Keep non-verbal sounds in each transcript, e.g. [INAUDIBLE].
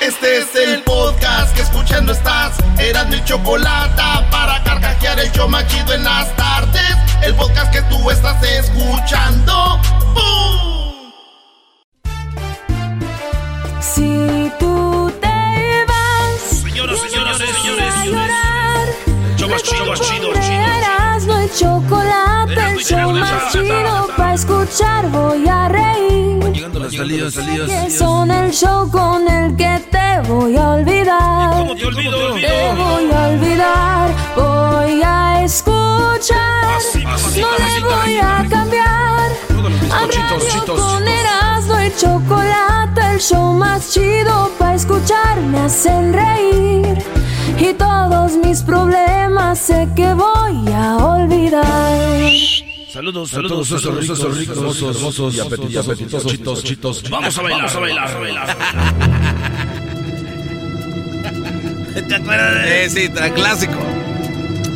Este es el podcast que escuchando estás. Eran mi chocolate para carcajear el show machido en las tardes. El podcast que tú estás escuchando. ¡Bum! Si tú te vas, Señoras, señoras, voy señores, a señores. llorar. Show más chido, más chido, chido. Erasmo y chocolate, el show más chido para escuchar voy a reír. Llegando las salidas, salidas. Que son el show con el que te voy a olvidar. ¿Cómo te olvido? Te voy a olvidar, voy a escuchar. Así, así, No le así, voy así. a cambiar. Los A radio chitos, con chitos. Erasmo y chocolate, el show más chido para escuchar me hacen reír. Y todos mis problemas sé que voy a olvidar. Saludos, saludos, ricos, esos ricos, hermosos, hermosos y apetitosos, chitos, chitos. Vamos a bailar, vamos a bailar, a bailar. [LAUGHS] ¿Te acuerdas de Eh, sí, tra- clásico.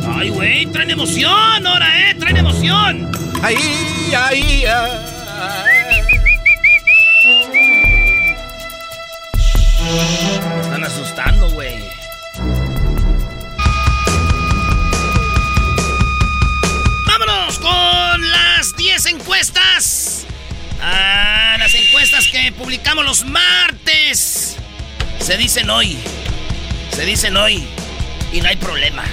Ay, güey, traen emoción ahora, eh, traen emoción. Ahí, ahí, ah. Con las 10 encuestas. Ah, las encuestas que publicamos los martes. Se dicen hoy. Se dicen hoy. Y no hay problema.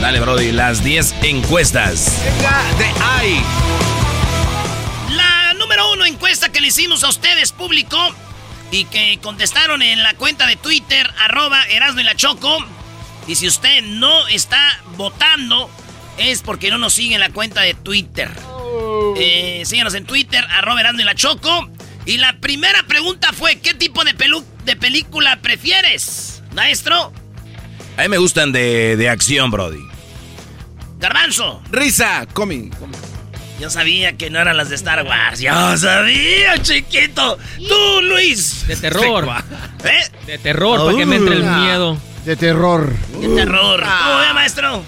Dale, Brody, las 10 encuestas. Venga de ahí. La número uno encuesta que le hicimos a ustedes público y que contestaron en la cuenta de Twitter, arroba Erasmo y la Choco. Y si usted no está votando, es porque no nos sigue en la cuenta de Twitter. Eh, síganos en Twitter, arroba y la Choco. Y la primera pregunta fue, ¿qué tipo de, pelu- de película prefieres, maestro? A mí me gustan de, de acción, Brody. Garbanzo. Risa, comi. comi. Yo sabía que no eran las de Star Wars. Yo sabía, chiquito. Tú, Luis. De terror. [LAUGHS] ¿Eh? De terror, para que me entre el miedo. De terror. ¡Qué terror! ¿Cómo ve, maestro?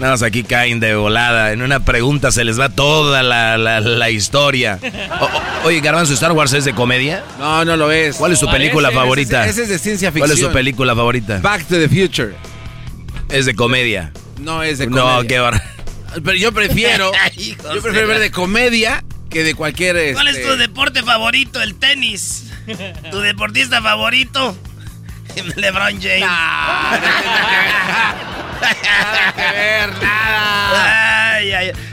Nada más aquí caen de volada. En una pregunta se les va toda la, la- la historia. O- o- oye, Garbanzo, ¿Star Wars es de comedia? No, no lo es. ¿Cuál es tu película favorita? Ese es de ciencia ficción. ¿Cuál es tu película favorita? Back to the Future. Es de comedia. No es de No, comedia. qué bar... Pero yo prefiero. [LAUGHS] Yo prefiero ver de comedia que de cualquier. ¿Cuál es este, tu deporte favorito? El tenis. ¿Tu deportista favorito? [LAUGHS] LeBron James. Nada ver, nada.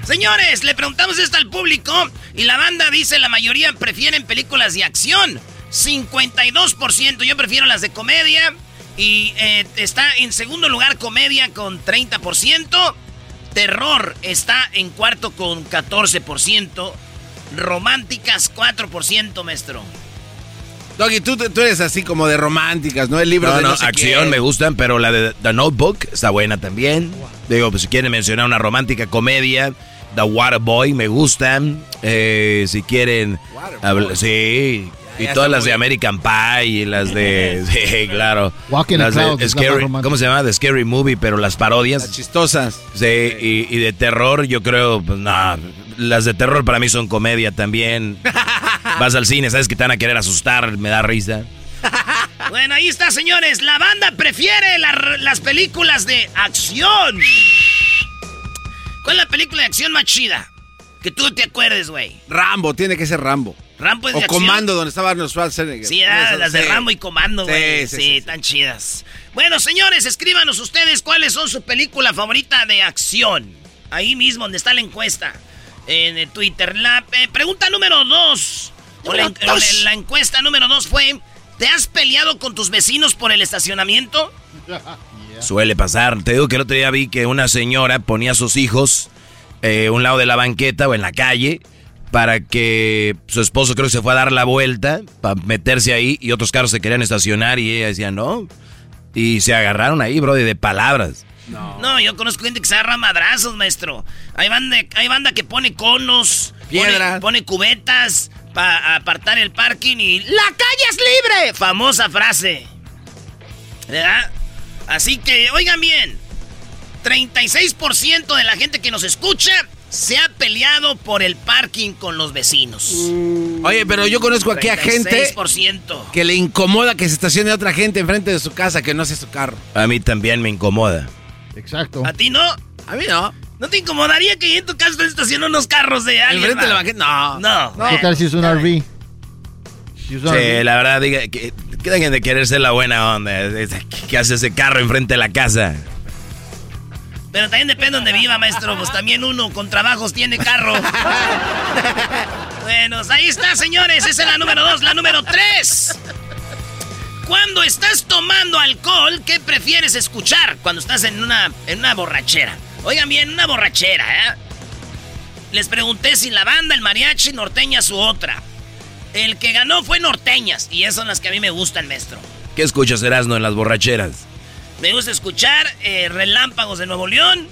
Señores, le preguntamos esto al público y la banda dice la mayoría prefieren películas de acción. 52%, yo prefiero las de comedia. Y eh, está en segundo lugar comedia con 30%. Terror está en cuarto con 14%. Románticas 4%, maestro. Doggy, tú, tú eres así como de románticas, ¿no? El libro No, de no, no sé acción me gustan, pero la de The Notebook está buena también. Digo, pues si quieren mencionar una romántica comedia, The Waterboy me gustan. Eh, si quieren... sí. Y Ya todas las de American Pie y las de... [LAUGHS] Sí, claro. Walking las the de Scary. ¿Cómo se llama? The Scary Movie, pero las Las parodias. chistosas. Sí, y, y de terror yo creo, pues no, las de terror para mí son comedia también. [LAUGHS] Vas al cine, sabes que te van a querer asustar, me da risa. [LAUGHS] Bueno, ahí está, señores. La banda prefiere la- las películas de acción. ¿Cuál es la película de acción más chida? Que tú te acuerdes, güey. Rambo, tiene que ser Rambo. Rambo es de O acción. Comando, donde estaba Arnold Schwarzenegger. Sí, ah, las de sí. Rambo y Comando, Sí, güey. sí, Sí, sí, sí. tan chidas. Bueno, señores, escríbanos ustedes cuáles son su película favorita de acción. Ahí mismo, donde está la encuesta. En el Twitter. La eh, pregunta número dos. O la, o la- la encuesta número dos fue: ¿Te has peleado con tus vecinos por el estacionamiento? [LAUGHS] Suele pasar. Te digo que el otro día vi que una señora ponía a sus hijos eh, a un lado de la banqueta o en la calle para que su esposo creo que se fue a dar la vuelta para meterse ahí y otros carros se querían estacionar y ella decía no. Y se agarraron ahí, bro, de palabras. No. yo conozco gente que se agarra a madrazos, maestro. Hay banda, hay banda que pone conos, Piedras. Pone, pone cubetas para apartar el parking y ¡La calle es libre! Famosa frase. ¿Verdad? Así que, oigan bien. 36% de la gente que nos escucha se ha peleado por el parking con los vecinos. Oye, pero yo conozco aquí a gente 36%. que le incomoda que se estacione otra gente enfrente de su casa que no sea su carro. A mí también me incomoda. Exacto. ¿A ti no? A mí no. ¿No te incomodaría que en tu casa te estacionen unos carros de alguien? Enfrente de la banqueta. No. No. ¿Qué tal si es un RV? Si es un Sí, RV. la verdad, diga, que, que dejen de querer ser la buena onda. ¿Qué hace ese carro enfrente de la casa? Pero también depende donde viva, maestro. Pues también uno con trabajos tiene carro. [LAUGHS] bueno, ahí está, señores. Esa es la número dos. La número tres. Cuando estás tomando alcohol, ¿qué prefieres escuchar cuando estás en una, en una borrachera? Oigan bien, una borrachera, ¿eh? Les pregunté si la banda, el mariachi, norteñas u otra. El que ganó fue norteñas. Y esas son las que a mí me gustan, maestro. ¿Qué escuchas, Erasno, en las borracheras? Me gusta escuchar eh, Relámpagos de Nuevo León.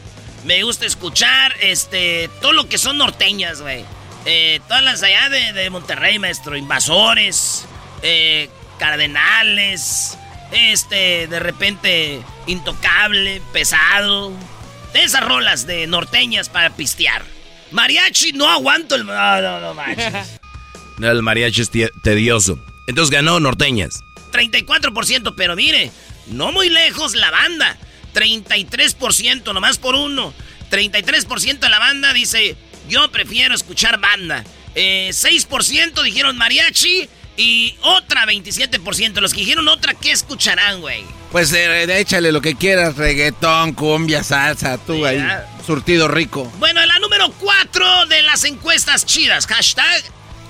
Me gusta escuchar este todo lo que son norteñas, güey. Eh, todas las allá de, de Monterrey, maestro. Invasores, eh, Cardenales, este, de repente, Intocable, Pesado. De esas rolas de norteñas para pistear. Mariachi, no aguanto el... No, no, no, manches. No, [LAUGHS] el mariachi es tedioso. Entonces ganó Norteñas. 34%, pero mire, no muy lejos la banda. 33%, nomás por uno. 33% de la banda dice, yo prefiero escuchar banda. Eh, 6% dijeron mariachi y otra 27%. Los que dijeron otra, ¿qué escucharán, güey? Pues eh, échale lo que quieras, reggaetón, cumbia, salsa, tú Sí, ahí, ah. surtido rico. Bueno, la número 4 de las encuestas chidas. Hashtag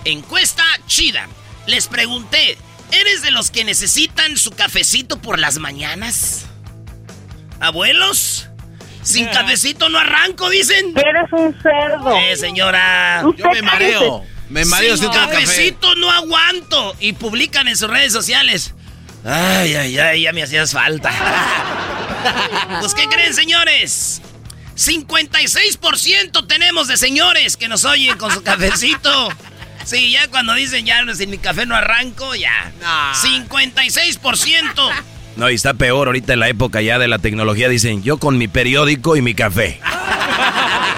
encuesta chida. Les pregunté, ¿eres de los que necesitan su cafecito por las mañanas? ¿Abuelos? Sin [LAUGHS] cafecito no arranco, dicen. Eres un cerdo. Eh, señora. Yo me mareo, me mareo Sin si tomo café. cafecito no aguanto. Y publican en sus redes sociales. Ay, ay, ay, ya me hacías falta. [LAUGHS] pues, ¿qué creen, señores? 56% tenemos de señores que nos oyen con su cafecito. Sí, ya cuando dicen ya no, sin mi café no arranco, ya. 56%. No, y está peor ahorita en la época ya de la tecnología. Dicen, yo con mi periódico y mi café.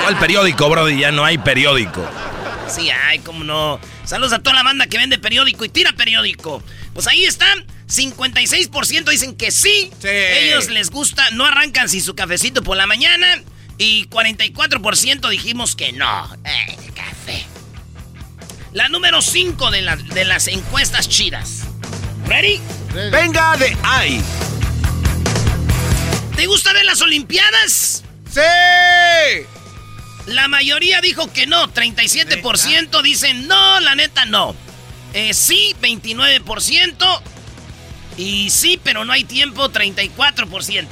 ¿Cuál periódico, brody? Ya no hay periódico. Sí, ay, cómo no. Saludos a toda la banda que vende periódico y tira periódico. Pues ahí están. 56% dicen que sí. Sí. Ellos les gusta, no arrancan sin su cafecito por la mañana. Y 44% dijimos que no. Eh, café. La número 5 de, la- de las encuestas chidas. ¿Ready? Venga de ahí. ¿Te gusta ver las Olimpiadas? ¡Sí! La mayoría dijo que no, 37% dicen no, la neta no. Eh, sí, 29%. Y sí, pero no hay tiempo, 34%.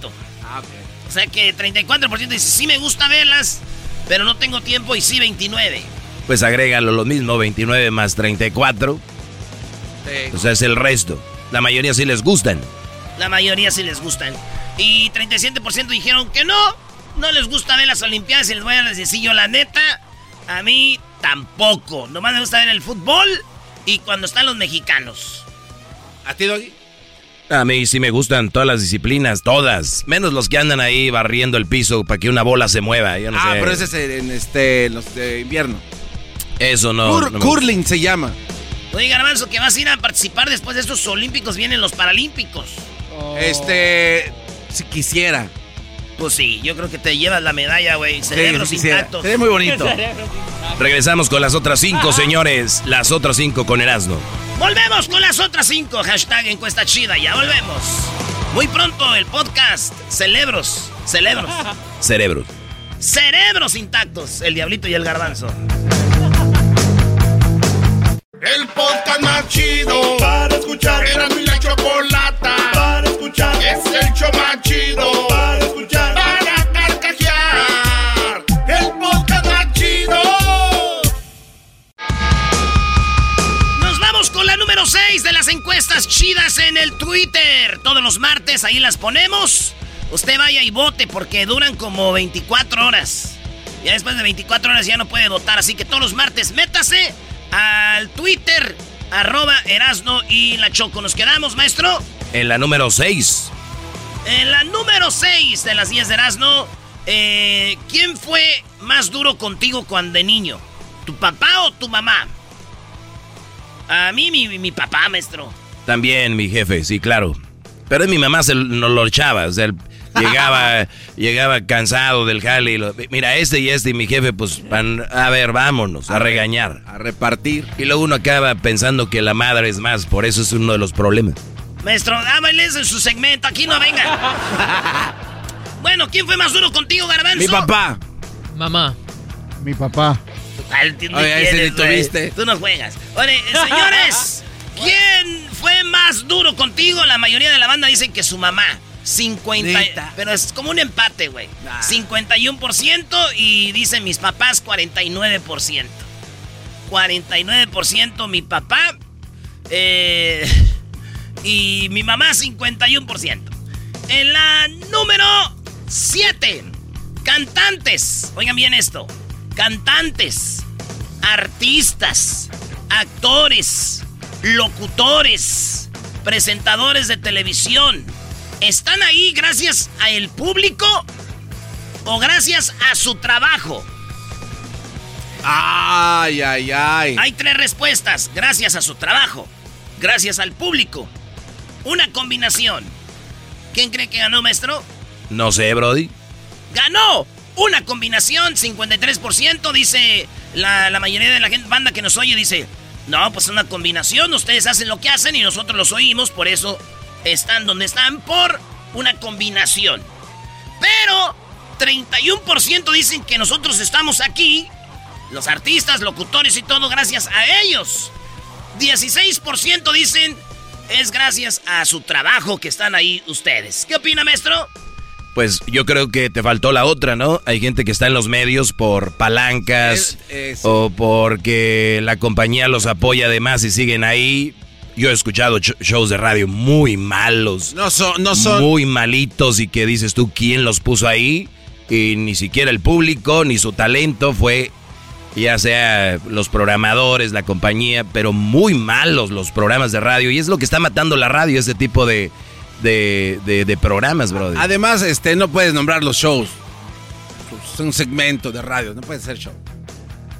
Ah, O sea que 34% dice sí me gusta verlas, pero no tengo tiempo y sí 29. Pues agrégalo lo mismo, 29 más 34. O sea, es el resto. La mayoría sí les gustan. La mayoría sí les gustan. Y 37% dijeron que no, no les gusta ver las Olimpiadas y les voy a decir yo la neta, a mí tampoco. Nomás me gusta ver el fútbol y cuando están los mexicanos. ¿A ti, Doggy? A mí sí me gustan todas las disciplinas, todas. Menos los que andan ahí barriendo el piso para que una bola se mueva. Yo no ah, sé. pero ese es en este, los de invierno. Eso no. Cur- no curling se llama. Oye, Garbanzo, que vas a ir a participar después de estos Olímpicos, vienen los Paralímpicos. Este, si quisiera. Pues sí, yo creo que te llevas la medalla, güey. Cerebros sí intactos. Sería muy bonito. [LAUGHS] Regresamos con las otras cinco, señores. Las otras cinco con Erasmo. Volvemos con las otras cinco. Hashtag encuesta chida. Ya volvemos. Muy pronto el podcast. Celebros. Celebros. [LAUGHS] Cerebros. Cerebros intactos. El diablito y el garbanzo. El podcast más chido para escuchar. Era mi la chocolata para escuchar. Es el show más chido para escuchar. Encuestas chidas en el Twitter. Todos los martes ahí las ponemos. Usted vaya y vote porque duran como 24 horas. Ya después de 24 horas ya no puede votar. Así que todos los martes métase al Twitter, arroba Erasno y la Choco. ¿Nos quedamos, maestro? En la número 6. En la número 6 de las 10 de Erasno, eh, ¿quién fue más duro contigo cuando de niño? ¿Tu papá o tu mamá? A mí, mi, mi papá, maestro. También mi jefe, sí, claro. Pero mi mamá se nos lo echaba, o sea, él llegaba, [LAUGHS] llegaba cansado del jale y lo, mira, este y este y mi jefe, pues, van, a ver, vámonos, a, regañar. A repartir. Y luego uno acaba pensando que la madre es más, por eso es uno de los problemas. Maestro, dámales en su segmento, aquí no venga. [LAUGHS] bueno, ¿quién fue más duro contigo, Garbanzo? Mi papá. Mamá. Mi papá. Oye, ese ni tuviste. Tú no juegas. Oye, eh, señores, [LAUGHS] ¿quién fue más duro contigo? La mayoría de la banda dicen que su mamá. 50. Neta. Pero es como un empate, güey. Ah. 51% y dicen mis papás 49%. 49% mi papá. eh, [LAUGHS] y mi mamá 51%. En la número 7. Cantantes. Oigan bien esto. Cantantes. Artistas. Actores. Locutores. Presentadores de televisión. ¿Están ahí gracias a el público o gracias a su trabajo? Ay, ay, ay. Hay tres respuestas. Gracias a su trabajo. Gracias al público. Una combinación. ¿Quién cree que ganó, maestro? No sé, Brody. ¡Ganó! Una combinación, 53%, dice la, mayoría de la gente, banda que nos oye, dice, no, pues una combinación, ustedes hacen lo que hacen y nosotros los oímos, por eso están donde están, por una combinación. Pero 31% dicen que nosotros estamos aquí, los artistas, locutores y todo, gracias a ellos. 16% dicen es gracias a su trabajo que están ahí ustedes. ¿Qué opina, maestro? Pues yo creo que te faltó la otra, ¿no? Hay gente que está en los medios por palancas Es- eso. o porque la compañía los apoya además y siguen ahí. Yo he escuchado ch- shows de radio muy malos, No son, no son. muy malitos y que dices tú quién los puso ahí y ni siquiera el público ni su talento fue ya sea los programadores, la compañía, pero muy malos los programas de radio y es lo que está matando la radio, ese tipo de, de, de- de programas, brother. Además, este, no puedes nombrar los shows. Es un segmento de radio, no puede ser show.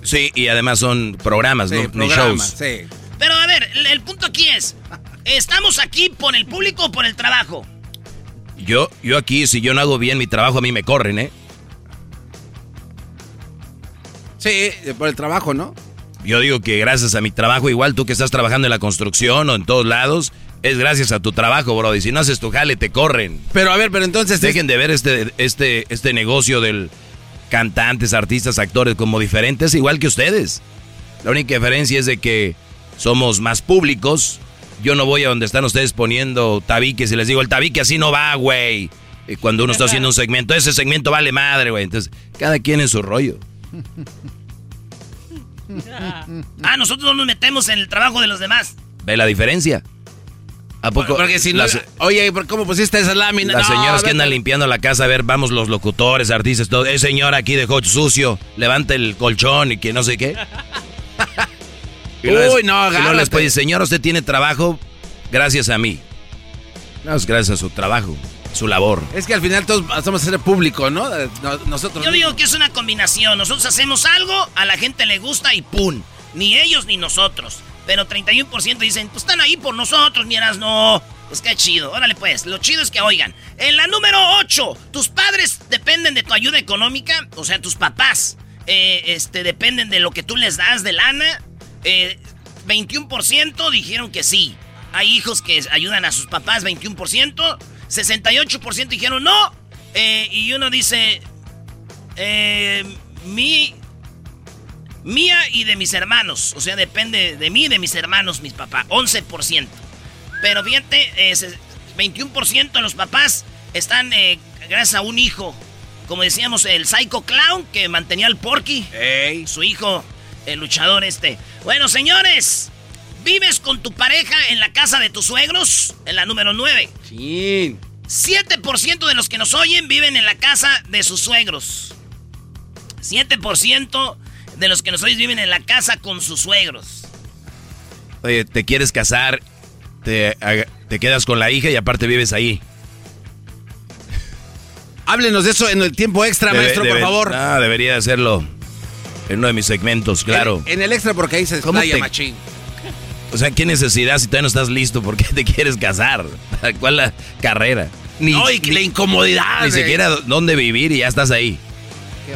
Sí, y además son programas, Sí, no ni programas, shows. sí. Pero a ver, el, el punto aquí es, ¿estamos aquí por el público o por el trabajo? Yo, yo aquí, si yo no hago bien mi trabajo, a mí me corren, ¿eh? Sí, por el trabajo, ¿no? Yo digo que gracias a mi trabajo, igual tú que estás trabajando en la construcción o en todos lados, es gracias a tu trabajo, bro. Y si no haces tu jale, te corren. Pero a ver, pero entonces. Dejen de ver este, este, este negocio del cantantes, artistas, actores como diferentes, igual que ustedes. La única diferencia es de que somos más públicos. Yo no voy a donde están ustedes poniendo tabiques y les digo, el tabique así no va, güey. Y Cuando uno está haciendo un segmento, ese segmento vale madre, güey. Entonces, cada quien en su rollo. [LAUGHS] Ah, nosotros no nos metemos en el trabajo de los demás. ¿Ve la diferencia? ¿A poco? Porque si no. las, Oye, ¿por ¿cómo pusiste esa lámina? las No, señoras que andan limpiando la casa, a ver, vamos los locutores, artistas, todo. Eh, señora, aquí dejó sucio, levanta el colchón y que no sé qué. [LAUGHS] Y luego Uy, les- no, y luego les agárrate. puede decir, señor, usted tiene trabajo gracias a mí. No, es gracias a su trabajo, su labor. Es que al final todos hacemos ser público, ¿no? Eh, no- Nosotros. Yo digo que es una combinación. Nosotros hacemos algo, a la gente le gusta y ¡pum! Ni ellos ni nosotros. Pero 31% dicen, pues están ahí por nosotros, miras, no. Pues qué chido. Órale pues, lo chido es que oigan. En la número 8, tus padres dependen de tu ayuda económica, o sea, tus papás. eh, este, dependen de lo que tú les das de lana. 21% eh, dijeron que sí. Hay hijos que ayudan a sus papás, 21%. 68% dijeron no. Eh, y uno dice, mi, mía y de mis hermanos. O sea, depende de mí y de mis hermanos, mis papás. 11%. Pero fíjate, 21% de los papás están gracias a un hijo como decíamos, el Psycho Clown que mantenía al Porky. Su hijo, el luchador este. Bueno, señores, ¿vives con tu pareja en la casa de tus suegros? En la número 9. Sí. 7% de los que nos oyen viven en la casa de sus suegros. 7% de los que nos oyen viven en la casa con sus suegros. Oye, te quieres casar, te, te quedas con la hija y aparte vives ahí. [LAUGHS] Háblenos de eso en el tiempo extra, maestro, por favor. Ah, debería hacerlo en uno de mis segmentos, claro. En, el extra porque ahí se explaya machín. O sea, ¿qué necesidad si todavía no estás listo? ¿Por qué te quieres casar? [LAUGHS] ¿Cuál la carrera? Ni, no, y la incomodidad. Ni siquiera dónde vivir y ya estás ahí.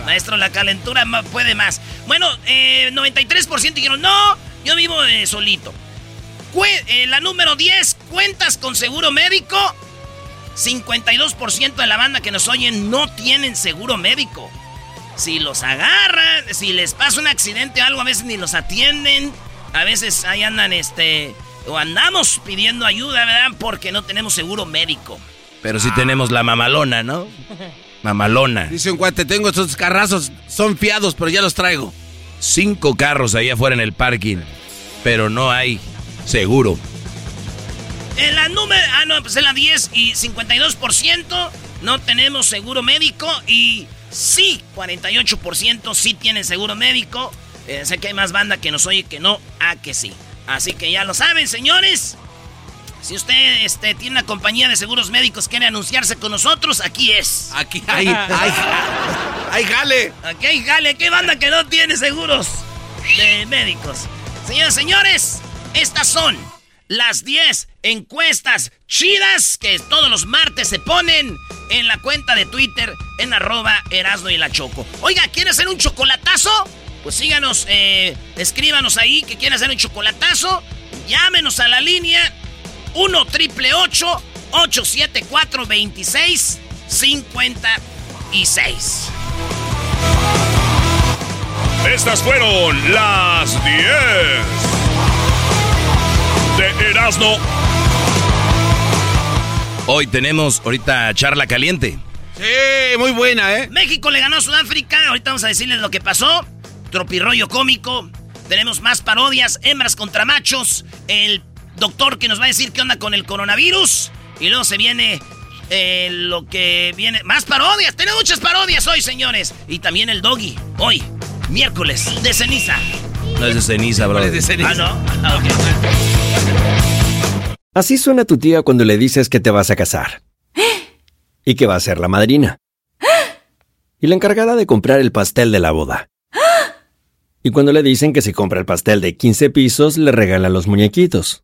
Maestro, la calentura puede más. Bueno, eh, 93% dijeron, no, yo vivo eh, solito. Eh, la número 10, ¿cuentas con seguro médico? 52% de la banda que nos oyen no tienen seguro médico. Si los agarran, si les pasa un accidente o algo, a veces ni los atienden. A veces ahí andan, este, o andamos pidiendo ayuda, ¿verdad? Porque no tenemos seguro médico. Pero sí tenemos la mamalona, ¿no? [LAUGHS] Mamalona. Dice un cuate, tengo estos carrazos, son fiados, pero ya los traigo. Cinco carros ahí afuera en el parking, pero no hay seguro. En la número. Ah, no, pues en la 10 y 52% no tenemos seguro médico. Y sí, 48% sí tienen seguro médico. Eh, sé que hay más banda que nos oye que no, ah, que sí. Así que ya lo saben, señores. Si usted este, tiene una compañía de seguros médicos, quiere anunciarse con nosotros, aquí es. Aquí hay, hay, hay jale. Aquí hay jale. ¿Qué banda que no tiene seguros de médicos? Señores, señores, estas son las 10 encuestas chidas que todos los martes se ponen en la cuenta de Twitter en arroba Erasno y la Choco. Oiga, ¿quiere hacer un chocolatazo? Pues síganos, eh, escríbanos ahí que quiere hacer un chocolatazo. Llámenos a la línea 1 triple 874 26 56. Estas fueron las 10 de Erasmo. Hoy tenemos ahorita charla caliente. Sí, muy buena, ¿eh? México le ganó a Sudáfrica. Ahorita vamos a decirles lo que pasó. Tropirroyo cómico. Tenemos más parodias, hembras contra machos. El doctor que nos va a decir qué onda con el coronavirus. Y luego se viene eh, lo que viene. Más parodias. Tenemos muchas parodias hoy, señores. Y también el doggy. Hoy, miércoles de ceniza. No es de ceniza, bro. es de ceniza. Ah, no. Ah, Así suena tu tía cuando le dices que te vas a casar. [GASPS] Y que va a ser la madrina. [GASPS] Y la encargada de comprar el pastel de la boda. [GASPS] Y cuando le dicen que si compra el pastel de 15 pisos, le regala los muñequitos.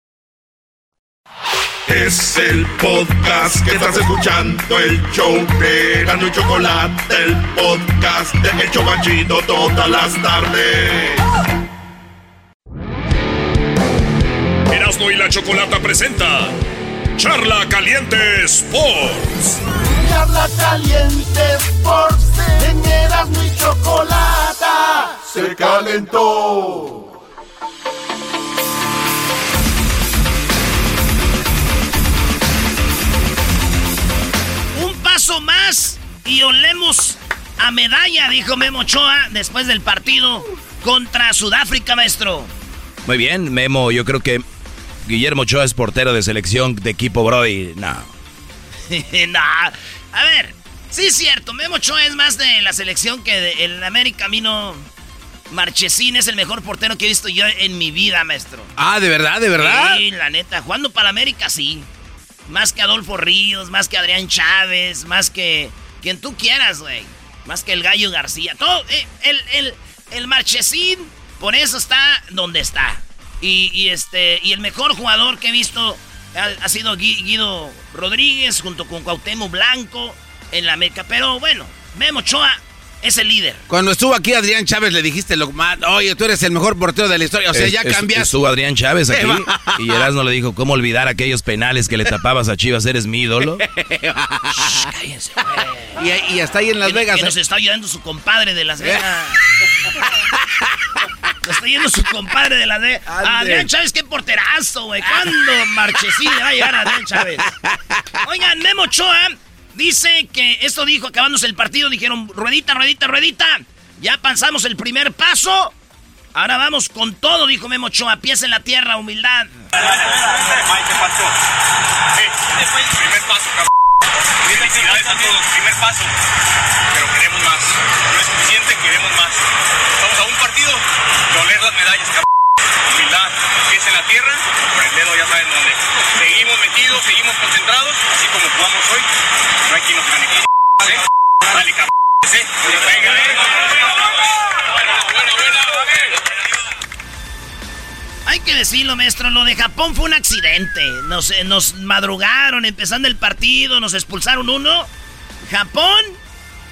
Es el podcast que estás escuchando, el show de Gano y Chocolate, el podcast de El Chocachito todas las tardes. Erasmo y la Chocolata presenta Charla Caliente Sports. Charla Caliente Sports, en Erasmo y Chocolata se calentó. Más y olemos a medalla, dijo Memo Ochoa después del partido contra Sudáfrica, maestro. Muy bien, Memo, yo creo que Guillermo Ochoa es portero de selección de equipo Brody. No. [LAUGHS] nah. A ver, sí es cierto, Memo Ochoa es más de la selección que de- el América Camino Marchesín es el mejor portero que he visto yo en mi vida, maestro. Ah, ¿de verdad? ¿De verdad? Sí, la neta, jugando para América sí. Más que Adolfo Ríos, más que Adrián Chávez, más que quien tú quieras, güey. Más que el Gallo García. Todo, eh, el, el, el Marchesín, por eso está donde está. Y, este, y el mejor jugador que he visto ha, sido Gui- Guido Rodríguez junto con Cuauhtémoc Blanco en la América. Pero bueno, Memo Ochoa es el líder. Cuando estuvo aquí Adrián Chávez le dijiste lo más, oye, tú eres el mejor portero de la historia. O sea, Es- ya es- cambiaste. Estuvo Adrián Chávez aquí y Erasmo le dijo, ¿cómo olvidar aquellos penales que le tapabas a Chivas? ¿Eres mi ídolo? [LAUGHS] Cállense, güey. y, y está ahí en Las que, Vegas. que ¿eh? nos está ayudando su compadre de Las Vegas. [LAUGHS] nos está yendo su compadre de Las Vegas. Adrián Chávez, qué porterazo, güey. ¿Cuándo Marchesín le va a llegar a Adrián Chávez? Oigan, Memo Ochoa dice que esto dijo acabándose el partido. Dijeron, ruedita, ruedita, ruedita. Ya pasamos el primer paso. Ahora vamos con todo, dijo Memo Ochoa. Pies en la tierra, humildad. ¿qué pasó? primer paso, cabrón. Felicidades a todos, primer paso. Pero queremos más. No es suficiente, queremos más. Estamos a un partido de oler las medallas, cabrón. Humildad, pies en la tierra, por el dedo ya saben dónde. Seguimos metidos, seguimos concentrados, así como jugamos hoy. No hay quien nos gane. ¿Sí? Dale, cabrón. ¿Sí? Venga, buena. Hay que decirlo, maestro, lo de Japón fue un accidente. Nos, eh, nos madrugaron empezando el partido, nos expulsaron uno. Japón,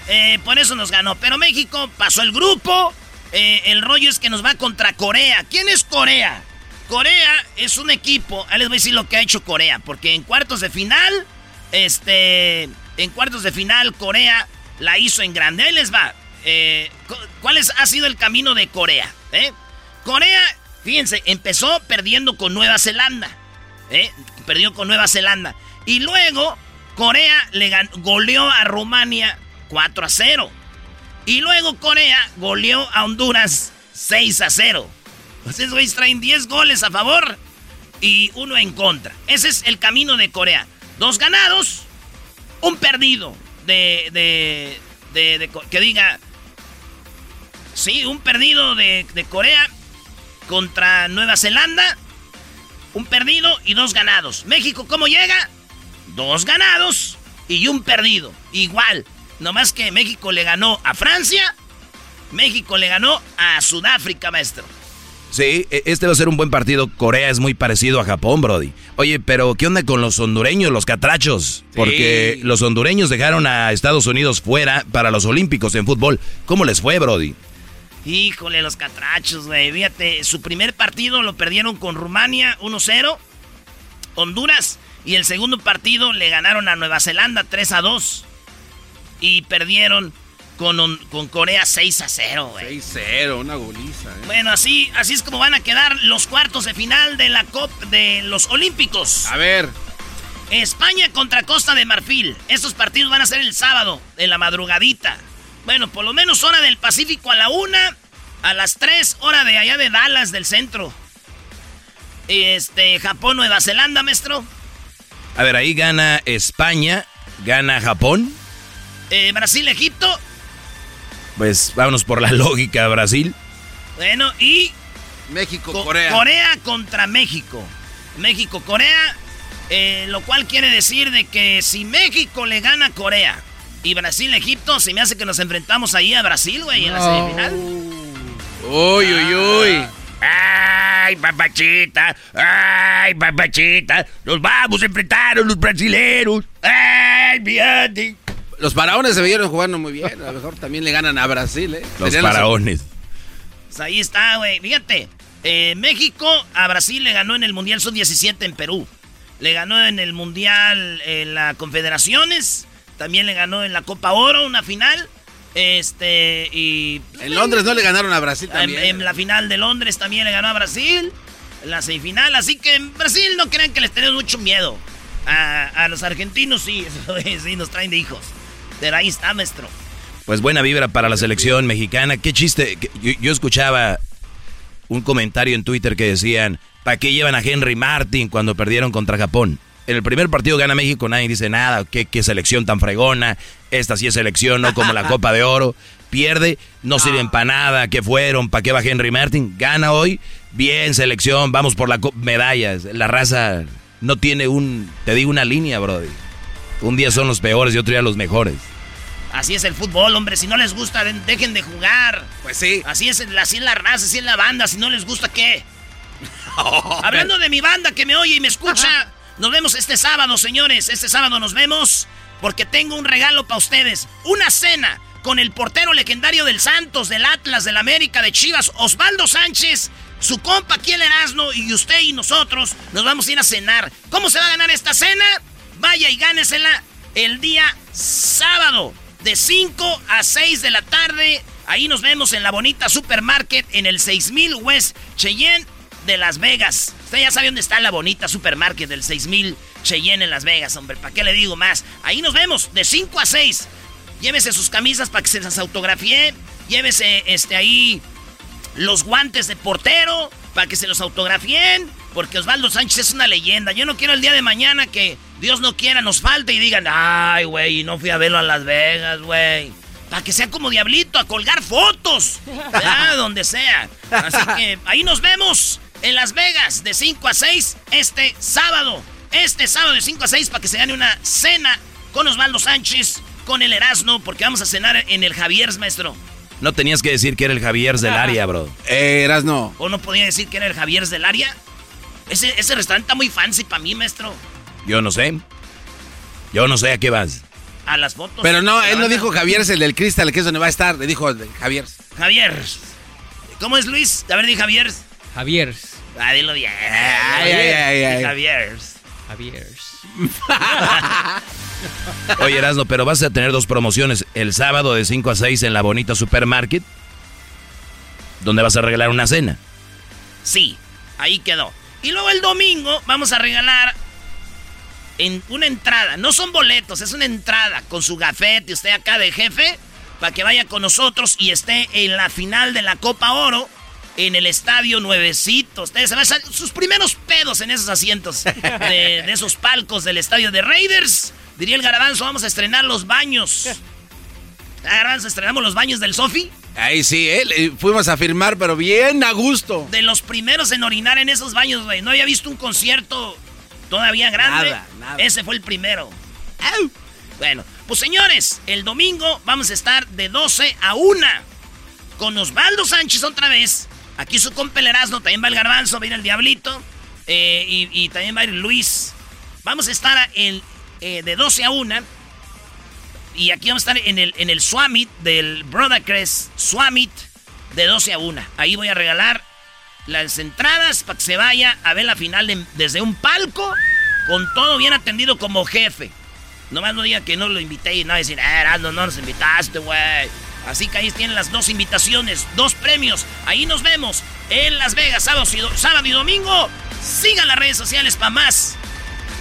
eh, por eso nos ganó. Pero México pasó el grupo. Eh, el rollo es que nos va contra Corea. ¿Quién es Corea? Corea es un equipo. Ahí les voy a decir lo que ha hecho Corea. Porque en cuartos de final, este. En cuartos de final, Corea la hizo en grande. Ahí les va. Eh, cu- ¿Cuál es- ha sido el camino de Corea? eh? Corea, fíjense, empezó perdiendo con Nueva Zelanda. Perdió con Nueva Zelanda. Y luego, Corea le goleó a Rumania 4 a 0. Y luego Corea goleó a Honduras 6 a 0. Entonces, güeyes, traen 10 goles a favor y uno en contra. Ese es el camino de Corea. Dos ganados, un perdido. De, que diga... Sí, un perdido de Corea contra Nueva Zelanda. Un perdido y dos ganados. México, ¿cómo llega? Dos ganados y un perdido. Igual. Nomás que México le ganó a Francia. México le ganó a Sudáfrica, maestro. Sí, e- este va a ser un buen partido. Corea es muy parecido a Japón, Brody. Oye, pero ¿qué onda con los hondureños, los catrachos? Porque los hondureños dejaron a Estados Unidos fuera para los Olímpicos en fútbol. ¿Cómo les fue, Brody? Híjole, los catrachos, güey. Fíjate, su primer partido lo perdieron con Rumania 1-0. Honduras. Y el segundo partido le ganaron a Nueva Zelanda 3-2. Y perdieron con, con Corea 6-0, güey. 6-0, una goliza. ¿eh? Bueno, así, así es como van a quedar los cuartos de final de la COP de los Olímpicos. A ver. España contra Costa de Marfil. Estos partidos van a ser el sábado, en la madrugadita. Bueno, por lo menos hora del Pacífico a la una, a las tres, hora de allá de Dallas, del centro. Este, Japón, Nueva Zelanda, maestro. A ver, ahí gana España, gana Japón. Eh, Brasil, Egipto. Pues vámonos por la [LAUGHS] lógica, Brasil. Bueno, y México, Co- Corea. Corea contra México. México, Corea. eh, lo cual quiere decir de que si México le gana a Corea y Brasil, Egipto, se me hace que nos enfrentamos ahí a Brasil, güey, en la semifinal. Uy, uy, uy. Ah, Ay, papachita. Ay, papachita. Nos vamos a enfrentar a los brasileros. Ay, fíjate. Los faraones se vieron jugando muy bien. A lo mejor también le ganan a Brasil, ¿eh? Los Serían faraones. Pues ahí está, güey. Fíjate. eh, México a Brasil le ganó en el Mundial Sub-17 en Perú. Le ganó en el Mundial en la Confederaciones. También le ganó en la Copa Oro, una final. Este, y. En Londres no le ganaron a Brasil En, también. en la final de Londres también le ganó a Brasil. En la semifinal. Así que en Brasil no crean que les tenemos mucho miedo. A, a los argentinos sí, [LAUGHS] sí, nos traen de hijos. Pero ahí está, maestro. Pues buena vibra para la selección mexicana. Qué chiste. Yo, yo escuchaba un comentario en Twitter que decían, ¿para qué llevan a Henry Martin cuando perdieron contra Japón? En el primer partido gana México, nadie dice nada, qué, qué selección tan fregona, esta sí es selección, no como la [LAUGHS] Copa de Oro. Pierde, no sirven para nada, ¿qué fueron? ¿Para qué va Henry Martin? Gana hoy, bien selección, vamos por la medallas. La raza no tiene un, te digo una línea, brody. Un día son los peores y otro día los mejores. Así es el fútbol, hombre. Si no les gusta, de- dejen de jugar. Pues sí. Así es, así es la raza, así es la banda. Si no les gusta, ¿qué? [LAUGHS] Hablando de mi banda que me oye y me escucha, nos vemos este sábado, señores. Este sábado nos vemos porque tengo un regalo para ustedes. Una cena con el portero legendario del Santos, del Atlas, del América, de Chivas, Osvaldo Sánchez. Su compa aquí el Erasmo y usted y nosotros nos vamos a ir a cenar. ¿Cómo se va a ganar esta cena? Vaya y gánesela el día sábado de 5 a 6 de la tarde. Ahí nos vemos en la bonita supermarket en el 6000 West Cheyenne de Las Vegas. Usted ya sabe dónde está la bonita supermarket del 6000 Cheyenne en Las Vegas, hombre. ¿Para qué le digo más? Ahí nos vemos de 5 a 6. Llévese sus camisas para que se las autografíe. Llévese este ahí los guantes de portero para que se los autografíen. Porque Osvaldo Sánchez es una leyenda. Yo no quiero el día de mañana que Dios no quiera nos falte y digan, ay, güey, no fui a verlo a Las Vegas, güey. Para que sea como diablito, a colgar fotos. ¿verdad? [LAUGHS] Donde sea. Así que ahí nos vemos en Las Vegas de 5 a 6 este sábado. Este sábado de 5 a 6 para que se gane una cena con Osvaldo Sánchez, con el Erasmo, porque vamos a cenar en el Javier's, maestro. No tenías que decir que era el Javier del área, bro. [LAUGHS] Eh, Erasno. ¿O no podía decir que era el Javier's del área? Ese, ese restaurante está muy fancy para mí, maestro. Yo no sé. Yo no sé a qué vas. A las fotos. Pero no, él no dijo Javier es el del Crystal, que es donde va a estar. Le dijo Javier. Javier. ¿Cómo es Luis? A ver, di Javier. Javier. Ah, dilo bien. Ay, ay, ay, Javier. Javier. [LAUGHS] Oye, Erasno, pero vas a tener dos promociones. El sábado de 5 a 6 en la bonita supermarket. Donde vas a regalar una cena. Sí, ahí quedó. Y luego el domingo vamos a regalar en una entrada. No son boletos, es una entrada con su gafete, usted acá de jefe, para que vaya con nosotros y esté en la final de la Copa Oro en el estadio nuevecito. Ustedes se van a echar sus primeros pedos en esos asientos [LAUGHS] de, de esos palcos del estadio de Raiders. Diría el Garabanzo, vamos a estrenar los baños. Garabanzo, estrenamos los baños del Sofi. Ahí sí, ¿eh? Fuimos a firmar, pero bien a gusto. de los primeros en orinar en esos baños, güey. No había visto un concierto todavía grande. Nada, nada. Ese fue el primero. Au. Bueno, pues señores, el domingo vamos a estar de 12 a 1 con Osvaldo Sánchez otra vez. Aquí su compa el Erasmo, también va el Garbanzo, va a ir el Diablito eh, y, y también va a ir Luis. Vamos a estar en, eh, de 12 a 1 y aquí vamos a estar en el, en el Swamit del Brothercrest Swamit de 12 a 1. Ahí voy a regalar las entradas para que se vaya a ver la final de- desde un palco con todo bien atendido como jefe. Nomás no diga que no lo invité y no va a decir, ah, Erasmo, no nos invitaste, güey. Así que ahí tienen las dos invitaciones, dos premios. Ahí nos vemos en Las Vegas, sábado y, do- sábado y domingo. Sigan las redes sociales para más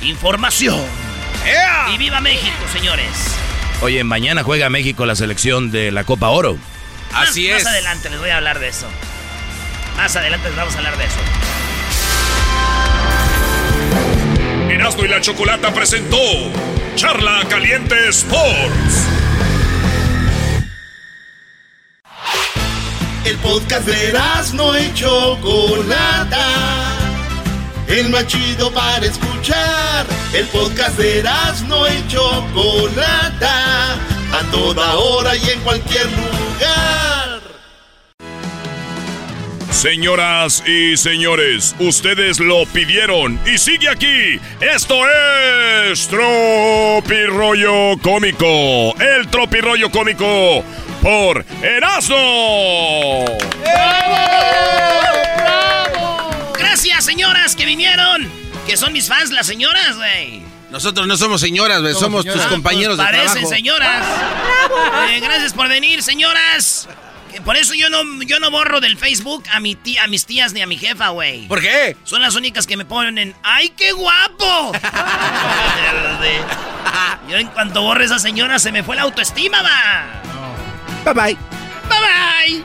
información. Y viva México, señores. Oye, mañana juega México la selección de la Copa Oro. Más- Así Más es. adelante les voy a hablar de eso. Más adelante les vamos a hablar de eso. Erasmo y la Chocolata presentó Charla Caliente Sports. El podcast de Erasmo y Chocolata. El más chido para escuchar. El podcast de Erasmo y Chocolata. A toda hora y en cualquier lugar. Señoras y señores, ustedes lo pidieron y sigue aquí. Esto es Tropirollo Cómico. El Tropirollo Cómico por Erasmo. Gracias, señoras que vinieron. Que son mis fans, las señoras, güey. Nosotros no somos señoras, güey. Somos, tus compañeros de Parecen trabajo. señoras. Eh, gracias por venir, señoras. Por eso yo no, yo no borro del Facebook a, mi tía, a mis tías ni a mi jefa, güey. ¿Por qué? Son las únicas que me ponen en ¡Ay, qué guapo! [LAUGHS] yo en cuanto borre esa señora se me fue la autoestima, va. Bye bye. Bye bye.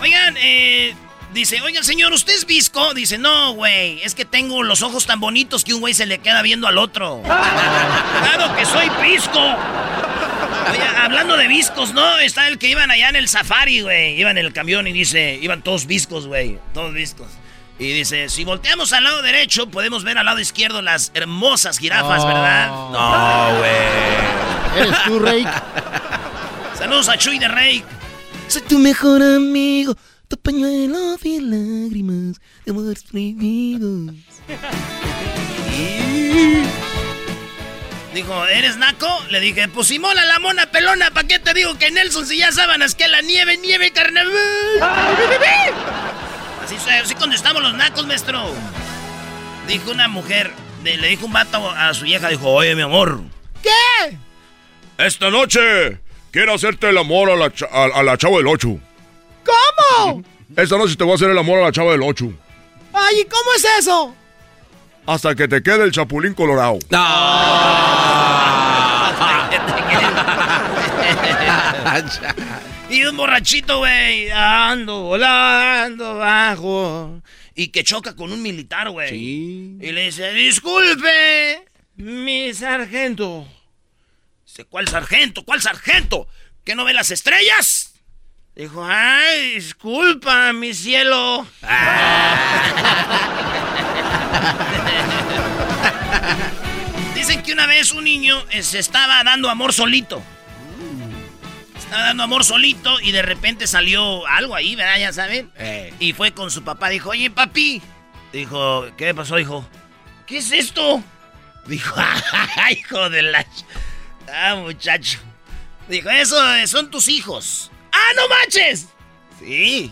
Oigan, eh, dice, oigan, señor, ¿usted es visco? Dice, no, güey, es que tengo los ojos tan bonitos que un güey se le queda viendo al otro. [LAUGHS] claro que soy visco. Oye, hablando de viscos, ¿no? Está el que iban allá en el safari, güey. Iban en el camión y dice, iban todos viscos, güey. Todos viscos. Y dice, si volteamos al lado derecho, podemos ver al lado izquierdo las hermosas jirafas, Oh. ¿verdad? No, güey. ¿Eres tú, Rey? Saludos a Chuy de Rey. Soy tu mejor amigo, tu pañuelo de lágrimas, de amores prohibidos. Dijo, ¿eres naco? Le dije, pues Simón a la mona pelona, ¿para qué te digo que Nelson si ya sábanas que la nieve, nieve, carnaval? Así, así contestamos los nacos, maestro. Dijo una mujer, de- le dijo un vato a su vieja, dijo, oye, mi amor. ¿Qué? Esta noche quiero hacerte el amor a la, cha- a, a la chava del 8. ¿Cómo? Esta noche te voy a hacer el amor a la chava del 8. Ay, ¿y cómo es eso? Hasta que te quede el chapulín colorado. y un borrachito, güey, ando volando bajo. Y que choca con un militar, güey. Y le dice, disculpe, mi sargento. Dice, ¿cuál sargento? ¿Cuál sargento? ¿Que no ve las estrellas? Dijo, ay, disculpa, mi cielo. [LAUGHS] [LAUGHS] Dicen que una vez un niño eh, se estaba dando amor solito. Estaba dando amor solito y de repente salió algo ahí, ¿verdad? Ya saben. Y fue con su papá. Dijo, oye, papi. Dijo, ¿qué pasó, hijo? ¿Qué es esto? Dijo, [LAUGHS] "Ah, hijo de la... Ah, muchacho. Dijo, eso eh, son tus hijos. ¡Ah, no manches! Sí.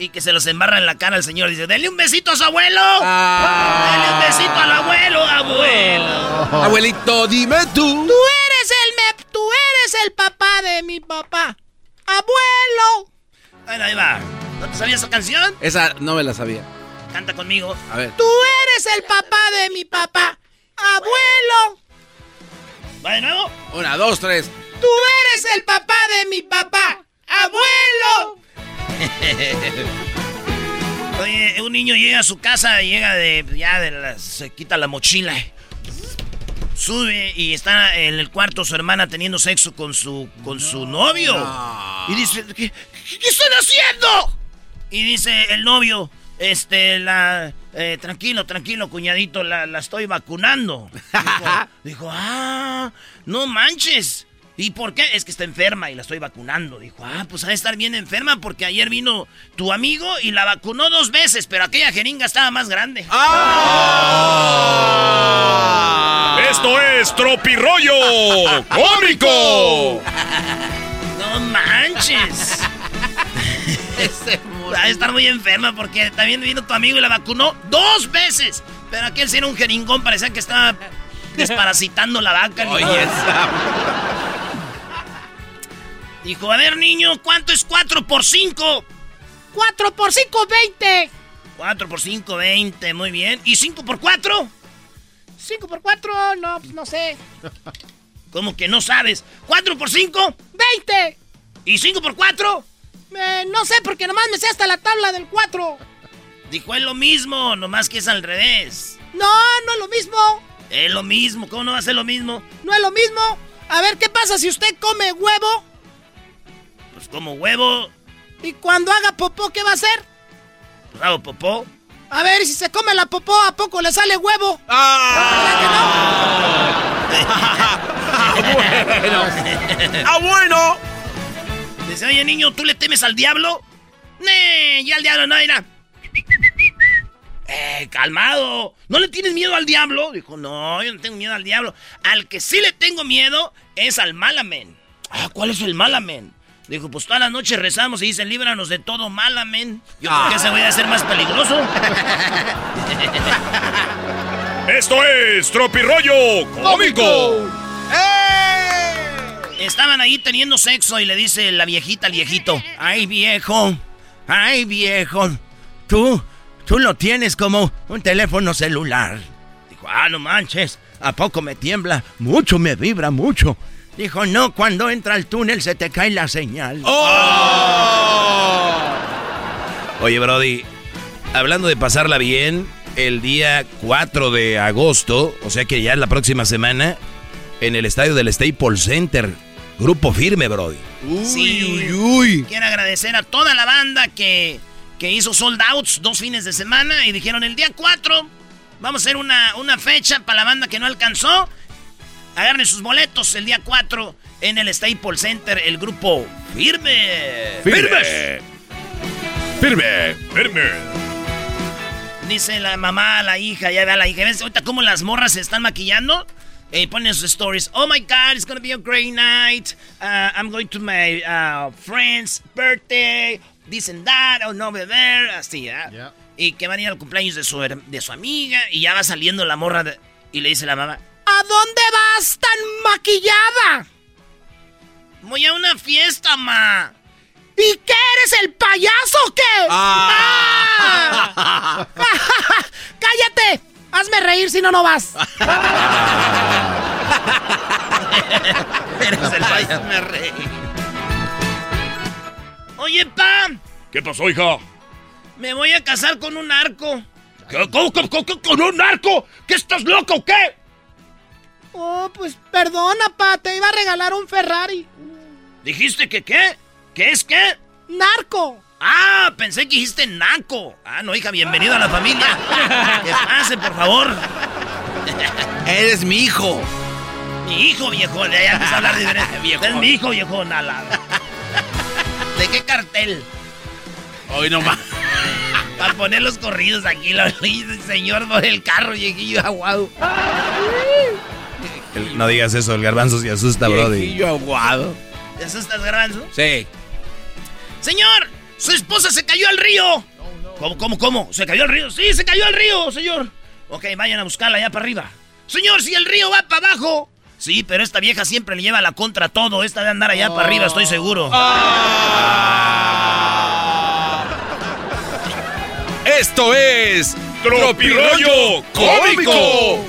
Y que se los embarra en la cara al señor. Dice, denle un besito a su abuelo. Denle un besito al abuelo, abuelo. Abuelito, dime tú. Tú eres el me, tú eres el papá de mi papá. Abuelo. Bueno, ahí va. ¿No te sabías esa canción? Esa no me la sabía. Canta conmigo. A ver. Tú eres el papá de mi papá. Abuelo. ¿Va de nuevo? Una, dos, tres. Tú eres el papá de mi papá. Abuelo. [LAUGHS] Oye, un niño llega a su casa, llega de. Ya de la- se quita la mochila. Sube y está en el cuarto su hermana teniendo sexo con su, con su novio. Y dice, ¿qué, qué están haciendo? Y dice el novio, este, la... eh, tranquilo, tranquilo, cuñadito, la, la estoy vacunando. Dijo, [LAUGHS] dijo, ah, no manches. ¿Y por qué? Es que está enferma y la estoy vacunando. Dijo, ah, pues ha de estar bien enferma porque ayer vino tu amigo y la vacunó dos veces, pero aquella jeringa estaba más grande. Esto es Tropirollo Cómico. [LAUGHS] No manches. [LAUGHS] Va a estar muy enferma porque también vino tu amigo y la vacunó dos veces. Pero aquel sí era un jeringón, parecía que estaba desparasitando la vaca. Oye. Dijo, a ver, niño, ¿cuánto es 4 por 5? 4 por 5, 20. 4 por 5, 20, muy bien. ¿Y 5 por 4? 5 por 4, no, pues no sé. [LAUGHS] ¿Cómo que no sabes? ¿4 por 5? 20. ¿Y 5 por 4? Eh, no sé, porque nomás me sé hasta la tabla del 4. Dijo, es lo mismo, nomás que es al revés. No, no es lo mismo. Es lo mismo, ¿cómo no va a ser lo mismo? No es lo mismo. A ver, ¿qué pasa si usted come huevo Pues como huevo, y cuando haga popó, qué va a hacer? pues hago popó. A ver, si se come la popó, ¿a poco le sale huevo? bueno. ¡Ah, bueno! Dice, oye, niño, ¿tú le temes al diablo? Nee, ya al diablo no, mira. Eh, calmado. ¿No le tienes miedo al diablo? Dijo, no, yo no tengo miedo al diablo. Al que sí le tengo miedo es al malamen. Ah, ¿cuál es el malamen? Dijo, pues todas las noches rezamos y dicen, líbranos de todo malamen. Yo creo que ese voy a ser más peligroso. [LAUGHS] Esto es Tropirollo Cómico. Estaban ahí teniendo sexo y le dice la viejita al viejito, ay viejo, ay viejo, tú, tú lo tienes como un teléfono celular. Dijo, ah, no manches, ¿a poco me tiembla? Mucho, me vibra mucho. Dijo, no, cuando entra al túnel se te cae la señal. Oye, Brody, hablando de pasarla bien, el día 4 de agosto, o sea que ya es la próxima semana, en el estadio del Staples Center, grupo firme, Brody. sí, uy, Quiero agradecer a toda la banda que, que hizo sold outs dos fines de semana y dijeron el día 4 vamos a hacer una, una fecha para la banda que no alcanzó. Agarren sus boletos el día 4 en el Staples Center, el grupo Firme. Firme. Firme. Firme. Dice la mamá a la hija, ya ve a la hija. ¿Ves ahorita cómo las morras se están maquillando? Eh, ponen sus stories. Oh my God, it's gonna be a great night. Uh, I'm going to my uh, friend's birthday. This and that. Oh no, beber. Así, ¿ah? Y que van a ir al cumpleaños de su, de su amiga. Y ya va saliendo la morra de- y le dice la mamá: ¿A dónde vas tan maquillada? Voy a una fiesta, ma. ¿Y qué eres el payaso o qué? Ah. [LAUGHS] ¡Cállate! Hazme reír si no, no vas. [LAUGHS] Eres el payaso. Me reí. Oye, pa, ¿Qué pasó, hija? me voy a casar con un arco. ¿Qué, cómo, cómo, cómo, cómo, ¿Con un narco? ¿Qué estás loco o qué? Oh, pues perdona, pa, te iba a regalar un Ferrari. ¿Dijiste que qué? ¿Qué es qué? Narco. Ah, pensé que dijiste naco. Ah, no, hija, bienvenido a la familia. [LAUGHS] Que pase, por favor. Eres mi hijo. Mi hijo, viejo. Ya empieza a hablar diferente. [LAUGHS] viejo. Es mi hijo, viejo. Nala. ¿De qué cartel? Hoy no más. [LAUGHS] Para poner los corridos aquí, lo señor por el carro, viejillo aguado. El- no digas eso, el garbanzo se asusta, Brody. Viejillo aguado. ¿Te asustas, garbanzo? Sí. Señor, su esposa se cayó al río. ¿Cómo, cómo, cómo? ¿Se cayó al río? Sí, se cayó al río, señor. Ok, vayan a buscarla allá para arriba. Señor, si el río va para abajo. Sí, pero esta vieja siempre le lleva la contra a todo. Esta de andar allá para arriba, estoy seguro. Esto es Tropirollo Cómico.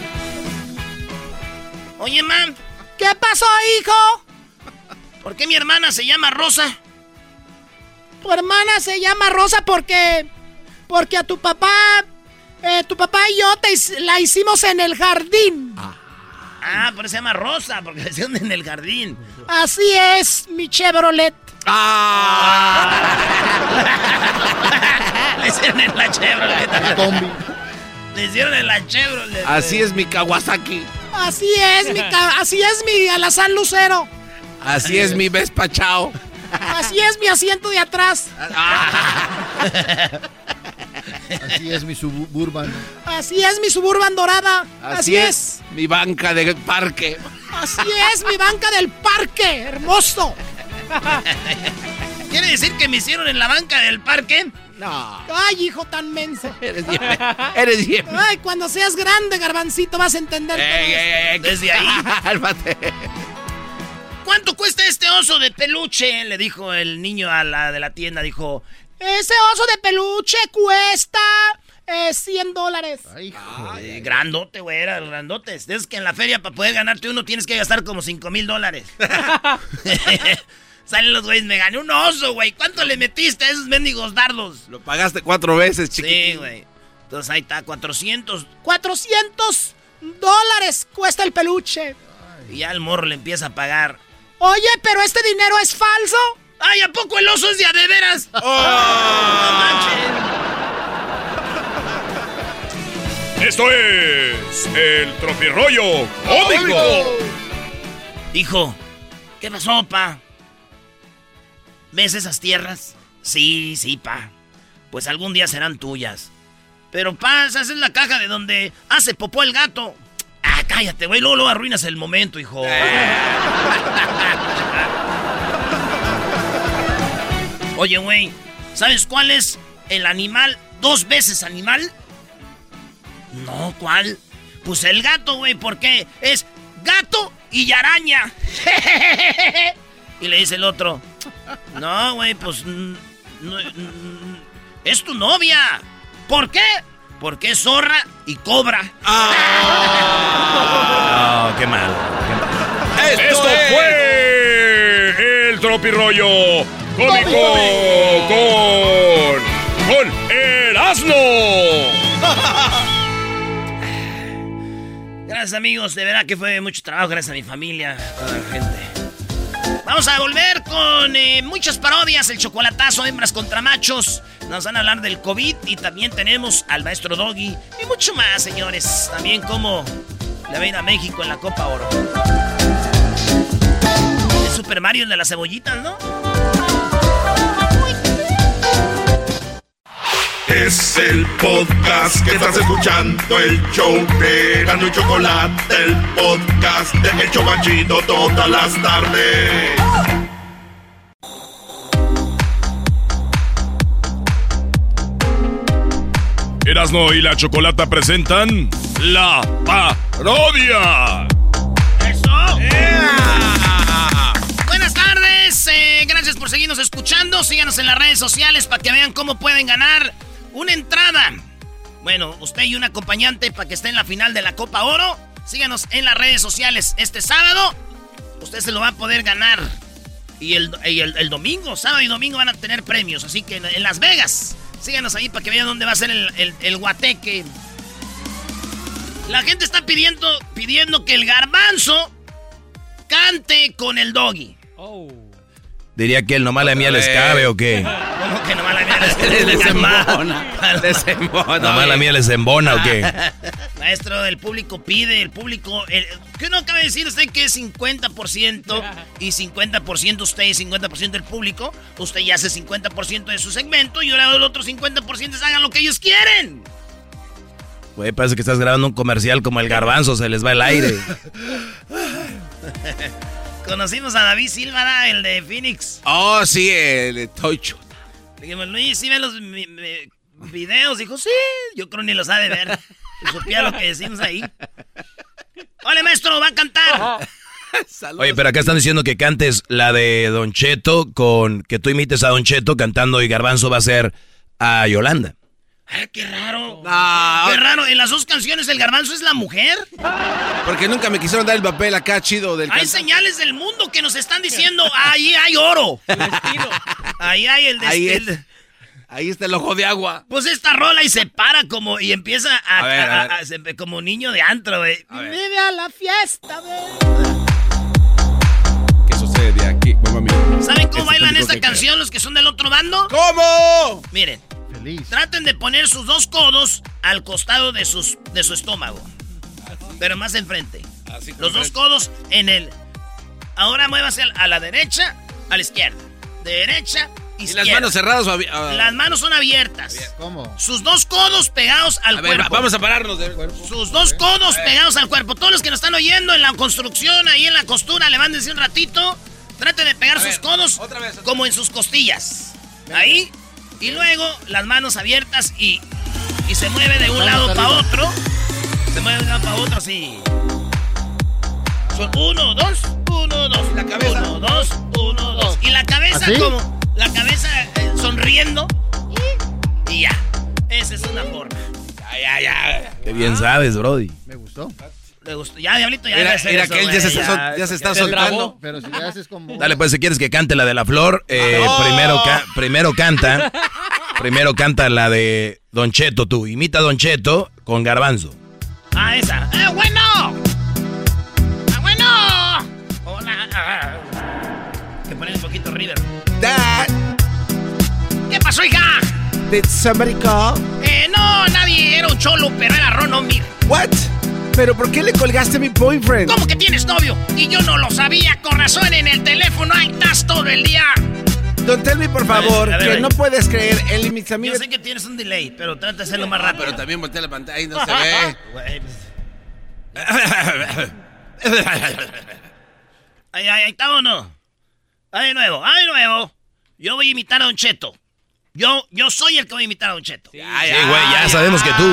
Oye, man, ¿Qué pasó, hijo? ¿por qué mi hermana se llama Rosa? Tu hermana se llama Rosa porque. Porque a tu papá. eh, tu papá y yo te la hicimos en el jardín. Ah, por eso se llama Rosa, porque [LAUGHS] le hicieron en el jardín. Así es, mi Chevrolet. [LAUGHS] Le hicieron en la Chevrolet. Le hicieron en la Chevrolet. Así es mi Kawasaki. Así es, mi, así es mi Alazán Lucero. Así es mi Vespa Chao. Así es mi asiento de atrás. Así es mi suburban. Así es mi Suburban dorada. Así, es. mi banca de parque. Así es mi banca del parque. Hermoso. ¿Quiere decir que me hicieron en la banca del parque? No. Ay, hijo tan menso. [LAUGHS] Eres bien. Eres bien. Ay, cuando seas grande, garbancito, vas a entender todo Ey, esto. ey, ey, Desde ahí. [LAUGHS] Cálmate. ¿Cuánto cuesta este oso de peluche? Le dijo el niño a la de la tienda. Dijo, Ese oso de peluche cuesta eh, 100 dólares. "Eh, grandote, güey, era grandote. Es que en la feria para poder ganarte uno tienes que gastar como 5 mil dólares. [LAUGHS] Salen los güeyes, me gané un oso, güey. ¿Cuánto le metiste a esos mendigos dardos? Lo pagaste cuatro veces, chiquito. Sí, güey. Entonces ahí está, 400. 400 dólares cuesta el peluche. Y ya el morro le empieza a pagar. Oye, pero este dinero es falso. ¡Ay, ¿a poco el oso es de a de veras? [LAUGHS] ¡No manches! Esto es el Tropirollo Cómico. Hijo, ¿qué pasó, pa? ¿Ves esas tierras? Sí, sí, pa. Pues algún día serán tuyas. Pero pasa, esa es la caja de donde hace popó el gato. Ah, cállate, güey, luego, luego arruinas el momento, hijo. [LAUGHS] Oye, güey, ¿sabes cuál es el animal dos veces animal? No, ¿cuál? Pues el gato, güey, porque es gato y araña. [LAUGHS] y le dice el otro, no, güey, pues es tu novia. ¿Por qué? Porque es zorra y cobra. Ah, qué mal. Qué mal. Esto, fue el tropirollo cómico con con Erasmo. Gracias amigos, de verdad que fue mucho trabajo, gracias a mi familia, a la gente. Vamos a volver con eh, muchas parodias, el chocolatazo, hembras contra machos. Nos van a hablar del COVID y también tenemos al maestro Doggy y mucho más, señores. También como le va a ir a México en la Copa Oro. Es Super Mario el de las cebollitas, ¿no? Es el podcast que estás escuchando, el show de Gano y Chocolate, el podcast de El Chobachito todas las tardes. Erasmo y la Chocolata presentan La Parodia. ¡Eso! Buenas tardes, eh, gracias por seguirnos escuchando. Síganos en las redes sociales para que vean cómo pueden ganar una entrada. Bueno, usted y un acompañante para que esté en la final de la Copa Oro. Síganos en las redes sociales este sábado. Usted se lo va a poder ganar. Y el, y el- domingo, sábado y domingo van a tener premios. Así que en, Las Vegas, síganos ahí para que vean dónde va a ser el, el, guateque. La gente está pidiendo, pidiendo que el garbanzo cante con el doggy. Diría que el nomás la mía les cabe o qué. [LAUGHS] ¿Cómo que nomás la mía [LAUGHS] Les les embona. [LAUGHS] Les embona. Nomás la mía les embona o qué. Maestro, el público pide, el público... el- ¿Qué no acaba de decir usted que es 50% y 50% usted y 50% el público? Usted ya hace 50% de su segmento y ahora el otro 50% hagan lo que ellos quieren. Güey, parece que estás grabando un comercial como el garbanzo, se les va el aire. Conocimos a David Silva, el de Phoenix. Oh, sí, el Toicho. Le dijimos, Luis, ¿sí ven los mi- mi- videos? Dijo, sí, yo creo ni los ha de ver. [LAUGHS] Supía lo que decimos ahí. Hola, maestro, va a cantar. [LAUGHS] Oye, pero acá están diciendo que cantes la de Don Cheto con que tú imites a Don Cheto cantando y Garbanzo va a ser a Yolanda. Ay, qué raro. Ah, Qué raro. En las dos canciones el garbanzo es la mujer. Porque nunca me quisieron dar el papel acá chido del Hay cantante. señales del mundo que nos están diciendo, ahí hay oro. [LAUGHS] Ahí hay el Ahí destino. es. Ahí está el ojo de agua. Pues esta rola y se para como y empieza a, A ver, a a- ver. a- se- como niño de antro, güey. Vive a la fiesta, güey. ¿Qué sucede aquí? Mía. ¿Saben cómo Este bailan público esta canción los que son del otro bando? ¿Cómo? Miren, traten de poner sus dos codos al costado de, sus, de su estómago. Pero más enfrente. Los dos codos en el... Ahora muévase a la derecha, a la izquierda. Derecha, ¿Y izquierda. las manos cerradas o abi- ah? Las manos son abiertas. ¿Cómo? Sus dos codos pegados al A ver, cuerpo. va- vamos a pararnos del cuerpo. Sus dos codos pegados al cuerpo. Todos los que nos están oyendo en la construcción, ahí en la costura, levántense un ratito. Traten de pegar A sus ver, codos otra vez, otra como en sus costillas. Ahí. Y luego las manos abiertas y, y se mueve de un lado para otro. Se mueve de un lado para otro así. Son uno, dos, uno, dos. La cabeza. Uno, dos, uno, dos. Y la cabeza ¿Así? como. La cabeza eh, sonriendo. Y, y ya. Esa es una forma. Ya, ya, ya. Qué bien sabes, Brody. Me gustó. Gustó. Ya, Diablito, ya eso, que él ya se está, ya se soltando. trabó. Pero si le haces como. Dale, pues si quieres que cante la de la flor, eh, ¡No! primero, ca- primero canta. Primero canta la de Don Cheto, tú. Imita a Don Cheto con Garbanzo. Ah, esa. ¡Eh, bueno! ¡Ah, bueno! Hola. ah. Que ponen un poquito River. Dad, ¿Qué pasó, hija? did somebody call? Eh, no, nadie. Era un cholo, pero era Ron O'Mir. What? ¿Pero por qué le colgaste a mi boyfriend? ¿Cómo que tienes novio? Y yo no lo sabía. Con razón en el teléfono. Ahí estás todo el día. Don Telmi, por favor, A ver, a ver, que a ver. no puedes creer. Él y mis Yo amigos. sé que tienes un delay, pero trata de hacerlo más rápido. Pero también voltea la pantalla y no se ve. Güey. [LAUGHS] Ahí, ahí, ahí está o no. Ahí de nuevo, ahí de nuevo. Yo voy a imitar a Don Cheto. Yo, yo soy el que voy a imitar a Don Cheto. Sí, güey, ya sabemos que tú.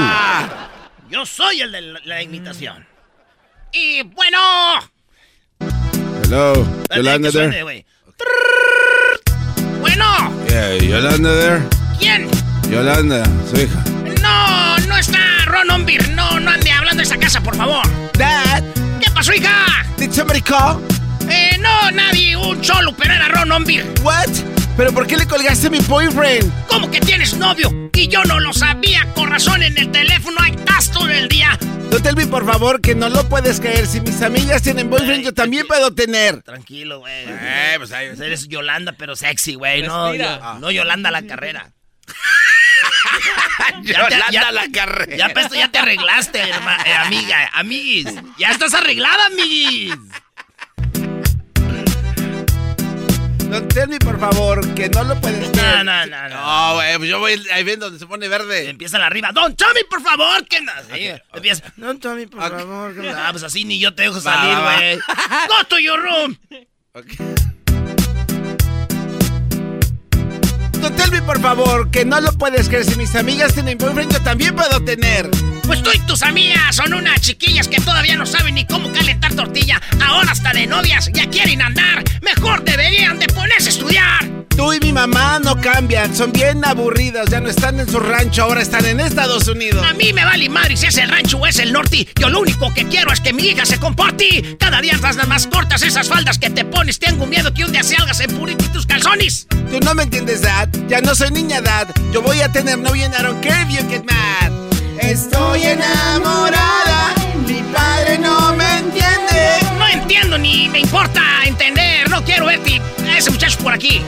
Yo soy el de la, la imitación. Y bueno. Hello, Yolanda suene, there. Bueno, Yeah, Yolanda there. ¿quién? Yolanda, su hija. No, no está Ron Ombir. No, no ande hablando de esa casa, por favor. Dad. ¿Qué pasó, hija? Did somebody call? Eh, no, nadie. Un cholo, pero era Ron Ombir. What? ¿Pero por qué le colgaste a mi boyfriend? ¿Cómo que tienes novio? Y yo no lo sabía. Con razón en el teléfono ahí estás todo el día. Don Telmi, por favor, que no lo puedes creer. Si mis amigas tienen boyfriend, yo también puedo tener. Tranquilo, güey. Eh, pues ahí. Eres Yolanda, pero sexy, güey. No, yo- no Yolanda la carrera. [LAUGHS] Yolanda la carrera. Ya, pues, ya te arreglaste, herma- eh, amiga, amiguis. Ya estás arreglada, amiguis. Don Telmi, por favor, que no lo puedes No, creer. no, no, no. No, güey, pues yo voy ahí ven donde se pone verde. Empieza la arriba. Don Tommy, por favor, que no. Sí, empieza. Don Tommy, por favor. que no". Ah, pues así ni yo te dejo salir, güey. Go to your room. Don Telmi, por favor, que no lo puedes creer. Si mis amigas tienen boyfriend, yo también puedo tener. Pues tú y tus amigas son unas chiquillas que todavía no saben ni cómo calentar tortilla. Ahora hasta de novias ya quieren andar. Mejor deberían de ponerse a estudiar. Tú y mi mamá no cambian, son bien aburridas, ya no están en su rancho, ahora están en Estados Unidos. A mí me vale madre si es el rancho o es el norte. Yo lo único que quiero es que mi hija se comporte. Cada día estás más cortas esas faldas que te pones. Tengo miedo que un día salgas en purito y tus calzones. Tú no me entiendes, Dad, ya no soy niña, Dad. Yo voy a tener novia en I don't care if you get mad. Estoy enamorada, mi padre no me entiende. No entiendo ni me importa entender. No quiero verte a ese muchacho por aquí.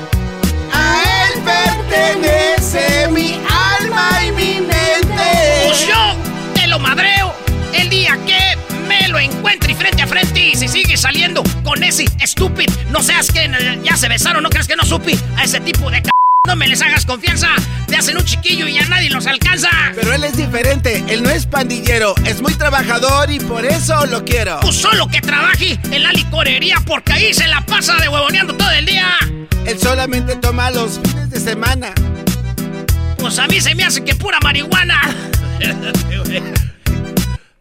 A él pertenece mi alma y mi mente. Pues yo te lo madreo el día que me lo encuentre frente a frente. Y si sigue saliendo con ese estúpido, no seas que ya se besaron, no crees que no supe a ese tipo de c. No me les hagas confianza. Te hacen un chiquillo y ya nadie los alcanza. Pero él es diferente, él no es pandillero, es muy trabajador y por eso lo quiero. Pues solo que trabaje en la licorería porque ahí se la pasa de huevoneando todo el día. Él solamente toma los fines de semana. Pues a mí se me hace que pura marihuana.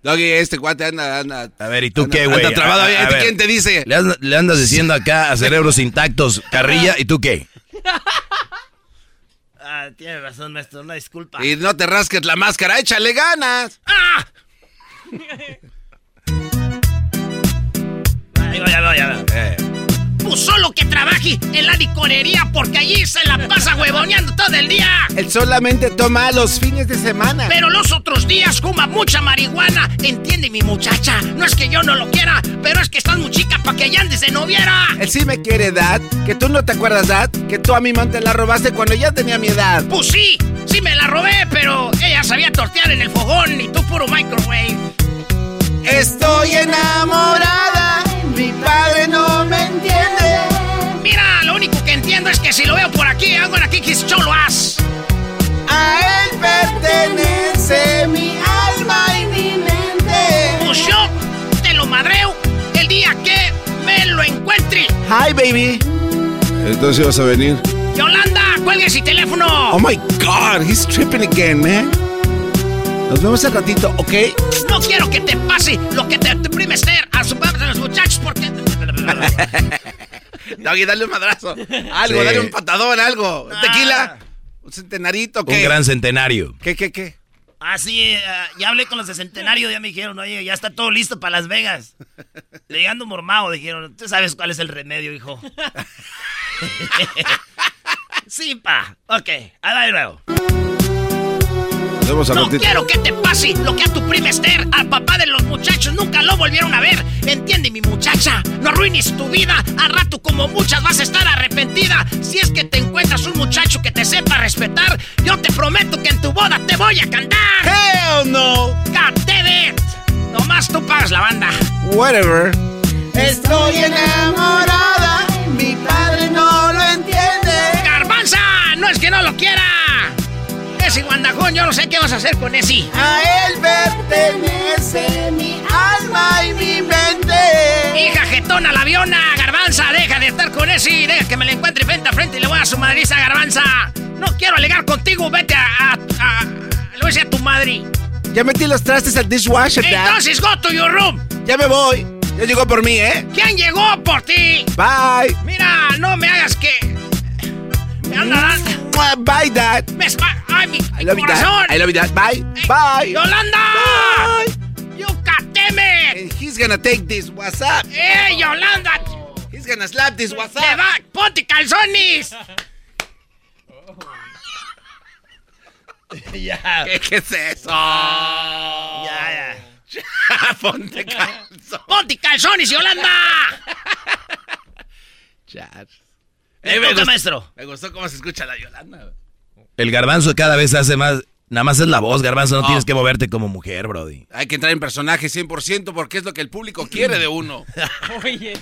Doggy, este cuate anda, anda. A ver, ¿y tú Anda- qué, güey? anda trabado. A- a- ¿Este ver. quién te dice? Le, andas- le andas diciendo acá a cerebros intactos, carrilla, ¿y tú qué? Ah, tiene razón, maestro, una disculpa. Y no te rasques la máscara, échale ganas. ¡Ah! [LAUGHS] Ahí va, ya va, ya va. Eh. Solo que trabaje en la licorería porque allí se la pasa huevoneando todo el día. Él solamente toma los fines de semana. Pero los otros días fuma mucha marihuana. Entiende mi muchacha. No es que yo no lo quiera, pero es que estás muy chica para que ya andes de noviera. Él sí me quiere, Dad. Que tú no te acuerdas, Dad. Que tú a mi man te la robaste cuando ya tenía mi edad. Pues sí, sí me la robé, pero ella sabía tortear en el fogón y tú puro microwave. Estoy enamorada. Mi padre no entiendo es que si lo veo por aquí, hago aquí que cholo as. A él pertenece mi alma y mi mente. Pues yo te lo madreo el día que me lo encuentre. Hi, baby. Entonces vas a venir. Yolanda, cuelgue ese teléfono. Oh my God, he's tripping again, man. Nos vemos al ratito, ¿ok? No quiero que te pase lo que te deprime Esther a su padre a los muchachos porque... [LAUGHS] Doggy, dale un madrazo. Algo, Sí. dale un patadón, algo. ¿Un Tequila. Un centenarito, ¿qué? Un gran centenario. ¿Qué, qué, qué? Ah, sí, eh, ya hablé con los de Centenario, ya me dijeron, oye, ya está todo listo para Las Vegas. [LAUGHS] Le ando mormado, dijeron, tú sabes cuál es el remedio, hijo. [LAUGHS] [LAUGHS] sí, pa. Ok, ahí va de No ratito. quiero que te pase lo que a tu prima Esther, al papá de los muchachos, nunca lo volvieron a ver. Entiende, mi muchacha, no arruines tu vida. Al rato, como muchas, vas a estar arrepentida. Si es que te encuentras un muchacho que te sepa respetar, yo te prometo que en tu boda te voy a cantar. Hell no. It. Nomás tú pagas la banda. Whatever. Estoy enamorada. Mi padre guandajón, yo no sé qué vas a hacer con ese. A él pertenece mi alma y mi mente. Hija jetona, la aviona, garbanza, deja de estar con ese, deja que me la encuentre frente a frente y le voy a su madriza, garbanza. No quiero alegar contigo, vete a, a, a, a decir a tu madre. Ya metí los trastes al dishwasher, Dad. Entonces, go to your room. Ya me voy. Ya llegó por mí, ¿eh? ¿Quién llegó por ti? Bye. Mira, no me hagas que... Me anda dando... Bye, Dad. Me espa- ¡Ay, mi, I love you, corazón! Dad. I love you, Dad. Bye. Bye. ¡Yolanda! Bye. ¡You cateme! And he's gonna take this WhatsApp. ¡Eh, Yolanda! He's gonna slap this ¡Le WhatsApp. va! ¡Ponte calzones! [LAUGHS] ya. ¿Qué, qué es eso? Ya, ya. [LAUGHS] Ponte [LAUGHS] calzón. ¡Ponte calzones, Yolanda! Chat. Me Eh, me toca, maestro. Me gustó cómo se escucha la Yolanda. El garbanzo cada vez hace más. Nada más es la voz, garbanzo. No, No. tienes que moverte como mujer, Brody. Hay que entrar en personaje 100% porque es lo que el público quiere de uno. [LAUGHS] Oye.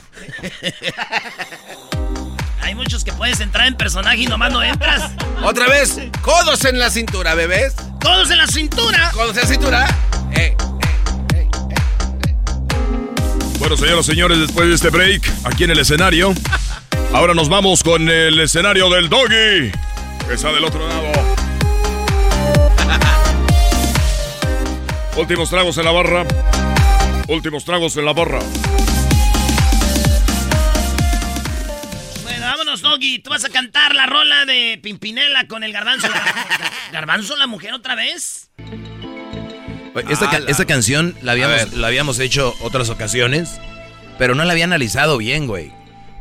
Hay muchos que puedes entrar en personaje y nomás no entras. Otra vez, codos en la cintura, bebés. ¡Codos en la cintura! Codos en la cintura. Eh, Bueno, señoras y señores, después de este break, aquí en el escenario, ahora nos vamos con el escenario del doggy, que está del otro lado. [LAUGHS] Últimos tragos en la barra. Últimos tragos en la barra. Bueno, vámonos, Doggy. Tú vas a cantar la rola de Pimpinela con el garbanzo. [LAUGHS] ¿Garbanzo la mujer otra vez? Ca- Ah, la- esta canción habíamos, la habíamos hecho otras ocasiones, pero no la había analizado bien, güey.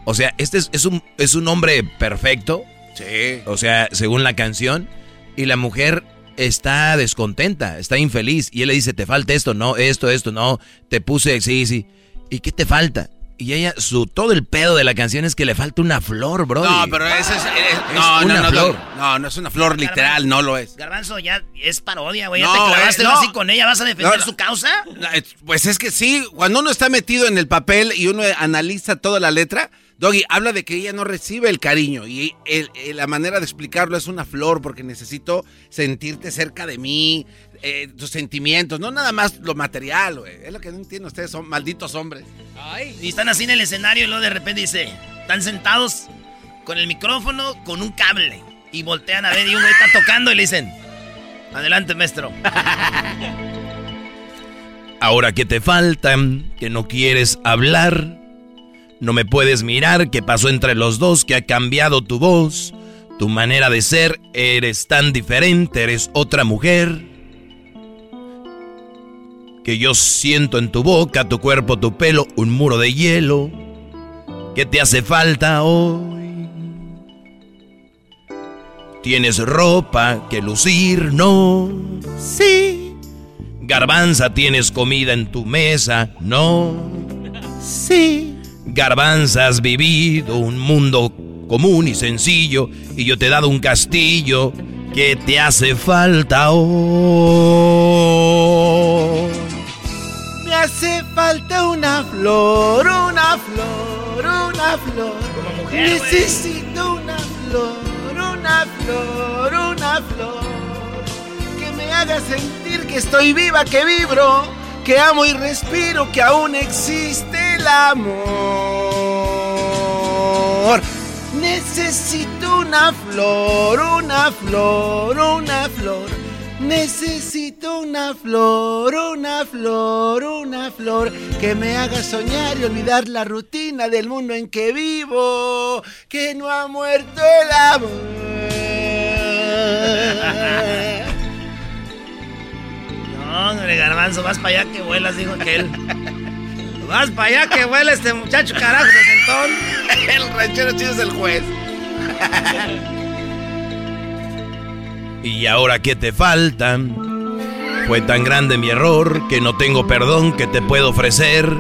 O sea, este es, es un, es un hombre perfecto, Sí. o sea, según la canción, y la mujer está descontenta, está infeliz, y él le dice, te falta esto, no, esto, esto, no, te puse, sí, sí. ¿Y qué te falta? Y ella, su, todo el pedo de la canción es que le falta una flor, bro. No, pero esa es. eh, Es no, no, una no, flor. no. No, no es una flor literal, no lo es. Garbanzo, ya es parodia, güey. Ya No, te clavaste eh, no. así con ella. ¿Vas a defender No, su causa? Eh, Pues es que sí, cuando uno está metido en el papel y uno analiza toda la letra, Doggy habla de que ella no recibe el cariño y el- el- la manera de explicarlo es una flor porque necesito sentirte cerca de mí, eh, tus sentimientos, no nada más lo material, güey. Es lo que no entienden ustedes, son malditos hombres. Y están así en el escenario y luego de repente dice, están sentados con el micrófono con un cable. Y voltean a ver y un güey está tocando y le dicen, adelante, maestro. [LAUGHS] Ahora que te falta, que no quieres hablar, no me puedes mirar, que pasó entre los dos, que ha cambiado tu voz, tu manera de ser, eres tan diferente, eres otra mujer. Que yo siento en tu boca, tu cuerpo, tu pelo, un muro de hielo. ¿Qué te hace falta hoy? Tienes ropa que lucir, no. Sí. Garbanza, tienes comida en tu mesa, no. Sí. Garbanza, has vivido un mundo común y sencillo y yo te he dado un castillo que te hace falta hoy. Me hace falta una flor, una flor, una flor. mujer. Necesito una flor, una flor, una flor. Que me haga sentir que estoy viva, que vibro, que amo y respiro, que aún existe el amor. Necesito una flor, una flor, una flor. Necesito una flor, una flor, una flor que me haga soñar y olvidar la rutina del mundo en que vivo, que no ha muerto el amor. [LAUGHS] No, hombre, garbanzo, vas para allá que vuelas, dijo aquel. [LAUGHS] Vas para allá que vuela este muchacho, carajo, de sentón. [LAUGHS] el ranchero chido es el juez. [LAUGHS] Y ahora que te falta, fue tan grande mi error que no tengo perdón que te puedo ofrecer.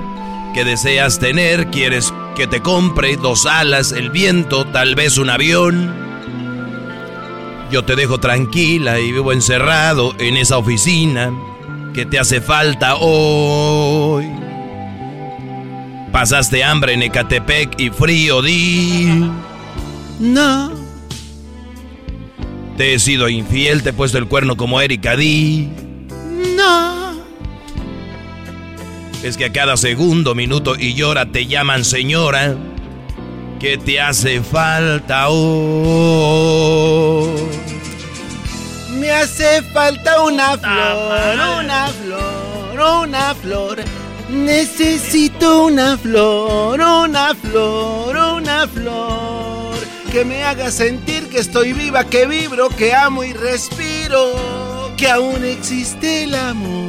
Que deseas tener, quieres que te compre dos alas, el viento, tal vez un avión. Yo te dejo tranquila y vivo encerrado en esa oficina que te hace falta hoy. Pasaste hambre en Ecatepec y frío, di. No. Te he sido infiel, te he puesto el cuerno como Erika D. No. Es que a cada segundo, minuto y hora te llaman señora. ¿Qué te hace falta hoy? Me hace falta una flor, una flor, una flor. Necesito una flor, una flor, una flor. Que me haga sentir que estoy viva, que vibro, que amo y respiro. Que aún existe el amor.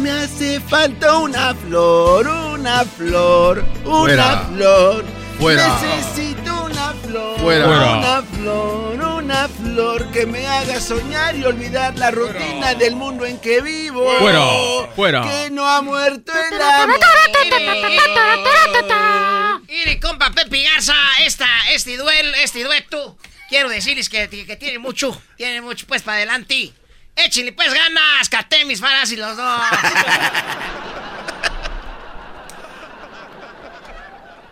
Me hace falta una flor, una flor, una Fuera. flor. Fuera. Necesito una flor, Fuera. una flor, una flor que me haga soñar y olvidar la rutina del mundo en que vivo. Fuera. Fuera. Que no ha muerto el amor. Mire, compa Pepe Garza, esta, este duelo, este dueto, quiero decirles que, que tiene mucho, tiene mucho pues para adelante. Échenle pues ganas, catemis faras y los dos.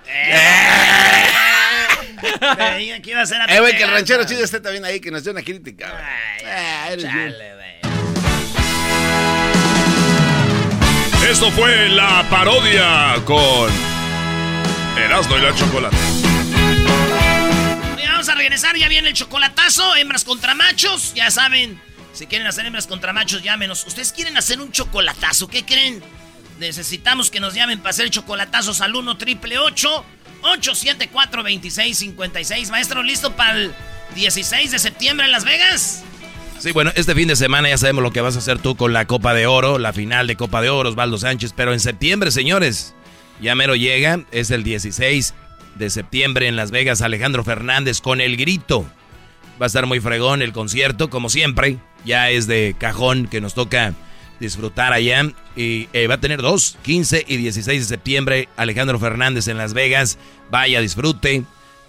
Me que iba a ser a Eh, güey, que el ranchero chido esté también ahí, que nos dio una crítica. Ah, eres bien. Chale, güey. Esto fue la parodia con Erasmo y la Chocolate. Oye, vamos a regresar, ya viene el chocolatazo, hembras contra machos, ya saben, si quieren hacer hembras contra machos, llámenos. ¿Ustedes quieren hacer un chocolatazo? ¿Qué creen? Necesitamos que nos llamen para hacer chocolatazos al 1 triple 874 2656 Maestro, ¿listo para el 16 de septiembre en Las Vegas? Sí, bueno, este fin de semana ya sabemos lo que vas a hacer tú con la Copa de Oro, la final de Copa de Oro, Osvaldo Sánchez, pero en septiembre, señores, ya mero llega, es el 16 de septiembre en Las Vegas, Alejandro Fernández con el grito. Va a estar muy fregón el concierto, como siempre, ya es de cajón que nos toca disfrutar allá. Y eh, va a tener dos, 15 y 16 de septiembre, Alejandro Fernández en Las Vegas. Vaya, disfrute.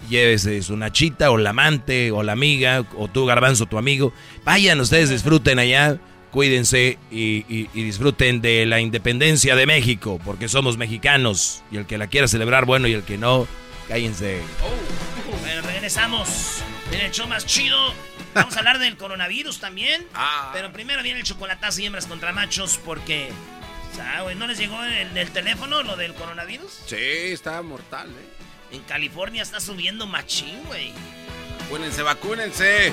Llévese su nachita o la amante o la amiga o tu garbanzo, tu amigo. Vayan, ustedes disfruten allá, cuídense y, disfruten de la independencia de México, porque somos mexicanos. Y el que la quiera celebrar, bueno, y el que no, cállense. Bueno, regresamos. En el más chido. Vamos a hablar del coronavirus también. Pero primero viene el chocolatazo y hembras contra machos porque. ah, güey, ¿No les llegó el, el teléfono lo del coronavirus? Sí, está mortal, eh. En California está subiendo machín, güey. Vacúnense, vacúnense.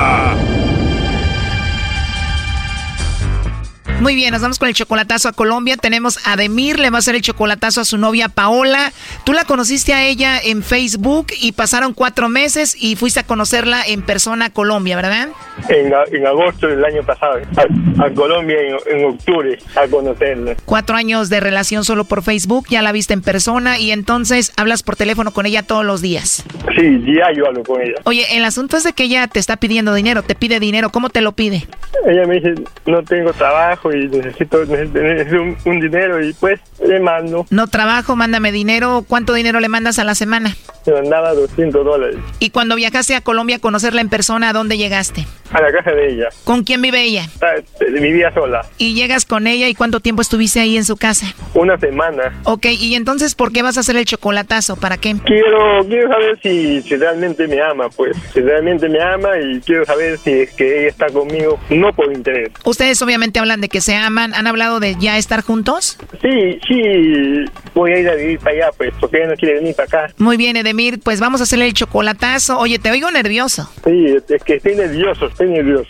Muy bien, nos vamos con el chocolatazo a Colombia. Tenemos a Demir, le va a hacer el chocolatazo a su novia Paola. Tú la conociste a ella en Facebook y pasaron cuatro meses y fuiste a conocerla en persona a Colombia, ¿verdad? En, en agosto del año pasado, a, a Colombia en, en octubre, a conocerla. Cuatro años de relación solo por Facebook, ya la viste en persona y entonces hablas por teléfono con ella todos los días. Sí, ya yo hablo con ella. Oye, el asunto es de que ella te está pidiendo dinero, te pide dinero, ¿cómo te lo pide? Ella me dice, no tengo trabajo y necesito, necesito, un, un dinero y pues le mando. No trabajo, mándame dinero, ¿cuánto dinero le mandas a la semana? Me mandaba 200 dólares Y cuando viajaste a Colombia a conocerla en persona, ¿a dónde llegaste? a la casa de ella. ¿Con quién vive ella? Ah, Vivía sola. Y llegas con ella y cuánto tiempo estuviste ahí en su casa. Una semana. Ok, y entonces, ¿por qué vas a hacer el chocolatazo? ¿Para qué? Quiero, quiero saber si, si realmente me ama, pues. Si realmente me ama y quiero saber si es que ella está conmigo, no por interés. Ustedes obviamente hablan de que se aman. ¿Han hablado de ya estar juntos? Sí, sí, voy a ir a vivir para allá, pues, porque ella no quiere venir para acá. Muy bien, Edemir, pues vamos a hacerle el chocolatazo. Oye, te oigo nervioso. Sí, es que estoy nervioso, estoy nervioso.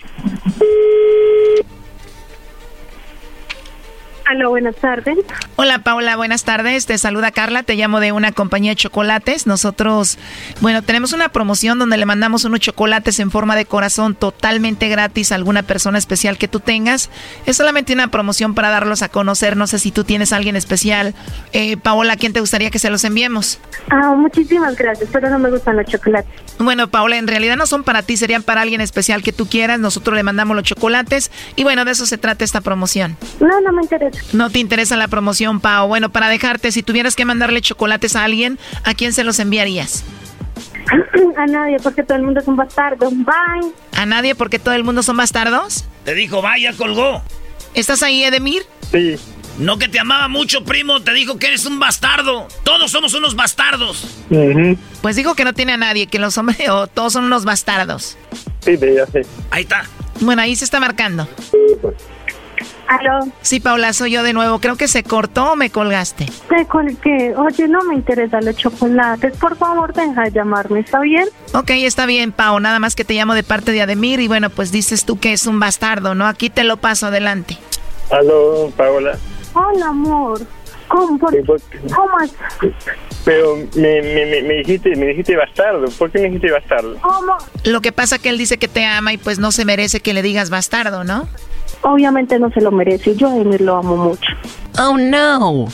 Hola, buenas tardes. Hola Paula, buenas tardes. Te saluda Carla, te llamo de una compañía de chocolates. Nosotros, bueno, tenemos una promoción donde le mandamos unos chocolates en forma de corazón totalmente gratis a alguna persona especial que tú tengas. Es solamente una promoción para darlos a conocer. No sé si tú tienes a alguien especial. Eh, Paola, ¿a quién te gustaría que se los enviemos? Ah, muchísimas gracias, pero no me gustan los chocolates. Bueno, Paola, en realidad no son para ti, serían para alguien especial que tú quieras. Nosotros le mandamos los chocolates y bueno, de eso se trata esta promoción. No, no me interesa. No te interesa la promoción, Pao. Bueno, para dejarte, si tuvieras que mandarle chocolates a alguien, ¿a quién se los enviarías? [CLEARS THROAT] A nadie, porque todo el mundo es un bastardo. Bye. ¿A nadie porque todo el mundo son bastardos? Te dijo, vaya, colgó. ¿Estás ahí, Edemir? Sí. No que te amaba mucho, primo, te dijo que eres un bastardo. Todos somos unos bastardos. Pues dijo que no tiene a nadie, que los hombres [LAUGHS] o todos son unos bastardos. Sí, ya sé. Ahí está. Bueno, ahí se está marcando. ¿Aló? Sí, Paula, soy yo de nuevo. Creo que se cortó o me colgaste. Te colgué. Oye, no me interesan los chocolates. Por favor, deja de llamarme, ¿está bien? Ok, está bien, Pau. Nada más que te llamo de parte de Ademir y bueno, pues dices tú que es un bastardo, ¿no? Aquí te lo paso adelante. Aló, Paola. Hola, amor. ¿Cómo? Por- por- ¿Cómo es? Pero me, me, me, me dijiste, me dijiste bastardo. ¿Por qué me dijiste bastardo? ¿Cómo? Lo que pasa que él dice que te ama y pues no se merece que le digas bastardo, ¿no? Obviamente no se lo merece. Yo a Emir lo amo mucho. Oh, no.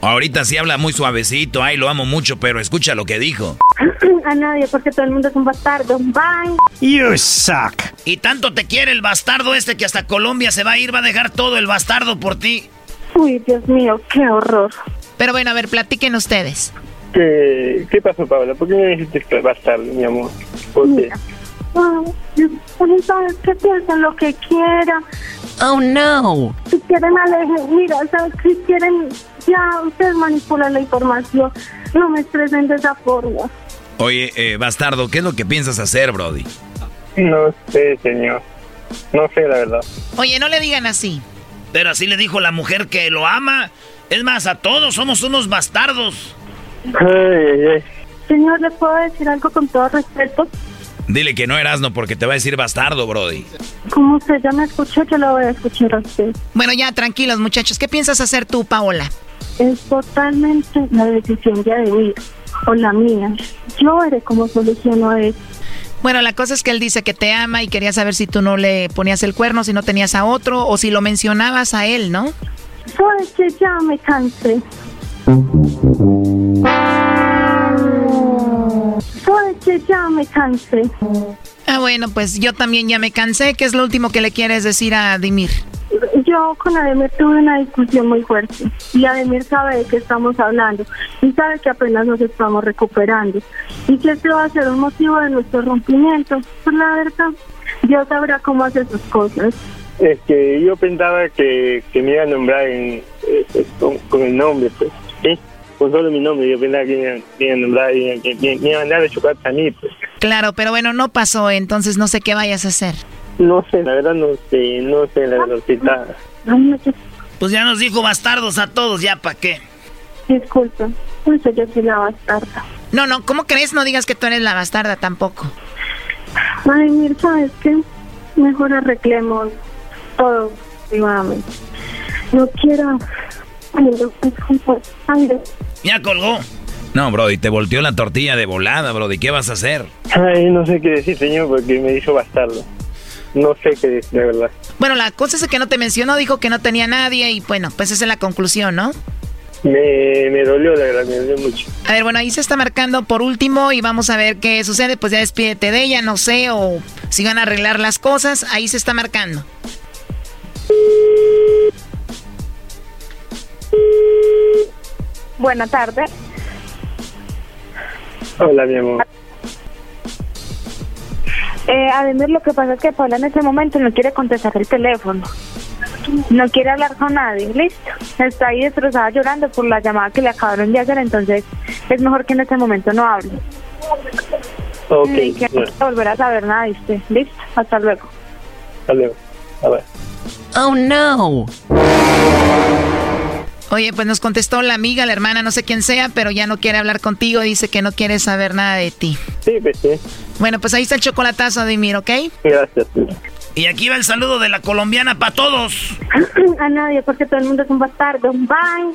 Ahorita sí habla muy suavecito, ay, lo amo mucho, pero escucha lo que dijo. [CLEARS THROAT] a nadie, porque todo el mundo es un bastardo. Bye. You suck. Y tanto te quiere el bastardo este que hasta Colombia se va a ir, va a dejar todo el bastardo por ti. Uy, Dios mío, qué horror. Pero bueno, a ver, platiquen ustedes. ¿Qué, qué pasó, Paola? ¿Por qué me dijiste bastardo, mi amor? ¿Por qué? Pues, ¿sabes qué? Piensen lo que quieran. Oh, no. Si quieren alejen, mira, ¿sabes? Si quieren, ya ustedes manipulan la información. No me estresen de esa forma. Oye, eh, bastardo, ¿qué es lo que piensas hacer, Brody? No sé, señor. No sé, la verdad. Oye, no le digan así. Pero así le dijo la mujer que lo ama. Es más, a todos somos unos bastardos. Ay, ay, ay. Señor, ¿le puedo decir algo con todo respeto? Dile que no eras no porque te va a decir bastardo, Brody. Como usted ya me escuchó, yo lo voy a escuchar a usted. Bueno, ya, tranquilos, muchachos. ¿Qué piensas hacer tú, Paola? Es totalmente la decisión de Ademir o la mía. Yo veré cómo soluciono esto. Bueno, la cosa es que él dice que te ama y quería saber si tú no le ponías el cuerno, si no tenías a otro o si lo mencionabas a él, ¿no? Sabes que ya me cansé. Que ya me cansé. Ah, bueno, pues yo también ya me cansé. ¿Qué es lo último que le quieres decir a Dimir? Yo con Ademir tuve una discusión muy fuerte y Ademir sabe de qué estamos hablando y sabe que apenas nos estamos recuperando y que este va a ser un motivo de nuestro rompimiento. Pues la verdad, Dios sabrá cómo hace sus cosas. Es que yo pensaba que, que me iba a nombrar en, eh, con, con el nombre, pues. ¿Sí? Con solo mi nombre. Yo pensaba que me iba, me iba a nombrar que me, a mandar de chocolate a mí, pues. Claro, pero bueno, no pasó, entonces no sé qué vayas a hacer. No sé, la verdad no sé, no sé, la verdad, está. Pues ya nos dijo bastardos a todos, ya para qué. Disculpa, pues yo soy la bastarda. No, no, ¿cómo crees? No digas que tú eres la bastarda tampoco. Ademir, ¿sabes qué? Mejor arreglemos todo privadamente. No quiero... Ay, no, disculpa. Ay, no. Ya colgó. No, Brody, te volteó la tortilla de volada, Brody. ¿Qué vas a hacer? Ay, no sé qué decir, señor, porque me dijo bastardo. No sé qué decir, de verdad. Bueno, la cosa es que no te mencionó, dijo que no tenía nadie y bueno, pues esa es la conclusión, ¿no? Me, me dolió, la verdad, me dolió mucho. A ver, bueno, ahí se está marcando por último y vamos a ver qué sucede. Pues ya despídete de ella, no sé, o si van a arreglar las cosas. Ahí se está marcando. Buenas tardes. Hola, mi amor. Eh, Ademir, lo que pasa es que Paula en este momento no quiere contestar el teléfono. No quiere hablar con nadie, listo. Está ahí destrozada llorando por la llamada que le acabaron de hacer, entonces es mejor que en este momento no hable. Ok, Y que no bueno, quiere volver a saber nada usted. Listo, hasta luego. hasta luego. A ver. Oh no. Oye, pues nos contestó la amiga, la hermana, no sé quién sea, pero ya no quiere hablar contigo, dice que no quiere saber nada de ti. Sí, pues sí. Bueno, pues ahí está el chocolatazo, Adimir, ¿ok? Gracias. Y aquí va el saludo de la colombiana para todos. [CLEARS THROAT] a nadie, porque todo el mundo es un bastardo. Bye.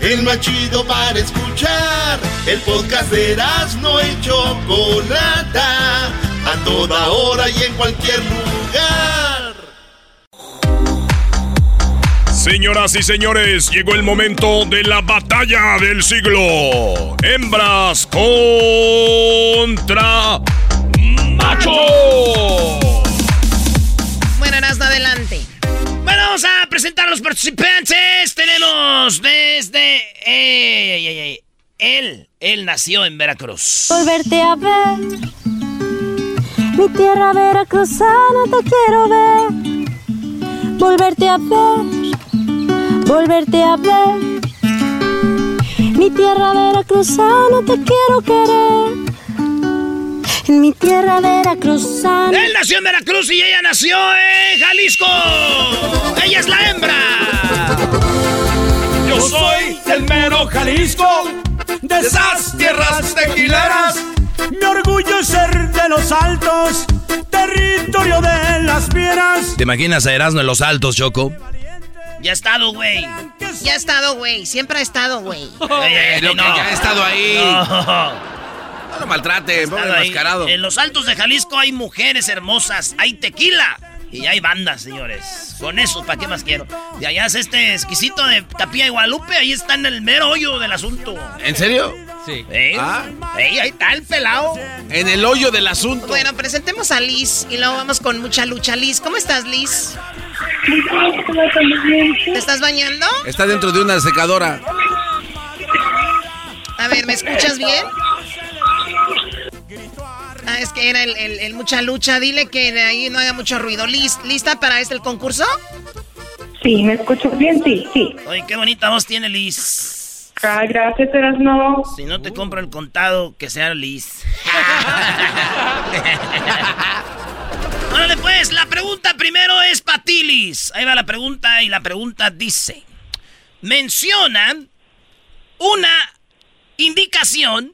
El más chido para escuchar. El podcast de no y Chocolata. A toda hora y en cualquier lugar. Señoras y señores, llegó el momento de la batalla del siglo. Hembras contra machos. Presentar a los participantes. Tenemos desde... ey, ey, ey. Él, él nació en Veracruz. Volverte a ver. Mi tierra veracruzana te quiero ver. Volverte a ver. Volverte a ver. Mi tierra veracruzana te quiero querer. En mi tierra veracruzana. Él nació en Veracruz y ella nació en Jalisco. Ella es la hembra. Yo soy del mero Jalisco, de esas tierras tequileras. Mi orgullo es ser de los altos, territorio de las fieras. ¿Te imaginas a Erasmo en los altos, Choco? Ya ha estado, güey. Ya ha estado, güey. Siempre ha estado, güey. Ey, ey, ey, Lo que no. ya ha estado ahí. No. No lo maltrate, pobre enmascarado. En los altos de Jalisco hay mujeres hermosas, hay tequila y hay bandas, señores. Con eso, ¿para qué más quiero? Y allá es este exquisito de Tapía y Guadalupe, ahí está en el mero hoyo del asunto. ¿En serio? Sí. ¿Eh? Ah. Ey, ahí está el pelado. En el hoyo del asunto. Bueno, presentemos a Liz y luego vamos con mucha lucha. Liz, ¿cómo estás, Liz? ¿Te estás bañando? Está dentro de una secadora. A ver, ¿me escuchas bien? Ah, es que era el, el- el mucha lucha. Dile que de ahí no haga mucho ruido. Liz, ¿lista para este el concurso? Sí, ¿me escuchas bien? Sí, sí. Oye, qué bonita voz tiene Liz. Ay, gracias, Erasno. Si no te compro el contado, que sea Liz. [LAUGHS] Órale, pues, la pregunta primero es para ti, Liz. Ahí va la pregunta y la pregunta dice: Menciona una indicación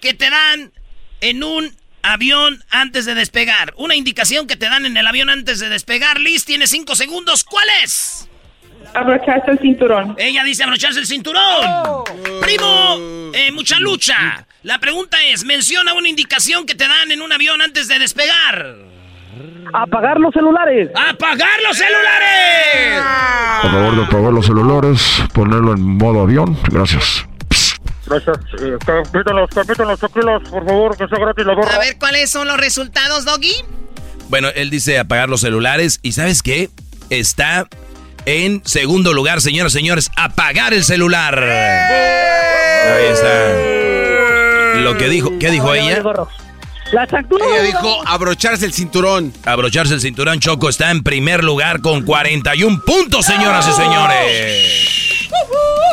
que te dan en un avión antes de despegar. Una indicación que te dan en el avión antes de despegar. Liz, tiene cinco segundos. ¿Cuál es? Abrocharse el cinturón. Ella dice abrocharse el cinturón. Primo, eh, mucha lucha. La pregunta es, menciona una indicación que te dan en un avión antes de despegar. Apagar los celulares. ¡Apagar los celulares! Por favor de apagar los celulares, ponerlo en modo avión. Gracias. Gracias. Eh, capítalos, capítalos, tranquilos, por favor, que sea gratis la gorra. A ver, ¿cuáles son los resultados, Doggy? Bueno, él dice apagar los celulares y ¿sabes qué? Está en segundo lugar, señoras y señores, apagar el celular. Ahí está. Lo que dijo, ¿qué dijo ella? La. Ella dijo abrocharse el cinturón. Abrocharse el cinturón Choco está en primer lugar con 41 puntos, señoras y señores.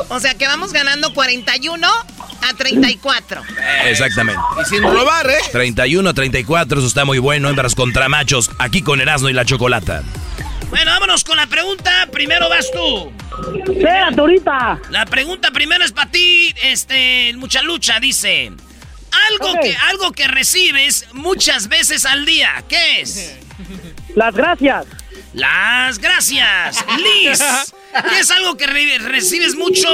O sea que vamos ganando 41 a 34. Exactamente. Y sin robar, ¿eh? 31 a 34, eso está muy bueno, hembras contra machos, aquí con Erasmo y la Chocolata. Bueno, vámonos con la pregunta. Primero vas tú. Espérate, ahorita. La pregunta primero es para ti, este, mucha lucha, dice. Algo, que, algo que recibes muchas veces al día. ¿Qué es? [LAUGHS] Las gracias. Las gracias. [LAUGHS] Liz. ¿Qué es algo que re- recibes mucho,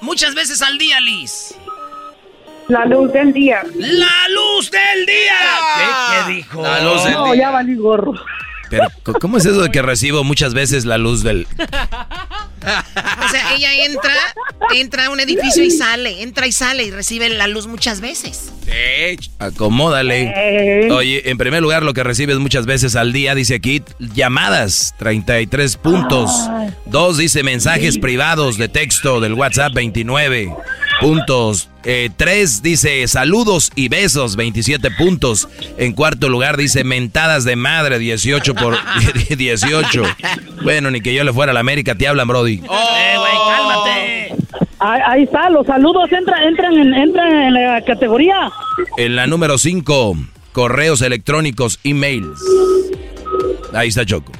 muchas veces al día, Liz? La luz del día. ¡La luz del día! ¿Qué, qué dijo? La luz del No, ya valí gorro. Pero, ¿cómo es eso de que recibo muchas veces la luz del... [LAUGHS] O sea, ella entra, entra a un edificio y sale, entra y sale y recibe la luz muchas veces. Acomódale. Oye, en primer lugar, lo que recibes muchas veces al día, dice aquí, llamadas, 33 puntos. Dos, dice mensajes privados de texto del WhatsApp, 29 puntos. Eh, tres, dice saludos y besos, 27 puntos. En cuarto lugar, dice mentadas de madre, 18 por [LAUGHS] [LAUGHS] 18. Bueno, ni que yo le fuera a la América, te hablan, Brody. ¡Eh, güey, cálmate! Ahí, ahí está, los saludos entran, entran, en, entran en la categoría. En la número 5, correos electrónicos, emails. Ahí está Choco.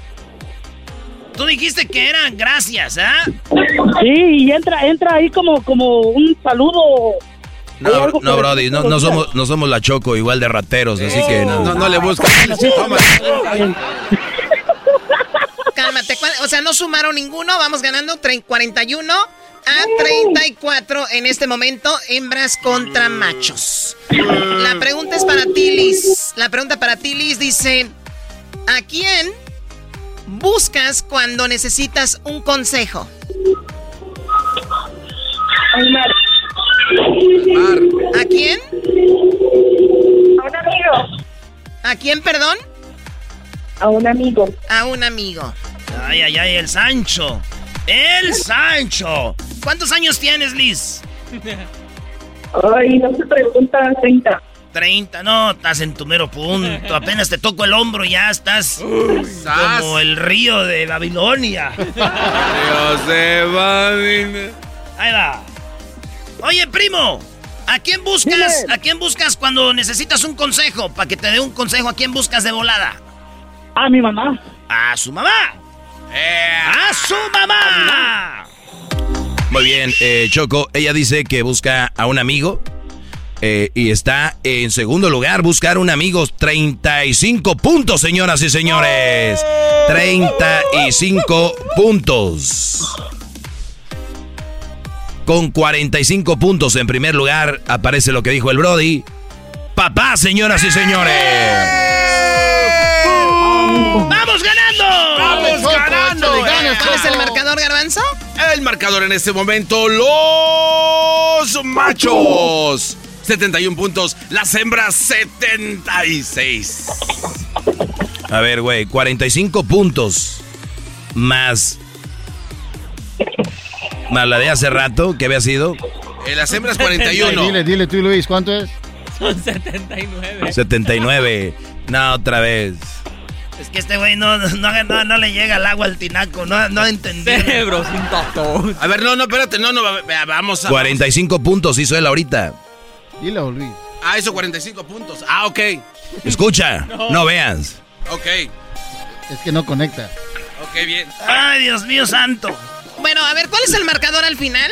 Tú dijiste que eran gracias, ¿ah? Sí, y entra, entra ahí como, como un saludo. No, no, Brody, no, no somos, no somos la Choco igual de rateros, así que no. No, no le busques. Toma. Cálmate, ¿cuál- o sea, no sumaron ninguno, vamos ganando tre- 41 a 34 en este momento, hembras contra machos. La pregunta es para ti, Liz. La pregunta para ti, Liz, dice, ¿a quién buscas cuando necesitas un consejo? ¿A quién? A un amigo. ¿A quién, perdón? A un amigo. A un amigo. Ay, ay, ay, el Sancho. El Sancho. ¿Cuántos años tienes, Liz? Ay, no se pregunta 30. 30, no, estás en tu mero punto. Apenas te toco el hombro y ya estás como el río de Babilonia. Dios de Babilonia. Ahí va. Oye, primo, ¿a quién buscas? ¿A quién buscas cuando necesitas un consejo? Para que te dé un consejo, ¿a quién buscas de volada? A mi mamá. A su mamá. A su mamá. Muy bien, eh, Choco, ella dice que busca a un amigo eh, y está en segundo lugar, buscar un amigo, 35 puntos, señoras y señores. 35 puntos. Con 45 puntos en primer lugar aparece lo que dijo el Brody. Papá, señoras y señores. ¡Vamos ¿Cuál es el marcador, Garbanzo? El marcador en este momento, los machos. 71 puntos, las hembras 76. A ver, güey, 45 puntos más. Más la de hace rato, que había sido Eh, las hembras 41. Dile, dile tú, Luis, ¿cuánto es? Son 79. 79. No, otra vez. Es que este güey no, no, no, no le llega el agua al tinaco, no, no entendí. Cerebro sin tato. A ver, no, no, espérate, no, no, va- va- vamos a. 45 puntos hizo él ahorita. Dile, Luis. Ah, eso 45 puntos. Ah, ok. Escucha, no veas. Ok, Es que no conecta. ok, bien. Ay, Dios mío santo. Bueno, a ver, ¿cuál es el marcador al final?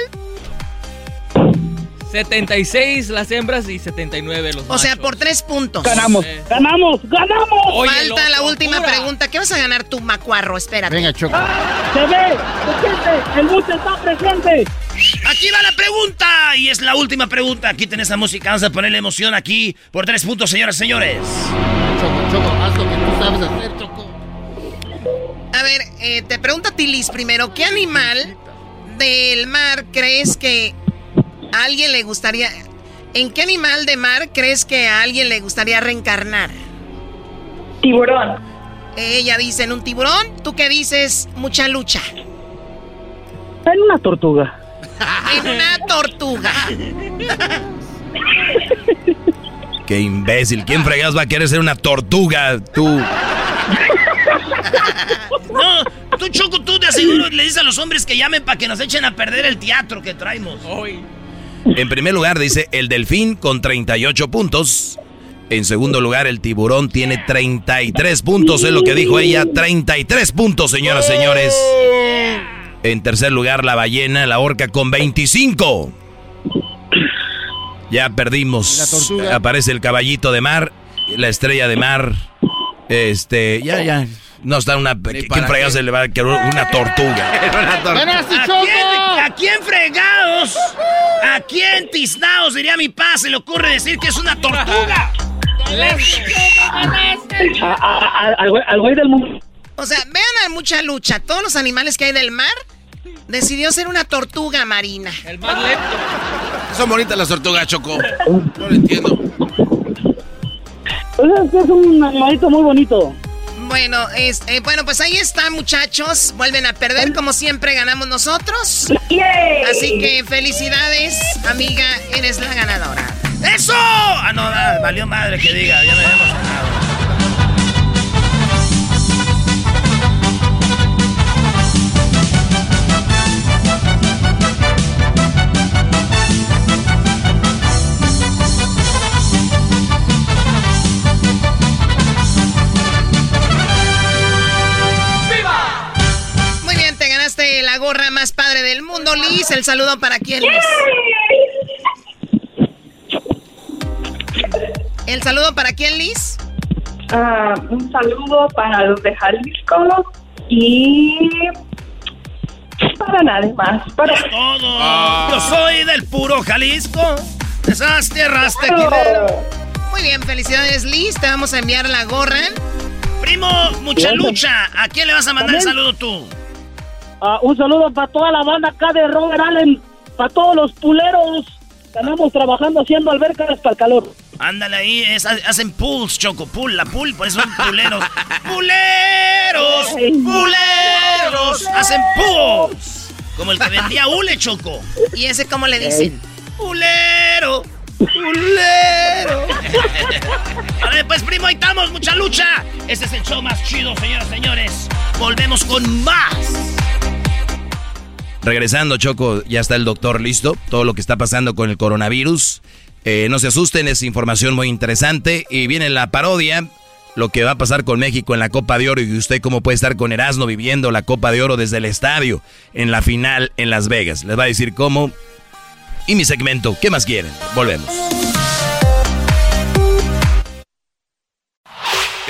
76 las hembras y 79 los O sea, machos. por tres puntos. Ganamos, Eh. ganamos, ganamos. Oye, Falta la locura. última pregunta. ¿Qué vas a ganar tú, macuarro? Espérate. Venga, Choco. Se ve, se siente, el mundo está presente. Aquí va la pregunta y es la última pregunta. Aquí tenés la música, vamos a ponerle emoción aquí por tres puntos, señoras y señores. Choco, Choco, haz lo que tú sabes hacer, Choco. A ver, eh, te pregunto a ti, Liz, primero, ¿qué animal del mar crees que a alguien le gustaría... ¿En qué animal de mar crees que a alguien le gustaría reencarnar? Tiburón. Ella dice en un tiburón, ¿tú qué dices? Mucha lucha. En una tortuga. [LAUGHS] En una tortuga. [LAUGHS] Qué imbécil. ¿Quién fregados va a querer ser una tortuga? Tú. [LAUGHS] No, tú Choco, tú de seguro le dices a los hombres que llamen para que nos echen a perder el teatro que traemos. En primer lugar dice el delfín con 38 puntos. En segundo lugar el tiburón tiene 33 puntos. Es lo que dijo ella. 33 puntos, señoras y señores. En tercer lugar la ballena, la orca con 25. Ya perdimos. Aparece el caballito de mar, la estrella de mar. Este, ya, ya. No está una. ¿Quién fregados se le va a querer [LAUGHS] una tortuga? ¡Ganaste, ¿A Choco! quién, ¿A quién fregados? ¿A quién tiznados, diría mi pa, se le ocurre decir que es una tortuga? Al, güey, del mundo. O sea, vean a mucha lucha. Todos los animales que hay del mar decidió ser una tortuga marina. El más lento. [LAUGHS] Son bonitas las tortugas, Choco. No lo entiendo. [LAUGHS] Es un animalito muy bonito. Bueno, es, eh, bueno, pues ahí está, muchachos. Vuelven a perder, como siempre ganamos nosotros. Así que felicidades, amiga, eres la ganadora. ¡Eso! Ah, no, valió madre que diga, ya me habíamos ganado. La gorra más padre del mundo, Liz. El saludo para quién, Liz. El saludo para quién, Liz. Ah, un saludo para los de Jalisco y para nadie más. Para Todo. Yo soy del puro Jalisco. De esas tierras tequileras. Muy bien, felicidades, Liz. Te vamos a enviar la gorra. Primo, mucha lucha. ¿A quién le vas a mandar el saludo tú? Ah, un saludo para toda la banda acá de Robert Allen, para todos los puleros que andamos trabajando haciendo albercas para el calor. Ándale ahí, es- hacen pools, Choco, pool, la pool, por eso son puleros. [LAUGHS] ¡Puleros! ¡Puleros! Hacen pools. Como el que [LAUGHS] vendía hule, Choco. ¿Y ese cómo le dicen? ¡Pulero! ¡Pulero! [LAUGHS] A ver, pues, primo, ahí estamos, mucha lucha. Este es el show más chido, señoras y señores. Volvemos con más. Regresando, Choco, ya está el doctor listo. Todo lo que está pasando con el coronavirus. Eh, no se asusten, es información muy interesante. Y viene la parodia, lo que va a pasar con México en la Copa de Oro y usted cómo puede estar con Erasmo viviendo la Copa de Oro desde el estadio en la final en Las Vegas. Les va a decir cómo. Y mi segmento, ¿qué más quieren? Volvemos.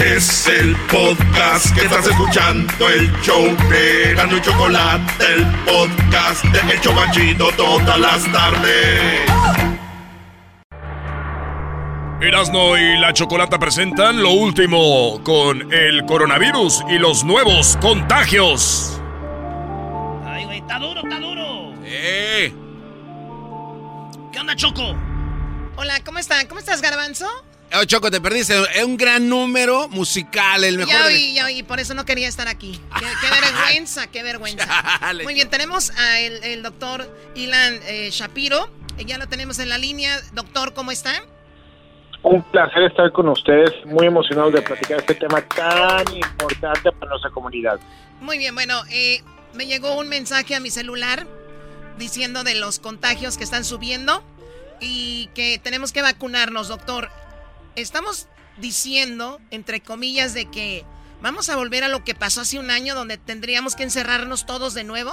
Es el podcast que estás escuchando, el show de Gano y Chocolate, el podcast de El Chobachito todas las tardes. Erasno y la Chocolata presentan lo último con el coronavirus y los nuevos contagios. Ay, güey, está duro, está duro. ¡Eh! ¿Qué onda, Choco? Hola, ¿cómo están? ¿Cómo estás, Garbanzo? Oh, Choco, te perdiste. Es un gran número musical, el mejor. Ya oí, ya oí, por eso no quería estar aquí. Qué, qué [LAUGHS] vergüenza, qué vergüenza. Chale. Muy bien, tenemos al el, el doctor Ilan eh, Shapiro. Eh, Ya lo tenemos en la línea. Doctor, ¿cómo está? Un placer estar con ustedes, muy emocionado de platicar este tema tan importante para nuestra comunidad. Muy bien, bueno, eh, me llegó un mensaje a mi celular diciendo de los contagios que están subiendo y que tenemos que vacunarnos, doctor. Estamos diciendo, entre comillas, de que vamos a volver a lo que pasó hace un año donde tendríamos que encerrarnos todos de nuevo.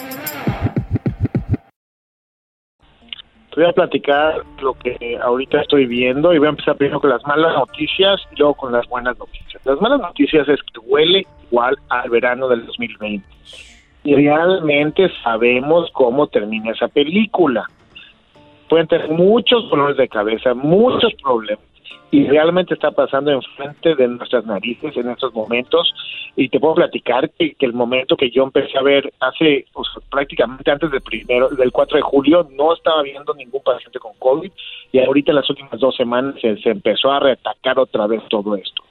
Te voy a platicar lo que ahorita estoy viendo y voy a empezar primero con las malas noticias y luego con las buenas noticias. Las malas noticias es que huele igual al verano del 2020. Y realmente sabemos cómo termina esa película. Pueden tener muchos dolores de cabeza, muchos problemas. Y realmente está pasando enfrente de nuestras narices en estos momentos. Y te puedo platicar que, el momento que yo empecé a ver hace sea, prácticamente antes del primero, del 4 de julio, no estaba viendo ningún paciente con COVID. Y ahorita las últimas dos semanas se, se empezó a reatacar otra vez todo esto.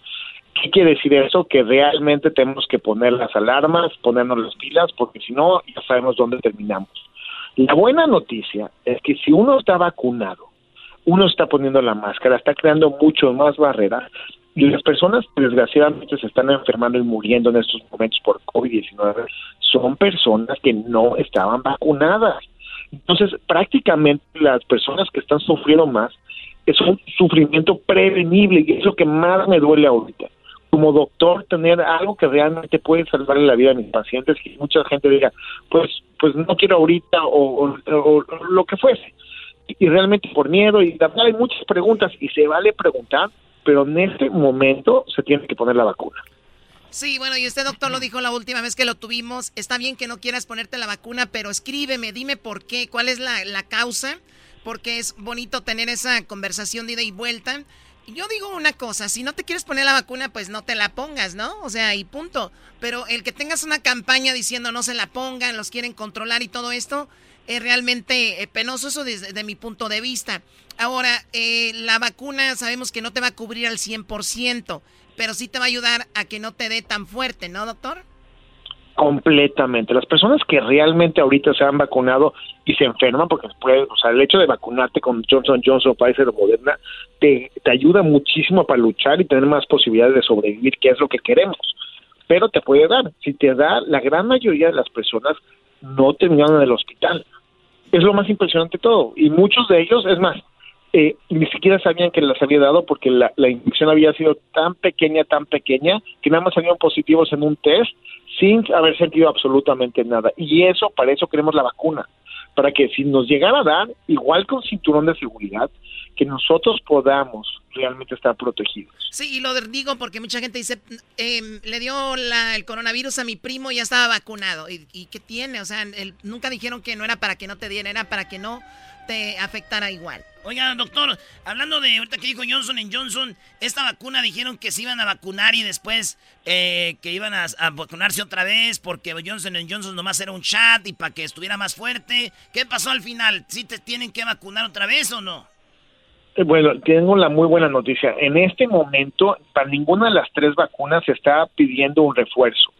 ¿Qué quiere decir eso? Que realmente tenemos que poner las alarmas, ponernos las pilas, porque si no, ya sabemos dónde terminamos. La buena noticia es que si uno está vacunado, uno está poniendo la máscara, está creando mucho más barreras y las personas que desgraciadamente se están enfermando y muriendo en estos momentos por COVID-19 son personas que no estaban vacunadas. Entonces, prácticamente las personas que están sufriendo más es un sufrimiento prevenible y es lo que más me duele ahorita. Como doctor, tener algo que realmente puede salvarle la vida a mis pacientes, que mucha gente diga, pues, pues no quiero ahorita o, o, lo que fuese. Y, realmente por miedo, y la hay muchas preguntas y se vale preguntar, pero en este momento se tiene que poner la vacuna. Sí, bueno, y usted, doctor, lo dijo la última vez que lo tuvimos. Está bien que no quieras ponerte la vacuna, pero escríbeme, dime por qué, cuál es la, la causa, porque es bonito tener esa conversación de ida y vuelta. Yo digo una cosa, si no te quieres poner la vacuna, pues no te la pongas, ¿no? O sea, y punto. Pero el que tengas una campaña diciendo no se la pongan, los quieren controlar y todo esto, es realmente eh, penoso eso desde, mi punto de vista. Ahora, eh, la vacuna sabemos que no te va a cubrir al 100%, pero sí te va a ayudar a que no te dé tan fuerte, ¿no, doctor? Completamente. Las personas que realmente ahorita se han vacunado y se enferman, porque puede, o sea, el hecho de vacunarte con Johnson Johnson, Pfizer o Moderna, te, te ayuda muchísimo para luchar y tener más posibilidades de sobrevivir, que es lo que queremos. Pero te puede dar. Si te da, la gran mayoría de las personas no terminaron en el hospital. Es lo más impresionante de todo. Y muchos de ellos, es más, eh, ni siquiera sabían que les había dado porque la, la infección había sido tan pequeña, tan pequeña, que nada más salieron positivos en un test sin haber sentido absolutamente nada. Y eso, para eso queremos la vacuna, para que si nos llegara a dar, igual con cinturón de seguridad, que nosotros podamos realmente estar protegidos. Sí, y lo digo porque mucha gente dice, em, le dio la, el coronavirus a mi primo y ya estaba vacunado. ¿Y, qué tiene? O sea, nunca dijeron que no era para que no te diera, era para que no te afectara igual. Oiga, doctor, hablando de ahorita que dijo Johnson Johnson, esta vacuna dijeron que se iban a vacunar y después eh, que iban a, vacunarse otra vez porque Johnson Johnson nomás era un chat y para que estuviera más fuerte. ¿Qué pasó al final? ¿Sí te tienen que vacunar otra vez o no? Eh, bueno, tengo la muy buena noticia. En este momento, para ninguna de las tres vacunas se está pidiendo un refuerzo.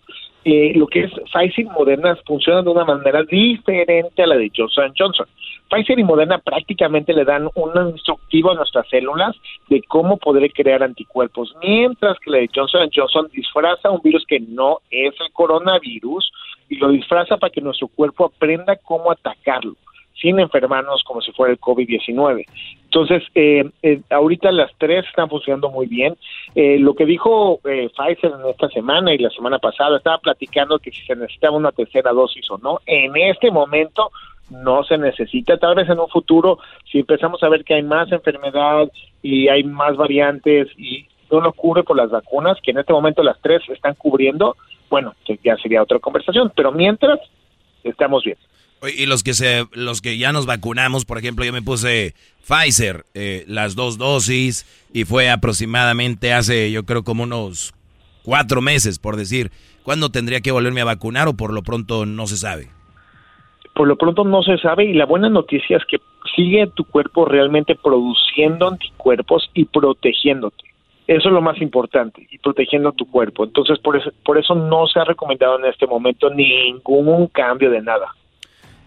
Eh, lo que es Pfizer y Moderna funciona de una manera diferente a la de Johnson Johnson. Pfizer y Moderna prácticamente le dan un instructivo a nuestras células de cómo poder crear anticuerpos, mientras que la de Johnson Johnson disfraza un virus que no es el coronavirus y lo disfraza para que nuestro cuerpo aprenda cómo atacarlo sin enfermarnos como si fuera el COVID-19. Entonces, eh, eh, ahorita las tres están funcionando muy bien. Eh, lo que dijo eh, Pfizer en esta semana y la semana pasada, estaba platicando que si se necesitaba una tercera dosis o no. En este momento no se necesita. Tal vez en un futuro, si empezamos a ver que hay más enfermedad y hay más variantes y no lo cubre por las vacunas, que en este momento las tres están cubriendo, bueno, ya sería otra conversación. Pero mientras, estamos bien. Y los que se, los que ya nos vacunamos, por ejemplo, yo me puse Pfizer, eh, las dos dosis, y fue aproximadamente hace, yo creo, como unos cuatro meses, por decir. ¿Cuándo tendría que volverme a vacunar o por lo pronto no se sabe? Por lo pronto no se sabe y la buena noticia es que sigue tu cuerpo realmente produciendo anticuerpos y protegiéndote. Eso es lo más importante, y protegiendo tu cuerpo. Entonces, por eso, por eso no se ha recomendado en este momento ningún cambio de nada.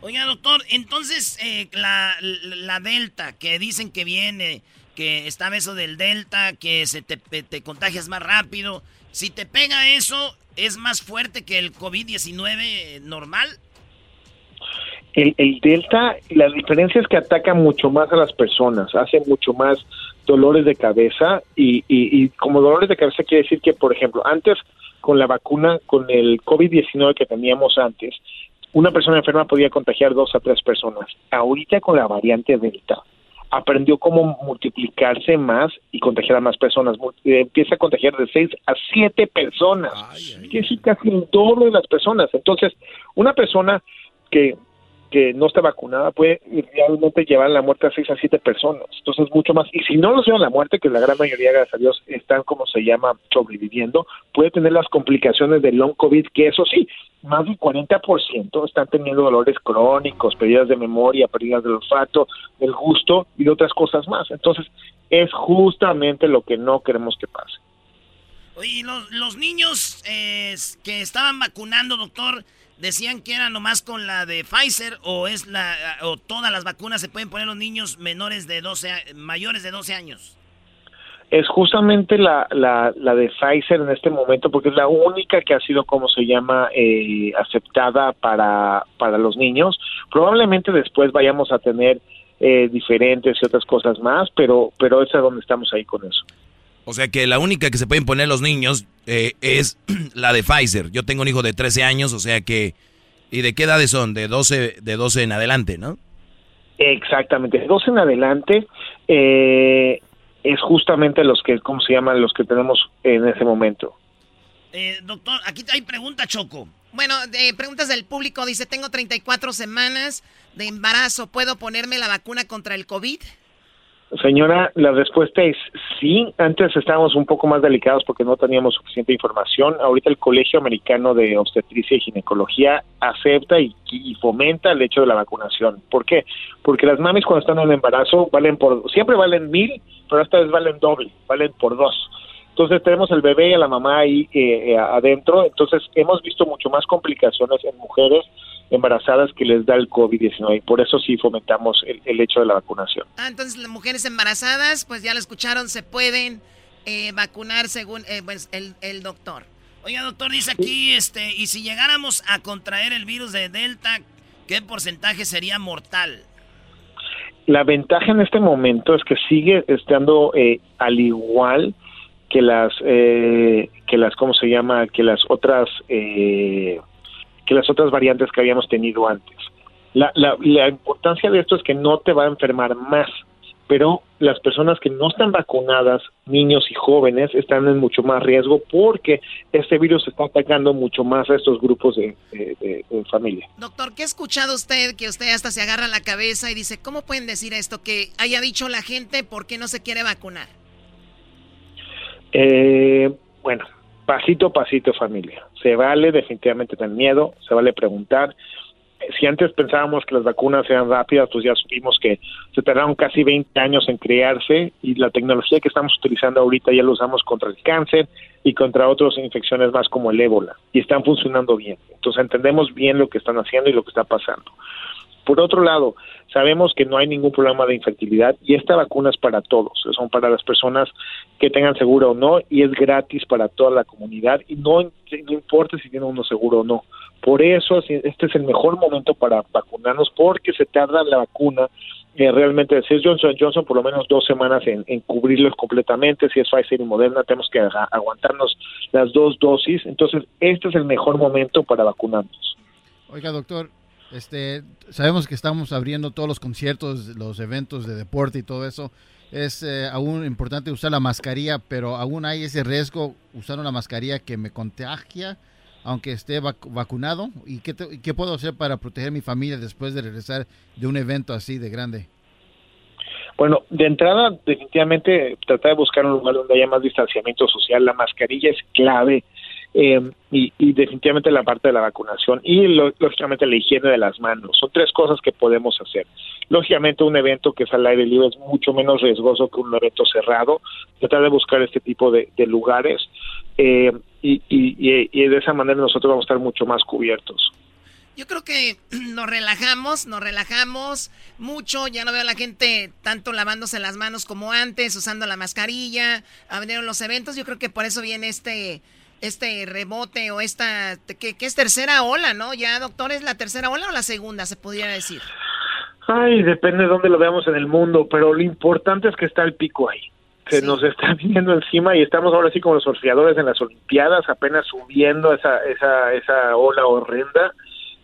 Oiga, doctor, entonces eh, la, la, Delta, que dicen que viene, que está eso del Delta, que se te, te contagias más rápido, si te pega eso, ¿es más fuerte que el COVID-19 normal? El, el, Delta, la diferencia es que ataca mucho más a las personas, hace mucho más dolores de cabeza y, y, y como dolores de cabeza quiere decir que, por ejemplo, antes con la vacuna, con el COVID-19 que teníamos antes, una persona enferma podía contagiar dos a tres personas. Ahorita con la variante Delta aprendió cómo multiplicarse más y contagiar a más personas. Eh, empieza a contagiar de seis a siete personas. Que es casi el doble de las personas. Entonces, una persona que que no está vacunada puede realmente llevar la muerte a seis a siete personas. Entonces, mucho más. Y si no los llevan la muerte, que la gran mayoría, gracias a Dios, están, como se llama, sobreviviendo, puede tener las complicaciones del long COVID, que eso sí, más del 40% están teniendo dolores crónicos, pérdidas de memoria, pérdidas del olfato, del gusto y de otras cosas más. Entonces, es justamente lo que no queremos que pase. Oye, los, los niños eh, que estaban vacunando, doctor, decían que era nomás con la de Pfizer o es la o todas las vacunas se pueden poner los niños menores de 12 a- mayores de 12 años. Es justamente la, la, la de Pfizer en este momento porque es la única que ha sido, como se llama, eh, aceptada para, para los niños. Probablemente después vayamos a tener eh, diferentes y otras cosas más, pero, pero es donde estamos ahí con eso. O sea que la única que se pueden poner los niños eh, es [CLEARS THROAT] la de Pfizer. Yo tengo un hijo de 13 años, o sea que... ¿Y de qué edades son? De 12, de 12 en adelante, ¿no? Exactamente, de 12 en adelante eh, es justamente los que, ¿cómo se llaman? Los que tenemos en ese momento. Eh, doctor, aquí hay pregunta, Choco. Bueno, de preguntas del público. Dice, tengo 34 semanas de embarazo. ¿Puedo ponerme la vacuna contra el COVID? Señora, la respuesta es sí. Antes estábamos un poco más delicados porque no teníamos suficiente información. Ahorita el Colegio Americano de Obstetricia y Ginecología acepta y, fomenta el hecho de la vacunación. ¿Por qué? Porque las mamis cuando están en embarazo valen por, siempre valen mil, pero esta vez valen doble, valen por dos. Entonces tenemos el bebé y a la mamá ahí eh, eh, adentro. Entonces hemos visto mucho más complicaciones en mujeres embarazadas que les da el COVID-19 y por eso sí fomentamos el, el hecho de la vacunación. Ah, entonces las mujeres embarazadas, pues ya lo escucharon, se pueden eh, vacunar según eh, pues, el, el doctor. Oiga, doctor, dice aquí, este, y si llegáramos a contraer el virus de Delta, ¿qué porcentaje sería mortal? La ventaja en este momento es que sigue estando eh, al igual que las eh, que las cómo se llama que las otras eh, que las otras variantes que habíamos tenido antes. La, la, la importancia de esto es que no te va a enfermar más, pero las personas que no están vacunadas, niños y jóvenes, están en mucho más riesgo porque este virus está atacando mucho más a estos grupos de, de- de- de familia. Doctor, ¿qué ha escuchado usted que usted hasta se agarra la cabeza y dice, ¿cómo pueden decir esto? Que haya dicho la gente por qué no se quiere vacunar. Eh, bueno, pasito a pasito familia. Se vale definitivamente tener miedo, se vale preguntar. Si antes pensábamos que las vacunas eran rápidas, pues ya supimos que se tardaron casi 20 años en crearse y la tecnología que estamos utilizando ahorita ya la usamos contra el cáncer y contra otras infecciones más como el ébola y están funcionando bien. Entonces entendemos bien lo que están haciendo y lo que está pasando. Por otro lado, sabemos que no hay ningún problema de infertilidad y esta vacuna es para todos, son para las personas que tengan seguro o no y es gratis para toda la comunidad y no, importa si tiene uno seguro o no. Por eso este es el mejor momento para vacunarnos porque se tarda la vacuna eh, realmente, si es Johnson Johnson, por lo menos dos semanas en, en cubrirlos completamente. Si es Pfizer y Moderna, tenemos que aguantarnos las dos dosis. Entonces, este es el mejor momento para vacunarnos. Oiga, doctor, este, sabemos que estamos abriendo todos los conciertos, los eventos de deporte y todo eso. Es eh, aún importante usar la mascarilla, pero aún hay ese riesgo usar una mascarilla que me contagia, aunque esté vac- vacunado. ¿Y qué, te- puedo hacer para proteger a mi familia después de regresar de un evento así de grande? Bueno, de entrada, definitivamente tratar de buscar un lugar donde haya más distanciamiento social. La mascarilla es clave eh, y, definitivamente la parte de la vacunación y lo- lógicamente la higiene de las manos. Son tres cosas que podemos hacer. Lógicamente un evento que es al aire libre es mucho menos riesgoso que un evento cerrado. Tratar de buscar este tipo de, lugares eh, y, y- y- y de esa manera nosotros vamos a estar mucho más cubiertos. Yo creo que [CLEARS THROAT] nos relajamos, nos relajamos mucho. Ya no veo a la gente tanto lavándose las manos como antes, usando la mascarilla, abrieron los eventos. Yo creo que por eso viene este, este rebote o esta, que, que es tercera ola, ¿no? Ya, doctor, ¿es la tercera ola o la segunda, se pudiera decir? Ay, depende de dónde lo veamos en el mundo, pero lo importante es que está el pico ahí. Se nos está [LAUGHS] viniendo encima y estamos ahora sí como los surfeadores en las Olimpiadas, apenas subiendo esa, esa, esa ola horrenda.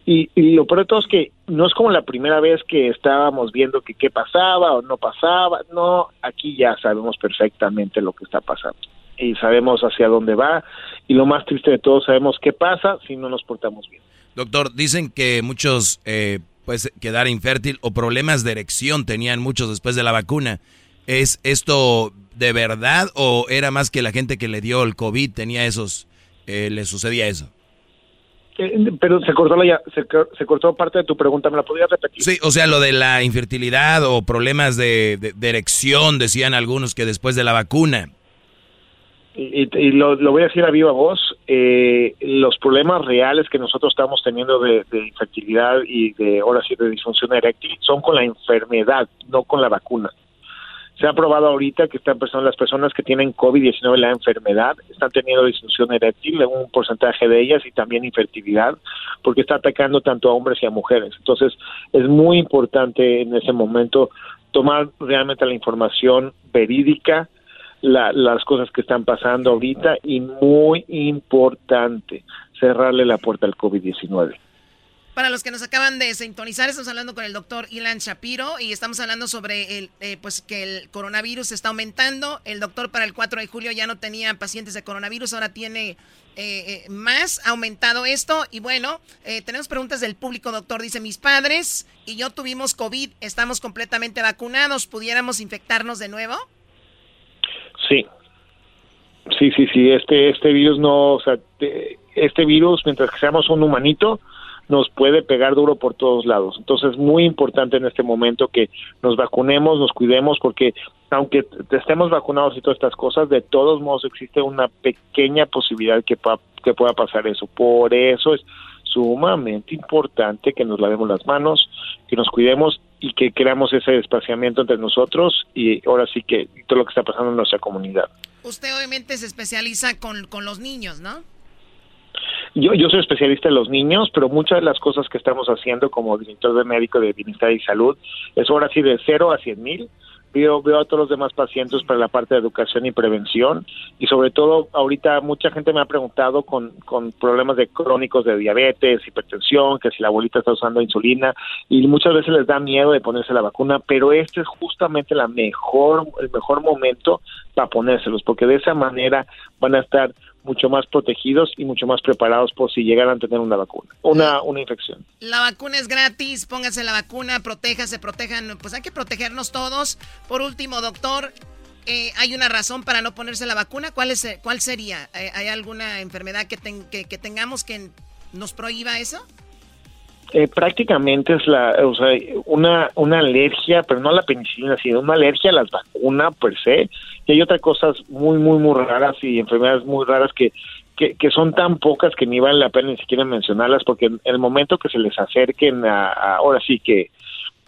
Y, y lo peor de todo es que no es como la primera vez que estábamos viendo que qué pasaba o no pasaba. No, aquí ya sabemos perfectamente lo que está pasando y sabemos hacia dónde va. Y lo más triste de todo, sabemos qué pasa si no nos portamos bien. Doctor, dicen que muchos eh, pues quedar infértil o problemas de erección tenían muchos después de la vacuna. ¿Es esto de verdad o era más que la gente que le dio el COVID tenía esos, eh, le sucedía eso? Eh, pero se cortó, la, se, se cortó parte de tu pregunta, ¿me la podrías repetir? Sí, o sea, lo de la infertilidad o problemas de, de- de erección, decían algunos que después de la vacuna. Y, y lo, lo voy a decir a viva voz, eh, los problemas reales que nosotros estamos teniendo de, de infertilidad y de, ahora sí, de disfunción eréctil son con la enfermedad, no con la vacuna. Se ha probado ahorita que están las personas que tienen COVID-19, la enfermedad, están teniendo disfunción eréctil, un porcentaje de ellas, y también infertilidad, porque está atacando tanto a hombres y a mujeres. Entonces, es muy importante en ese momento tomar realmente la información verídica, la- las cosas que están pasando ahorita, y muy importante, cerrarle la puerta al COVID-19. Para los que nos acaban de sintonizar, estamos hablando con el doctor Ilan Shapiro y estamos hablando sobre el, eh, pues que el coronavirus está aumentando. El doctor para el 4 de julio ya no tenía pacientes de coronavirus, ahora tiene eh, eh, más, aumentado esto. Y bueno, eh, tenemos preguntas del público, doctor. Dice, mis padres y yo tuvimos COVID, estamos completamente vacunados, ¿pudiéramos infectarnos de nuevo? Sí. Sí, sí, sí. Este, este virus no, o sea, te- este virus, mientras que seamos un humanito, nos puede pegar duro por todos lados. Entonces, es muy importante en este momento que nos vacunemos, nos cuidemos, porque aunque estemos vacunados y todas estas cosas, de todos modos existe una pequeña posibilidad que pueda pasar eso. Por eso es sumamente importante que nos lavemos las manos, que nos cuidemos y que creamos ese espaciamiento entre nosotros y ahora sí que todo lo que está pasando en nuestra comunidad. Usted obviamente se especializa con, con los niños, ¿no? Yo, yo soy especialista en los niños, pero muchas de las cosas que estamos haciendo como director de médico de bienestar y salud es ahora sí de cero a cien mil. Veo, veo a todos los demás pacientes para la parte de educación y prevención. Y sobre todo ahorita mucha gente me ha preguntado con, problemas de crónicos de diabetes, hipertensión, que si la abuelita está usando insulina y muchas veces les da miedo de ponerse la vacuna, pero este es justamente la mejor, el mejor momento para ponérselos porque de esa manera van a estar mucho más protegidos y mucho más preparados por si llegaran a tener una vacuna, una, una infección. La vacuna es gratis, póngase la vacuna, protéjase, protejan, pues hay que protegernos todos. Por último, doctor, eh, ¿hay una razón para no ponerse la vacuna? ¿Cuál, es, cuál sería? Eh, ¿Hay alguna enfermedad que, que, que tengamos que nos prohíba eso? Eh, prácticamente es la, o sea, una, una alergia, pero no a la penicilina, sino una alergia a las vacunas per se. Y hay otras cosas muy, muy, muy raras y enfermedades muy raras que, que, que son tan pocas que ni vale la pena ni siquiera mencionarlas, porque en el momento que se les acerquen a, ahora sí que,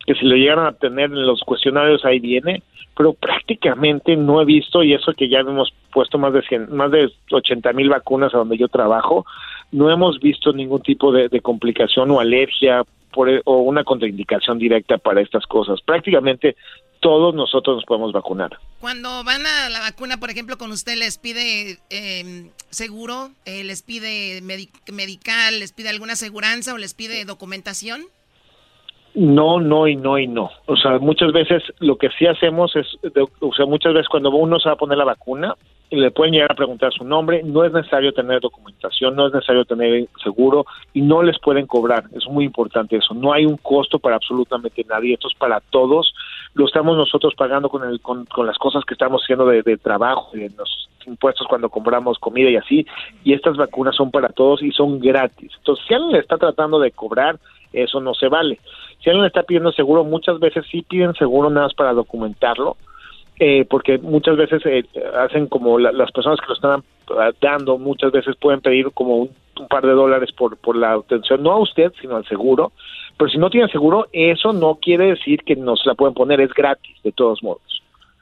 que si lo llegaran a tener en los cuestionarios ahí viene, pero prácticamente no he visto, y eso que ya hemos puesto más de 100, más de 80 mil vacunas a donde yo trabajo, no hemos visto ningún tipo de, de complicación o alergia por, e- o una contraindicación directa para estas cosas. Prácticamente todos nosotros nos podemos vacunar. Cuando van a la vacuna, por ejemplo, con usted les pide eh, seguro, eh, les pide medi- medical, les pide alguna aseguranza o les pide documentación. No, no y no y no. O sea, muchas veces lo que sí hacemos es, de- o sea, muchas veces cuando uno se va a poner la vacuna, le pueden llegar a preguntar su nombre, no es necesario tener documentación, no es necesario tener seguro y no les pueden cobrar. Es muy importante eso. No hay un costo para absolutamente nadie. Esto es para todos. Lo estamos nosotros pagando con, el, con, con las cosas que estamos haciendo de, de trabajo, de los impuestos cuando compramos comida y así. Y estas vacunas son para todos y son gratis. Entonces, si alguien le está tratando de cobrar, eso no se vale. Si alguien le está pidiendo seguro, muchas veces sí piden seguro nada más para documentarlo, eh, porque muchas veces eh, hacen como la- las personas que lo están dando, muchas veces pueden pedir como un, par de dólares por, por la atención, no a usted, sino al seguro. Pero si no tiene seguro, eso no quiere decir que no se la pueden poner, es gratis, de todos modos.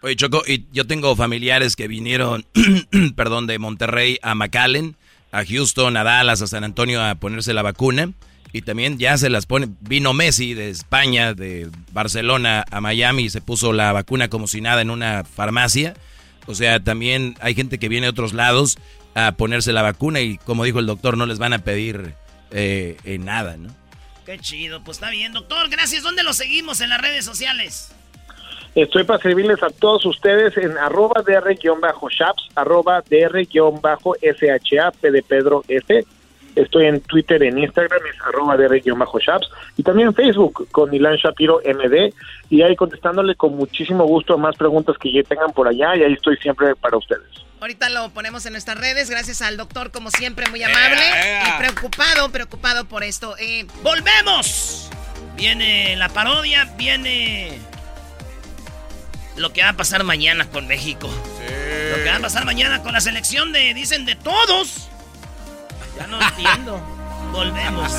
Oye, Choco, y yo tengo familiares que vinieron, [CLEARS THROAT] perdón, de Monterrey a McAllen, a Houston, a Dallas, a San Antonio a ponerse la vacuna. Y también ya se las pone. Vino Messi de España, de Barcelona a Miami y se puso la vacuna como si nada en una farmacia. O sea, también hay gente que viene de otros lados a ponerse la vacuna y como dijo el doctor, no les van a pedir eh, eh, nada, ¿no? Qué chido, pues está bien, doctor. Gracias. ¿Dónde lo seguimos en las redes sociales? Estoy para servirles a todos ustedes en arroba dr-shaps, arroba dr-sha, P de Pedro F. Estoy en Twitter, en Instagram, es arroba dr-shaps. Y también en Facebook con Ilan Shapiro MD. Y ahí contestándole con muchísimo gusto a más preguntas que ya tengan por allá. Y ahí estoy siempre para ustedes. Ahorita lo ponemos en nuestras redes. Gracias al doctor, como siempre, muy amable. Y preocupado, preocupado por esto. Eh, ¡Volvemos! Viene la parodia, viene lo que va a pasar mañana con México. Lo que va a pasar mañana con la selección de, dicen, de todos. Ya no entiendo. [LAUGHS] Volvemos.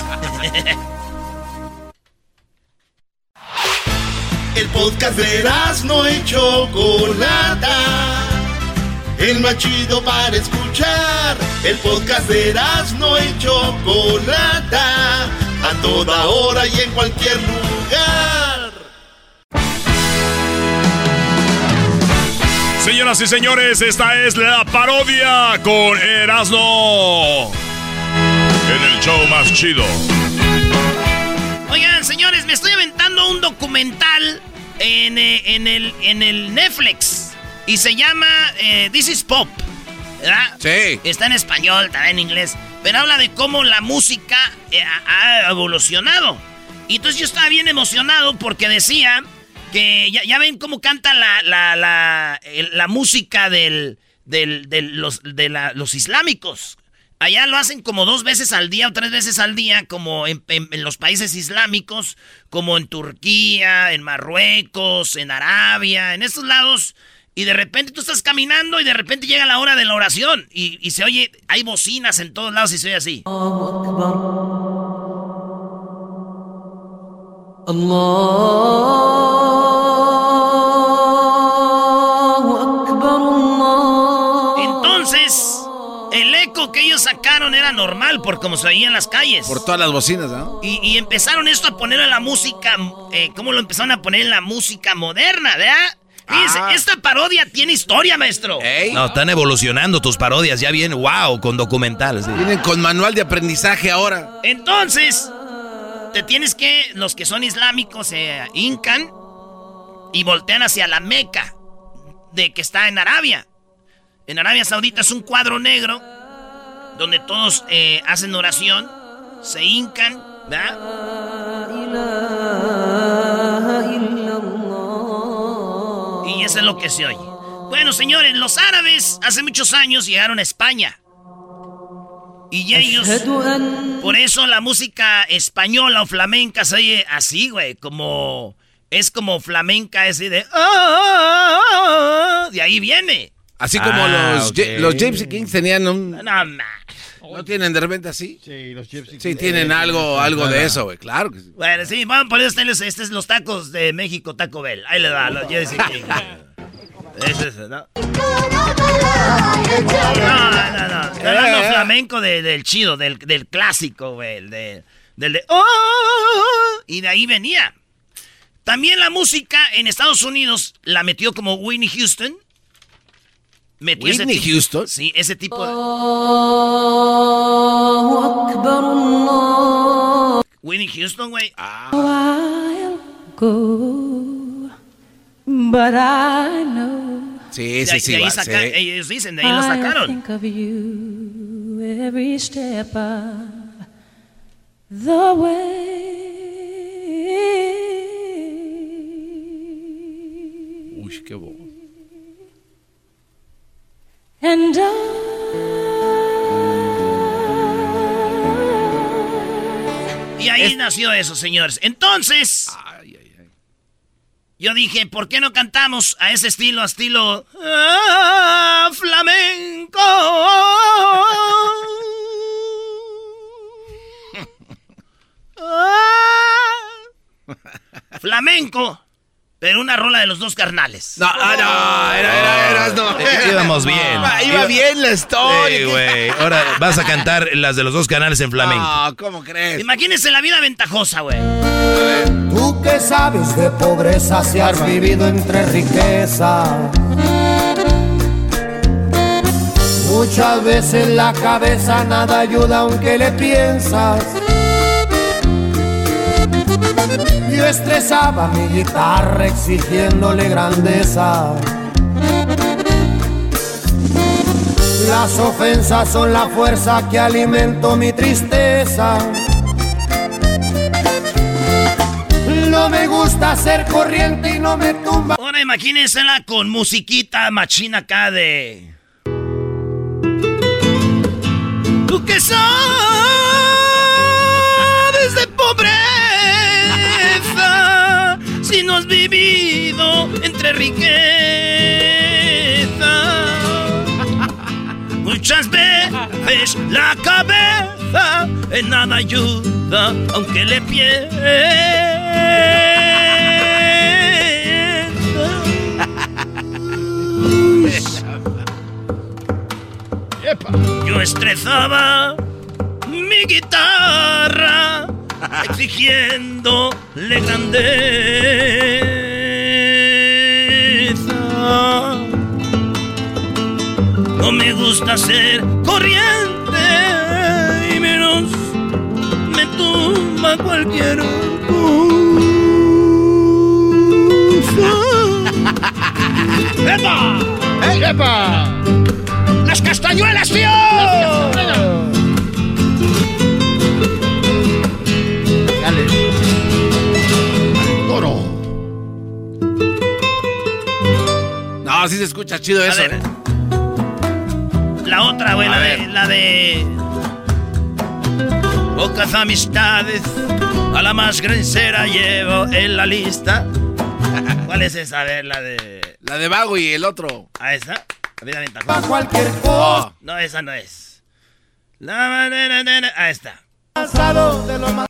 El podcast de no y Chocolata. El más chido para escuchar. El podcast de no y Chocolata. A toda hora y en cualquier lugar. Señoras y señores, esta es la parodia con Erasmo. En el show más chido. Oigan, señores, me estoy aventando un documental en, eh, en, el, en el Netflix. Y se llama eh, This is Pop. ¿Verdad? Sí. Está en español, está en inglés. Pero habla de cómo la música eh, ha ha evolucionado. Y entonces yo estaba bien emocionado porque decía que ya, ya ven cómo canta la, la, la, el- la música del, del- del- los, de la- los islámicos. Allá lo hacen como dos veces al día o tres veces al día, como en, los países islámicos, como en Turquía, en Marruecos, en Arabia, en estos lados. Y de repente tú estás caminando y de repente llega la hora de la oración y, y se oye, hay bocinas en todos lados y se oye así. Entonces, que ellos sacaron era normal por como se oía en las calles. Por todas las bocinas, ¿no? Y, y empezaron esto a poner en la música, eh, ¿cómo lo empezaron a poner en la música moderna, verdad? Fíjense, Ah. esta parodia tiene historia, maestro. No, están evolucionando tus parodias. Ya vienen, wow, con documentales. sí. Vienen con manual de aprendizaje ahora. Entonces, te tienes que, los que son islámicos se hincan y voltean hacia la Meca, de que está en Arabia. En Arabia Saudita es un cuadro negro donde todos eh, hacen oración, se hincan, ¿verdad? Y eso es lo que se oye. Bueno, señores, los árabes hace muchos años llegaron a España. Y ellos, por eso la música española o flamenca se oye así, güey, como, es como flamenca, así de, "Ah", de ahí viene. Así como Ah, los, ok. Gy- los Gypsy Kings tenían un... No, ma. ¿No tienen de repente así? Sí, los Gypsy Sí, tienen algo, algo de eso, güey. Claro que sí. Bueno, sí, vamos a poner ustedes, este es los tacos de México, Taco Bell. Ahí le da, los Jesse King. Ese es, ¿no? No, no, no. Estoy hablando flamenco de- del chido, del, del clásico, güey. el de- del de. "Oh", y de ahí venía. También la música en Estados Unidos la metió como Whitney Houston. Metió ese ¿Whitney tipo- Houston? Sí, ese tipo de. Whitney Houston, güey. But I know Sí, De ahí- sí, sí. de ahí va, saca- sí. ellos dicen, de ahí lo sacaron. think of you And Y ahí nació eso, señores. Entonces, yo dije, ¿por qué no cantamos a ese estilo, a estilo ah, flamenco? [LAUGHS] Ah, flamenco, pero una rola de los dos carnales. No, ah, no, era, era, era, no. I- Íbamos [LAUGHS] bien. Iba, iba bien la historia. Sí, güey. Ahora vas a cantar las de los dos canales en flamenco. No, ¿cómo crees? Imagínense la vida ventajosa, güey. Tú que sabes de pobreza si has vivido entre riqueza. Muchas veces la cabeza nada ayuda aunque le piensas. Yo estresaba mi guitarra exigiéndole grandeza. Las ofensas son la fuerza que alimento mi tristeza. No me gusta ser corriente y no me tumba. Ahora imagínensela con musiquita machina acá de. Tú que sabes si no has vivido entre riqueza. [LAUGHS] Muchas veces la cabeza en nada ayuda, aunque le pierda. [LAUGHS] Yo estrezaba exigiéndole grandeza. No me gusta ser corriente y menos me tumba cualquier cosa. [LAUGHS] ¡Epa! ¡Epa! ¡Las castañuelas, tío! Dale. No, sí se escucha chido eso. ver. ¿eh? La otra, güey, la de, ver. la de. Pocas amistades, a la más grosera llevo en la lista. [LAUGHS] ¿Cuál es esa? A ver, la de. La de Vago y el otro. ¿A esa? A avienta. cualquier cosa. No, esa no es. La manera de. Ahí está. Pasado de lo más.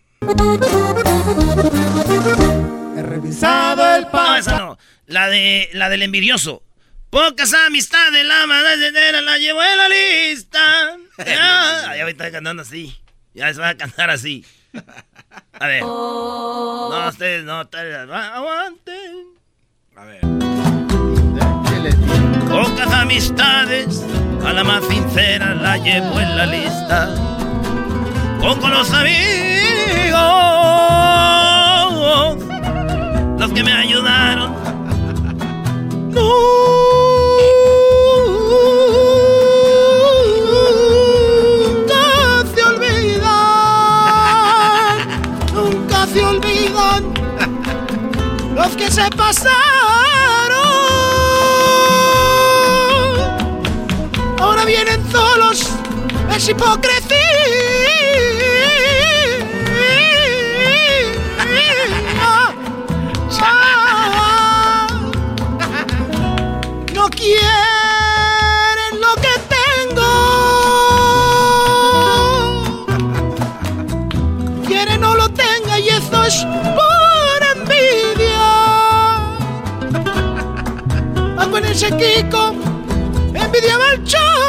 He revisado el No, esa no. La de. La del envidioso. Pocas amistades, la madera la llevo en la lista. [LAUGHS] Ya, ya voy a estar cantando así. Ya se va a cantar así. A ver. No, ustedes no, aguanten. A ver. Pocas amistades, a la más sincera la llevo en la lista. Con los amigos, los que me ayudaron. Nunca se olvidan, nunca se olvidan los que se pasaron. Ahora vienen solos, es hipocresía. Acuérdense, Kiko, envidiaba al chavo.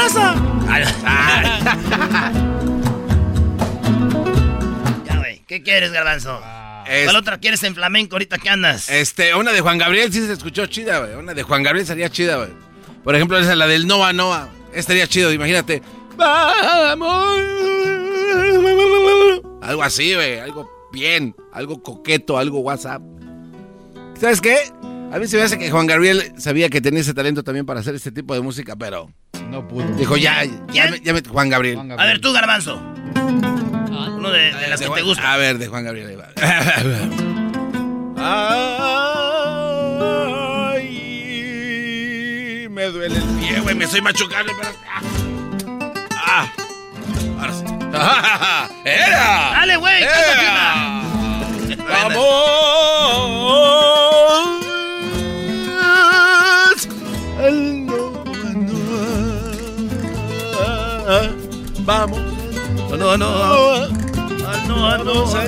Raza? Ya, güey. ¿Qué quieres, garbanzo? Es- ¿Cuál otra quieres en flamenco ahorita que andas? Este, una de Juan Gabriel sí se escuchó chida, güey. Una de Juan Gabriel sería chida, güey. Por ejemplo, esa la del Noa Noa. Estaría chido, imagínate. Vamos. Algo así, güey. Algo bien. Algo coqueto, algo WhatsApp. ¿Sabes qué? A mí se me hace que Juan Gabriel sabía que tenía ese talento también para hacer este tipo de música, pero No pudo. dijo, ya, ya, me- ya me- Juan Gabriel. A ver, tú, garbanzo. Uno de, de las De que te Juan- gusta. A ver, de Juan Gabriel. ahí va. [LAUGHS] Ay, me duele el pie, güey. Me estoy machucando. Pero... Ah. Ahora sí. [LAUGHS] ¡Era! Dale, güey. ¡Vamos! Vamos. No, no, no. Noa. Noa Noa.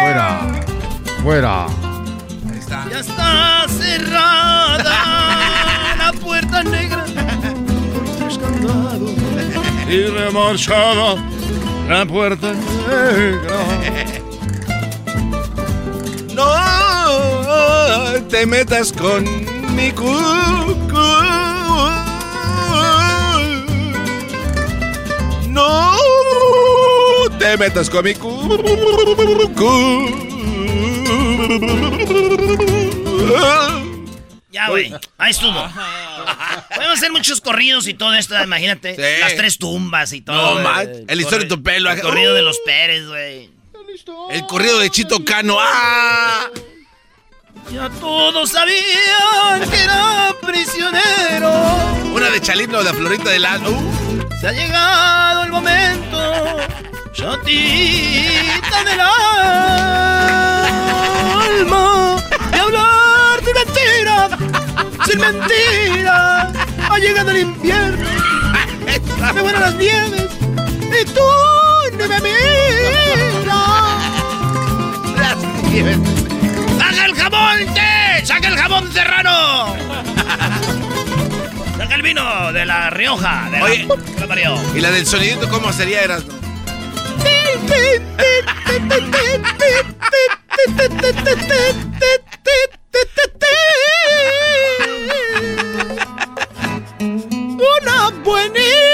Fuera. Fuera. Ahí está. Ya está cerrada la puerta negra. Y remarchada la puerta negra. No te metas con mi cucu. No te metas con mi cucu. Ya, güey. Ahí estuvo. Podemos hacer muchos corridos y todo esto, imagínate. Sí. Las tres tumbas y todo. No, man. El historia de tu pelo. El corrido Uh. de los Pérez, güey. El corrido de Chito Cano. ¡Ah! Ya todos sabían que era prisionero. Una de Chalino de Florita del. Uh. Se ha llegado el momento, chatita del alma, de hablar de mentira, sin mentira. Ha llegado el invierno, me vuelan las nieves, y tú no me miras. Las nieves. ¡Saca el jabón, te! ¡Saca el jabón serrano! [LAUGHS] ¡Saca el vino de la Rioja! De Oye. la parió. ¿Y la del sonidito cómo sería, Eras? [LAUGHS] Una buenísima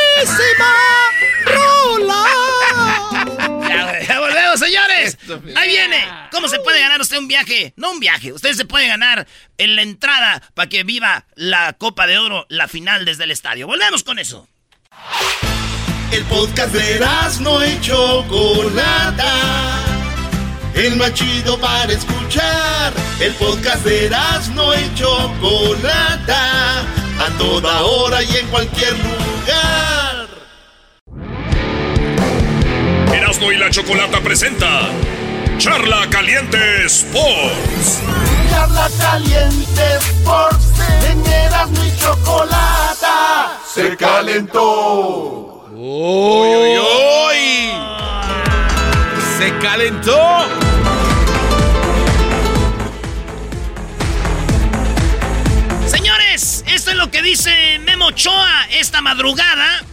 Ahí viene. ¿Cómo se puede ganar usted un viaje? No un viaje. Usted se puede ganar en la entrada para que viva la Copa de Oro, la final desde el estadio. Volvemos con eso. El podcast de no y Chocolata. El más chido para escuchar. El podcast de no y Chocolata. A toda hora y en cualquier lugar. Erasmo y la Chocolata presenta Charla Caliente Sports. Charla caliente Sports. En Erasmo y Chocolata. Se calentó. ¡Uy, uy, uy! ¡Se calentó! Señores, esto es lo que dice Memo Ochoa esta madrugada.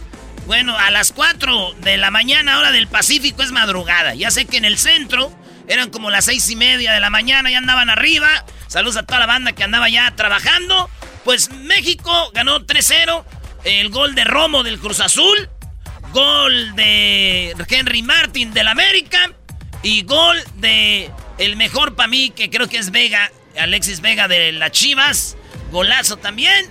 Bueno, a las 4 de la mañana, hora del Pacífico, es madrugada. Ya sé que en el centro eran como las seis y media de la mañana, ya andaban arriba. Saludos a toda la banda que andaba ya trabajando. Pues México ganó 3-0. El gol de Romo del Cruz Azul. Gol de Henry Martin del América. Y gol de el mejor para mí, que creo que es Vega, Alexis Vega de las Chivas. Golazo también.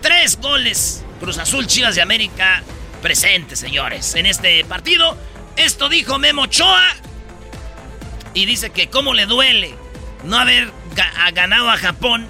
Tres goles. Cruz Azul, Chivas de América presentes, señores, en este partido. Esto dijo Memo Ochoa. Y dice que cómo le duele no haber ga- ganado a Japón.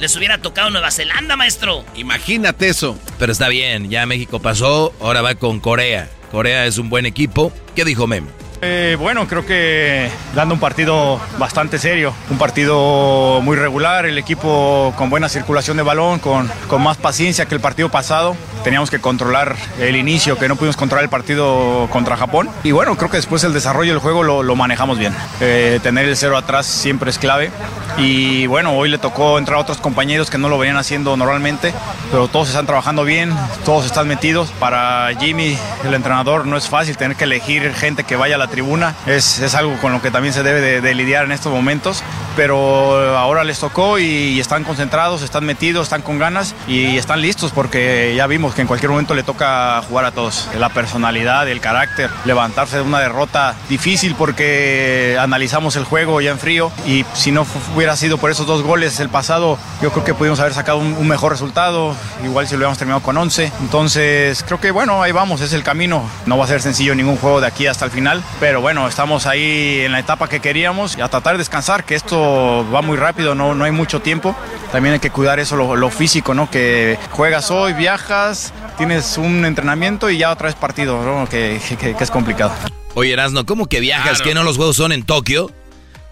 Les hubiera tocado Nueva Zelanda, maestro. Imagínate eso. Pero está bien, ya México pasó, ahora va con Corea. Corea es un buen equipo. ¿Qué dijo Memo? Eh, bueno, creo que dando un partido bastante serio, un partido muy regular, el equipo con buena circulación de balón, con, con más paciencia que el partido pasado. Teníamos que controlar el inicio, que no pudimos controlar el partido contra Japón. Y bueno, creo que después el desarrollo del juego lo, manejamos bien. Eh, tener el cero atrás siempre es clave. Y bueno, hoy le tocó entrar a otros compañeros que no lo venían haciendo normalmente, pero todos están trabajando bien, todos están metidos. Para Jimmy, el entrenador, no es fácil tener que elegir gente que vaya a la tribuna. Es, es algo con lo que también se debe de, lidiar en estos momentos, pero ahora les tocó y, están concentrados, están metidos, están con ganas y están listos porque ya vimos que en cualquier momento le toca jugar a todos. La personalidad, el carácter, levantarse de una derrota difícil porque analizamos el juego ya en frío y si no hubiera sido por esos dos goles el pasado, yo creo que pudimos haber sacado un, un mejor resultado, igual si lo hubiéramos terminado con 11. Entonces creo que bueno, ahí vamos, es el camino. No va a ser sencillo ningún juego de aquí hasta el final, pero bueno, estamos ahí en la etapa que queríamos y a tratar de descansar, que esto va muy rápido, no, no hay mucho tiempo. También hay que cuidar eso, lo, lo físico, ¿no? Que juegas hoy, viajas, tienes un entrenamiento y ya otra vez partido, ¿no? Que, que- que es complicado. Oye, Erasno, ¿cómo que viajas? Claro. ¿Que no los juegos son en Tokio?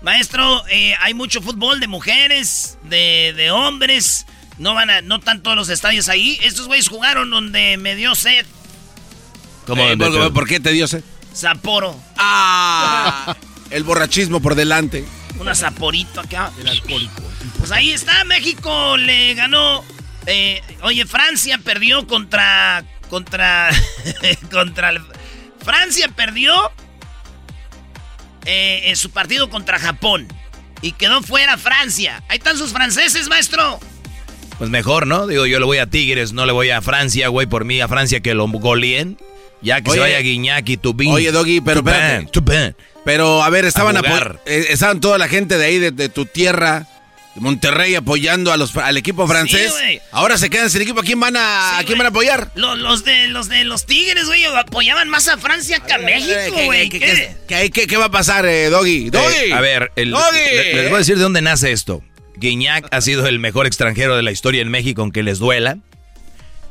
Maestro, eh, hay mucho fútbol de mujeres, de, de hombres. No van a, no están todos los estadios ahí. Estos güeyes jugaron donde me dio sed. ¿Cómo? Eh, ¿Dónde ¿por, te- por qué te dio sed? Sapporo. ¡Ah! El borrachismo por delante. Una saporito acá. El alcohólico. Pues ahí está, México le ganó. eh, oye, Francia perdió contra. Contra. [LAUGHS] contra. el- Francia perdió. eh, en su partido contra Japón. Y quedó fuera Francia. Ahí están sus franceses, maestro. Pues mejor, ¿no? Digo, yo le voy a Tigres, no le voy a Francia, güey, por mí a Francia que lo goleen. Ya que Oye, se vaya Guiñac y Tubín. Oye, Doggy, pero espérate. Pero, a ver, estaban, A eh, estaban toda la gente de ahí, de, de tu tierra, Monterrey apoyando a los, al equipo francés. Ahora se quedan sin equipo. ¿A quién van a, ¿a quién van a apoyar? Los, los de los de los Tigres, güey, apoyaban más a Francia que a México, ¿Qué, güey. qué, ¿Qué? qué- qué- qué va a pasar, eh, Doggy? Doggy. Eh, a ver, el- Doggy. le- les voy a decir de dónde nace esto. Guiñac ha sido el mejor extranjero de la historia en México, aunque les duela.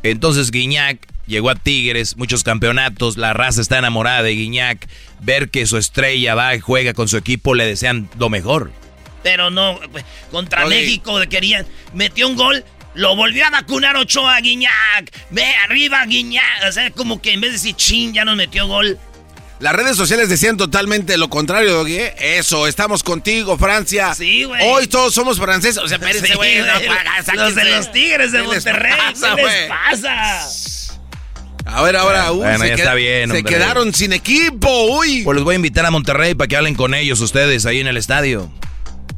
Entonces Guiñac llegó a Tigres, muchos campeonatos, la raza está enamorada de Guiñac. Ver que su estrella va y juega con su equipo, le desean lo mejor. Pero no, contra Oye. México querían, metió un gol, lo volvió a vacunar Ochoa Guiñac. Ve arriba Guiñac. O sea, como que en vez de decir chin, ya nos metió gol. Las redes sociales decían totalmente lo contrario, Doggy. ¿eh? Eso, estamos contigo, Francia. Sí, güey. Hoy todos somos franceses. O sea, espérense, Sí, güey. no, paga, los de los Tigres de ¿Qué les Monterrey. pasa, ¿Qué les pasa? A ver, ahora, uy, Bueno, se, ya qued- está bien, se quedaron sin equipo, uy. Pues los voy a invitar a Monterrey para que hablen con ellos ustedes ahí en el estadio.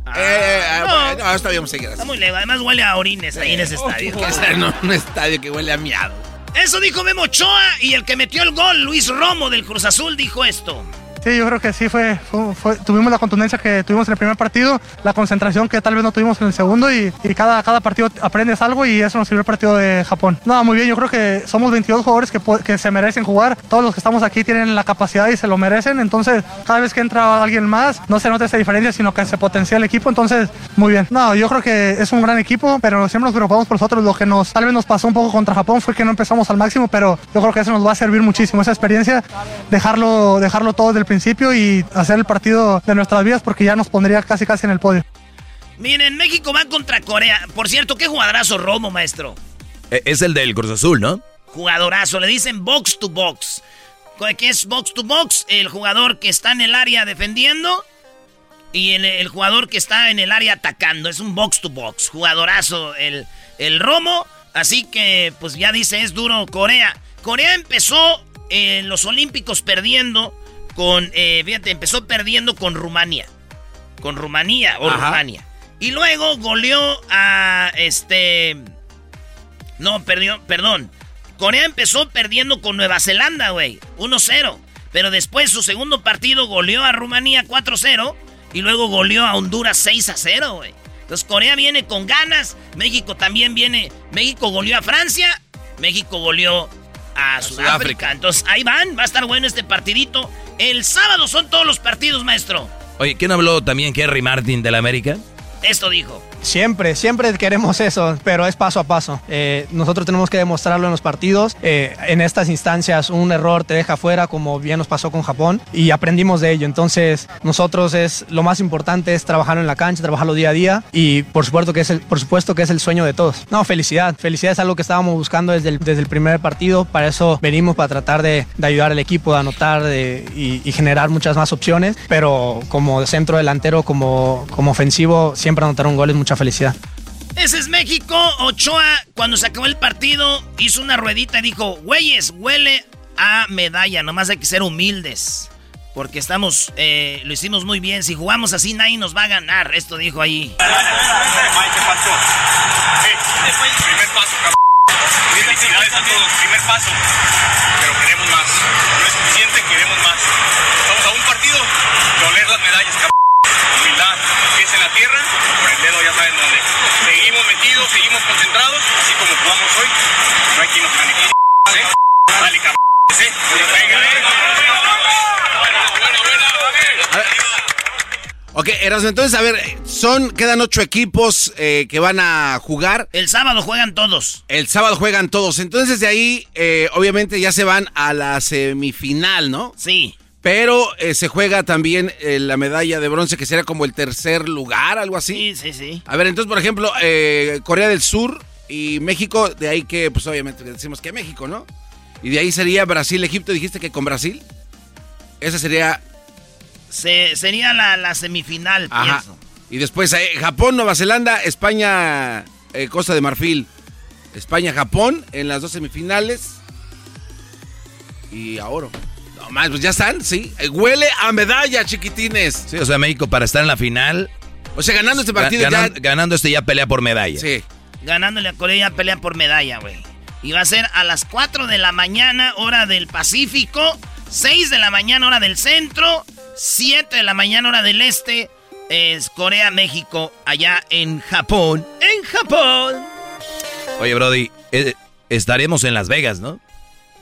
Eh, eh, ah, no. bueno, no, está bien, muchas gracias. Está muy lejos. Además huele a orines ahí en ese estadio. Sea en un estadio que huele a miado. Eso dijo Memo Ochoa y el que metió el gol, Luis Romo del Cruz Azul, dijo esto. Sí, yo creo que sí fue, tuvimos la contundencia que tuvimos en el primer partido, la concentración que tal vez no tuvimos en el segundo y, y cada, cada partido aprendes algo y eso nos sirvió el partido de Japón. No, muy bien, yo creo que somos 22 jugadores que, que se merecen jugar, todos los que estamos aquí tienen la capacidad y se lo merecen, entonces cada vez que entra alguien más no se nota esa diferencia, sino que se potencia el equipo, entonces muy bien. No, yo creo que es un gran equipo, pero siempre nos preocupamos por nosotros, lo que nos tal vez nos pasó un poco contra Japón fue que no empezamos al máximo, pero yo creo que eso nos va a servir muchísimo, esa experiencia, dejarlo, dejarlo todo desde el principio y hacer el partido de nuestras vidas porque ya nos pondría casi casi en el podio. Miren, México va contra Corea. Por cierto, qué jugadorazo Romo, maestro. Eh, Es el del Cruz Azul, ¿no? Jugadorazo. Le dicen box to box. ¿Qué es box to box? El jugador que está en el área defendiendo y el, el jugador que está en el área atacando. Es un box to box. Jugadorazo el, el Romo. Así que, pues ya dice, es duro Corea. Corea empezó en los Olímpicos perdiendo con, eh, fíjate, empezó perdiendo con Rumania. Con Rumanía o Ajá. Rumania. Y luego goleó a este... No, perdió, perdón. Corea empezó perdiendo con Nueva Zelanda, güey. 1-0. Pero después su segundo partido goleó a Rumanía 4-0. Y luego goleó a Honduras 6-0, güey. Entonces Corea viene con ganas. México también viene. México goleó a Francia. México goleó a, Sudáfrica. Sudáfrica. Entonces ahí van. Va a estar bueno este partidito. El sábado son todos los partidos, maestro. Oye, ¿quién habló también Kerry Martin del América? Esto dijo. Siempre, siempre queremos eso, pero es paso a paso. Eh, nosotros tenemos que demostrarlo en los partidos. Eh, en estas instancias un error te deja fuera, como bien nos pasó con Japón, y aprendimos de ello. Entonces, nosotros es lo más importante es trabajarlo en la cancha, trabajarlo día a día, y por supuesto que es el, por supuesto que es el sueño de todos. No, felicidad, felicidad es algo que estábamos buscando desde el, desde el primer partido. Para eso venimos para tratar de, de ayudar al equipo, de anotar de- y, y generar muchas más opciones. Pero como centro delantero, como, como ofensivo, siempre anotar un gol es mucha felicidad. Ese es México. Ochoa, cuando se acabó el partido, hizo una ruedita y dijo, güeyes, huele a medalla. Nomás hay que ser humildes. Porque estamos, eh, lo hicimos muy bien. Si jugamos así, nadie nos va a ganar. Esto dijo ahí. [LAUGHS] Primer paso, cabrón. Felicidades a todos, primer paso. Pero queremos más. No es suficiente, queremos más. Estamos a un partido de oler las medallas, cabrón. Humildad, pies en la tierra, por el dedo ya saben dónde. Seguimos metidos, seguimos concentrados, así como jugamos hoy. No hay quien nos gane. ¿Eh? Dale, cabrón. Venga. Ok, Erasmo, entonces, a ver, son, quedan ocho equipos eh, que van a jugar. El sábado juegan todos. El sábado juegan todos. Entonces, de ahí, eh, obviamente, ya se van a la semifinal, ¿no? Sí. Pero eh, se juega también eh, la medalla de bronce, que sería como el tercer lugar, algo así. Sí, sí, sí. A ver, entonces, por ejemplo, eh, Corea del Sur y México, de ahí que, pues obviamente decimos que México, ¿no? Y de ahí sería Brasil, Egipto, dijiste que con Brasil. Esa sería Se- sería la, la semifinal, Ajá. pienso. Y después Japón, Nueva Zelanda, España, Costa de Marfil. España, Japón en las dos semifinales. Y a oro. No más, pues ya están, sí. Eh, huele a medalla, chiquitines. Sí, o sea, México para estar en la final. O sea, ganando este partido ga- ganan- ya. Ganando este ya pelea por medalla. Sí. Ganándole a Corea pelea por medalla, güey. Y va a ser a las 4 de la mañana, hora del Pacífico. 6 de la mañana, hora del centro. 7 de la mañana, hora del este. es Corea-México allá en Japón. En Japón. Oye, Brody, eh, estaremos en Las Vegas, ¿no?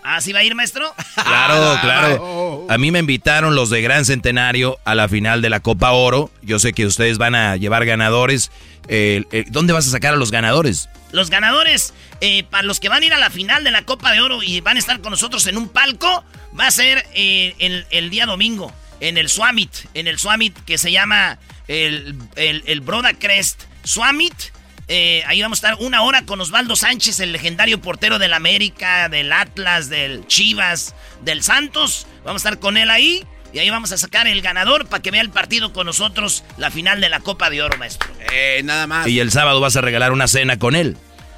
¿Ah, sí va a ir, maestro? [LAUGHS] Claro, claro. A mí me invitaron los de Gran Centenario a la final de la Copa Oro. Yo sé que ustedes van a llevar ganadores. Eh, eh, ¿Dónde vas a sacar a los ganadores? Los ganadores, eh, para los que van a ir a la final de la Copa de Oro y van a estar con nosotros en un palco, va a ser eh, el, el día domingo, en el Swamit, en el Swamit que se llama el, el, el Broda Crest Swamit. Eh, ahí vamos a estar una hora con Osvaldo Sánchez, el legendario portero del América, del Atlas, del Chivas, del Santos. Vamos a estar con él ahí. Y ahí vamos a sacar el ganador para que vea el partido con nosotros, la final de la Copa de Oro, maestro. Eh, nada más. Y el sábado vas a regalar una cena con él.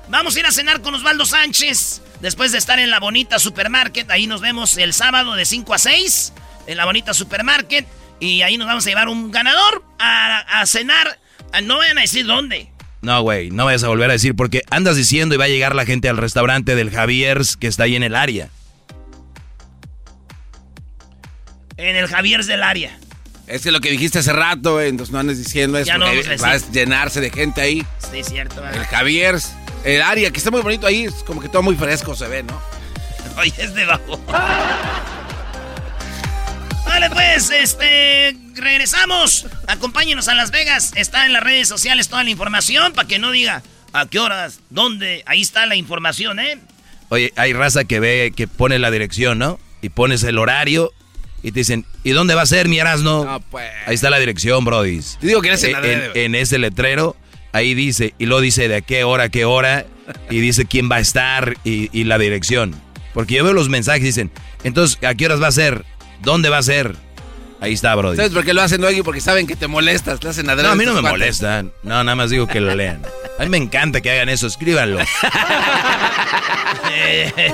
Vamos a ir a cenar con Osvaldo Sánchez. Después de estar en la bonita supermarket, ahí nos vemos el sábado de 5 a 6. En la bonita supermarket. Y ahí nos vamos a llevar un ganador a, a cenar. Ah, No vayan a decir dónde. No, güey, no vayas a volver a decir porque andas diciendo y va a llegar la gente al restaurante del Javier's que está ahí en el área. En el Javier's del área. Es que lo que dijiste hace rato, güey, entonces no andes diciendo eso. Ya no vamos a va a llenarse de gente ahí. Sí, es cierto. El Javier, el área, que está muy bonito ahí, es como que todo muy fresco se ve, ¿no? [LAUGHS] Oye, es de bajo. [LAUGHS] Vale, pues, este. Regresamos. Acompáñenos a Las Vegas. Está en las redes sociales toda la información para que no diga a qué horas, dónde. Ahí está la información, ¿eh? Oye, hay raza que ve, que pone la dirección, ¿no? Y pones el horario y te dicen, ¿y dónde va a ser mi Erasmo? No, pues. Ahí está la dirección, Brody. Te digo que eres en, en, en ese letrero, ahí dice, y lo dice de a qué hora, a qué hora, y dice quién va a estar y, y la dirección. Porque yo veo los mensajes y dicen, entonces, ¿a qué horas va a ser? ¿Dónde va a ser? Ahí está, Brody. ¿Sabes por qué lo hacen, Doggy? Porque saben que te molestas, te hacen adrede No, a mí no me cuates. molesta. No, nada más digo que lo lean. A mí me encanta que hagan eso, escríbanlo. [LAUGHS] [LAUGHS]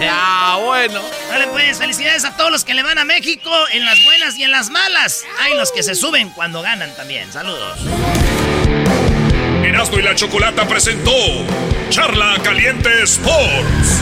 Ah, bueno. Vale, pues, felicidades a todos los que le van a México en las buenas y en las malas. Hay los que se suben cuando ganan también. Saludos. Erasmo y la Chocolata presentó Charla Caliente Sports.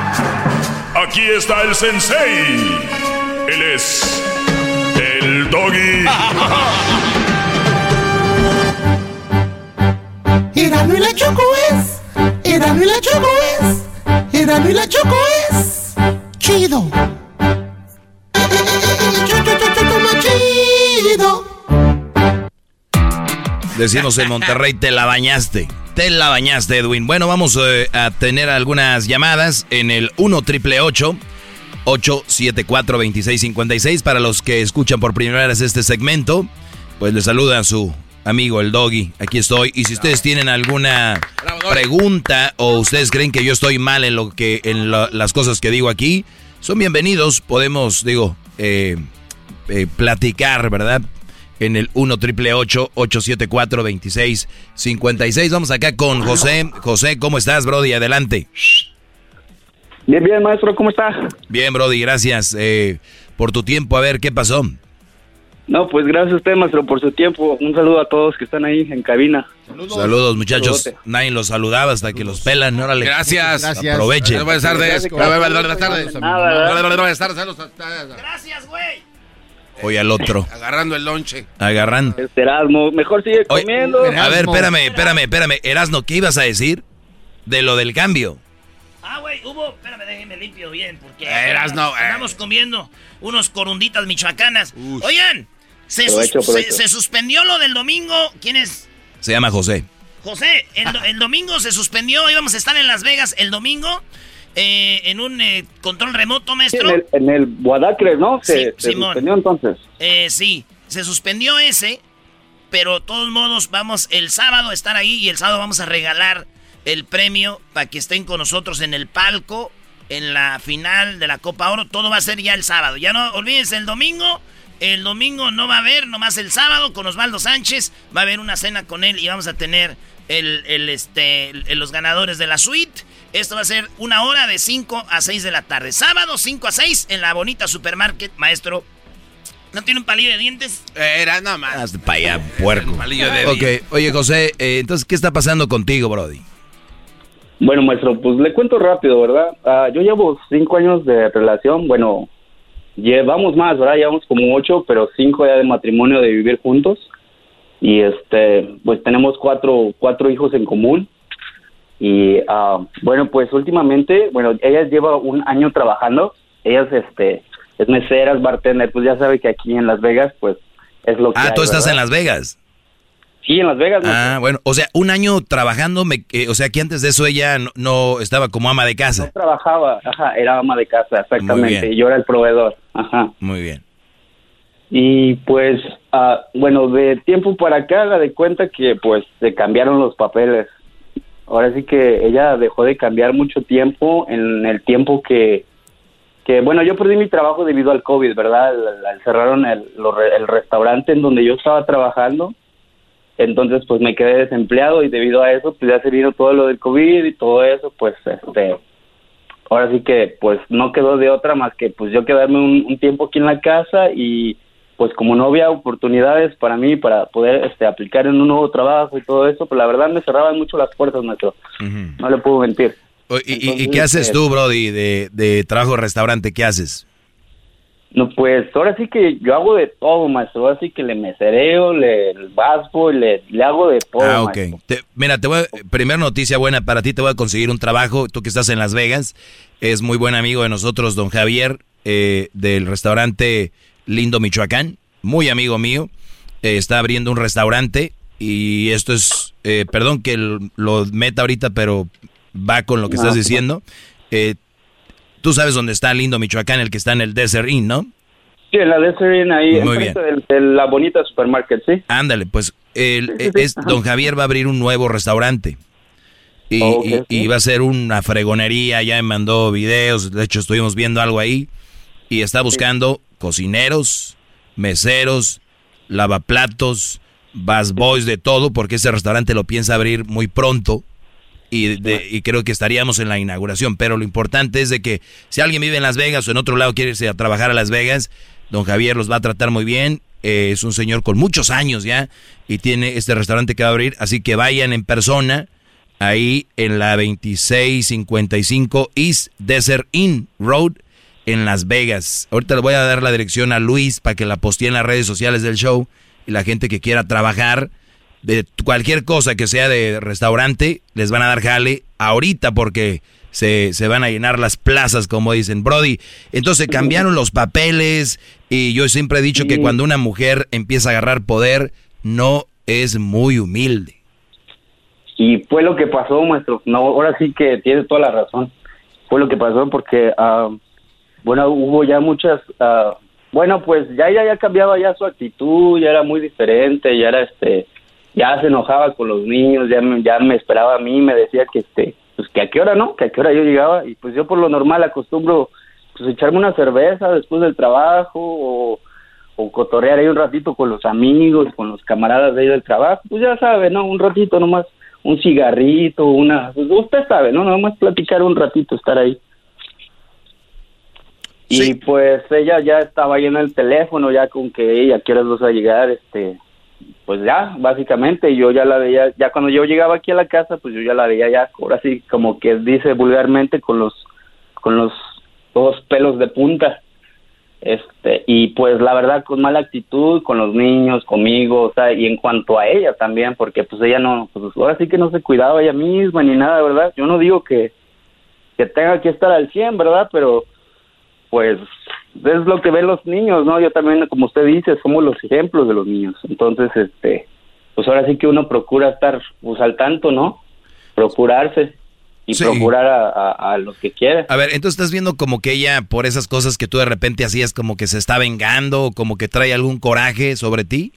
Aquí está el sensei. Él es el doggy. Erano y la Choco es. Erano y la Choco es. Erano y la Choco es. Chido. Chido. Decimos en Monterrey, te la bañaste. Te la bañaste, Edwin. Bueno, vamos eh, a tener algunas llamadas en el 1 triple 874 2656 para los que escuchan por primera vez este segmento. Pues le saluda a su amigo el Doggy. Aquí estoy. Y si ustedes tienen alguna pregunta o ustedes creen que yo estoy mal en lo que en las cosas que digo aquí, son bienvenidos. Podemos, digo, eh, eh, platicar, ¿verdad? En el 1 triple 874 2656 Vamos acá con José. José, ¿cómo estás, Brody? Adelante. Bien, bien, maestro, ¿cómo está? Bien, Brody, gracias eh, por tu tiempo. A ver, ¿qué pasó? No, pues gracias a usted, maestro, por su tiempo. Un saludo a todos que están ahí en cabina. Saludos, muchachos. Saludote. Nadie los saludaba hasta que los pelan. Órale. Gracias. Aprovechen. Buenas tardes. Buenas tardes. Buenas tardes. Saludos. Gracias, güey. Hoy al otro. Agarrando el lonche. Agarrando. Este Erasmo, mejor sigue Oye, comiendo. a ver, espérame, espérame, espérame. Erasno, ¿qué ibas a decir? De lo del cambio. Ah, güey, hubo. Espérame, déjenme limpio bien, porque. Eras, no, eh. Andamos comiendo unos corunditas michoacanas. Oigan, se, sus- Provecho, se- provecho. se suspendió lo del domingo. ¿Quién es? Se llama José. José, el, el domingo se suspendió. Íbamos a estar en Las Vegas el domingo. Eh, en un eh, control remoto, Sí, maestro. en, el, en el Guadacre, ¿no? Se, Sí, se Simón. suspendió entonces. Eh, sí, se suspendió ese, pero de todos modos vamos el sábado a estar ahí y el sábado vamos a regalar el premio para que estén con nosotros en el palco, en la final de la Copa Oro. Todo va a ser ya el sábado. Ya no olvídense el domingo. El domingo no va a haber, nomás el sábado con Osvaldo Sánchez. Va a haber una cena con él y vamos a tener el, el, este, los ganadores de la suite. Esto va a ser una hora de 5 a 6 de la tarde. Sábado 5 a 6 en la bonita supermarket, maestro. ¿No tiene un palillo de dientes? Era nada más. Hasta para allá, puerco. palillo de ok, oye José, eh, entonces, ¿qué está pasando contigo, Brody? Bueno, maestro, pues le cuento rápido, ¿verdad? Ah, yo llevo cinco años de relación, bueno, llevamos más, ¿verdad? Llevamos como ocho, pero cinco ya de matrimonio, de vivir juntos. Y este, pues tenemos cuatro, cuatro hijos en común. Y ah, bueno, pues últimamente, bueno, ella lleva un año trabajando. Ellas, este, es meseras, bartender, pues ya sabe que aquí en Las Vegas, pues es lo que. Ah, hay, tú estás ¿verdad? en Las Vegas. Sí, en Las Vegas. Ah, bueno, o sea, un año trabajando, me, eh, o sea, que antes de eso ella no, no estaba como ama de casa. No trabajaba, ajá, era ama de casa, exactamente. Y yo era el proveedor, ajá. Muy bien. Y pues, ah, bueno, de tiempo para acá, la de cuenta que pues se cambiaron los papeles. Ahora sí que ella dejó de cambiar mucho tiempo en el tiempo que, que bueno, yo perdí mi trabajo debido al COVID, ¿verdad? Cerraron el, el restaurante en donde yo estaba trabajando. Entonces, pues me quedé desempleado y debido a eso, pues ya se vino todo lo del COVID y todo eso, pues este, ahora sí que pues no quedó de otra más que pues yo quedarme un, un tiempo aquí en la casa y pues como no había oportunidades para mí para poder este aplicar en un nuevo trabajo y todo eso, pues la verdad me cerraban mucho las puertas, maestro. No le puedo mentir. ¿Y, y- qué haces eh, tú, Brody, de, de trabajo de restaurante? ¿Qué haces? No, pues ahora sí que yo hago de todo, maestro. Ahora sí que le mesereo, le el vasco, le, le hago de todo. Ah, ok. Te- mira, te voy a- primera noticia buena para ti, te voy a conseguir un trabajo. Tú que estás en Las Vegas, es muy buen amigo de nosotros, don Javier, eh, del restaurante Lindo Michoacán, muy amigo mío. Eh, está abriendo un restaurante y esto es, eh, perdón que l- lo meta ahorita, pero va con lo que No, estás diciendo. Eh, tú sabes dónde está Lindo Michoacán, el que está en el Desert Inn, ¿no? Sí, en la Desert ahí, Muy enfrente del- de la bonita supermarket, ¿sí? Ándale, pues el, Sí, sí, sí, es, ajá. don Javier va a abrir un nuevo restaurante. Y, Ok, y- ok. y va a ser una fregonería, ya me mandó videos, de hecho estuvimos viendo algo ahí. Y está buscando cocineros, meseros, lavaplatos, bus boys, de todo, porque ese restaurante lo piensa abrir muy pronto. Y, de- y creo que estaríamos en la inauguración. Pero lo importante es de que si alguien vive en Las Vegas o en otro lado quiere irse a trabajar a Las Vegas, don Javier los va a tratar muy bien. Eh, es un señor con muchos años ya y tiene este restaurante que va a abrir. Así que vayan en persona ahí en la 2655 East Desert Inn Road en Las Vegas. Ahorita le voy a dar la dirección a Luis para que la postee en las redes sociales del show y la gente que quiera trabajar de cualquier cosa que sea de restaurante, les van a dar jale ahorita porque se, se van a llenar las plazas, como dicen. Brody, entonces cambiaron los papeles y yo siempre he dicho que cuando una mujer empieza a agarrar poder, no es muy humilde. Y fue lo que pasó, maestro. No, ahora sí que tiene toda la razón. Fue lo que pasó porque, ah, bueno, hubo ya muchas, ah, bueno, pues ya ya ya cambiaba ya su actitud, ya era muy diferente, ya era este, ya se enojaba con los niños, ya me, ya me esperaba a mí, me decía que este, pues que a qué hora no, que a qué hora yo llegaba y pues yo por lo normal acostumbro pues echarme una cerveza después del trabajo o o cotorrear ahí un ratito con los amigos, con los camaradas de ahí del trabajo, pues ya sabe, ¿no? Un ratito nomás, un cigarrito, una... pues usted sabe, ¿no? Nomás platicar un ratito, estar ahí. Y pues ella ya estaba ahí en el teléfono, ya con que ella quiere los a llegar, este, pues ya, básicamente, yo ya la veía, ya cuando yo llegaba aquí a la casa, pues yo ya la veía ya, ahora sí, como que dice vulgarmente, con los, con los dos pelos de punta. Este y pues la verdad con mala actitud con los niños conmigo o sea y en cuanto a ella también porque pues ella no pues ahora sí que no se cuidaba ella misma ni nada verdad yo no digo que que tenga que estar al 100 verdad pero pues es lo que ven los niños no yo también como usted dice somos los ejemplos de los niños entonces este pues ahora sí que uno procura estar pues al tanto no procurarse y Sí. procurar a, a, a los que quiere A ver, entonces estás viendo como que ella, por esas cosas que tú de repente hacías, como que se está vengando, o como que trae algún coraje sobre ti.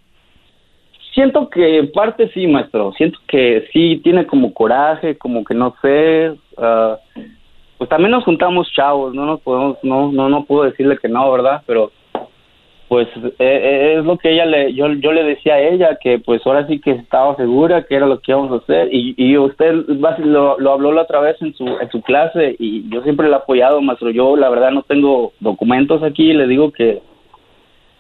Siento que en parte sí, maestro. Siento que sí tiene como coraje, como que no sé. ah, pues también nos juntamos chavos, no nos podemos, no, no, no puedo decirle que no, ¿verdad? Pero pues eh, eh, es lo que ella le, yo, yo le decía a ella, que pues ahora sí que estaba segura que era lo que íbamos a hacer y, y usted lo, lo habló la otra vez en su, en su clase y yo siempre le he apoyado, maestro, yo la verdad no tengo documentos aquí, le digo que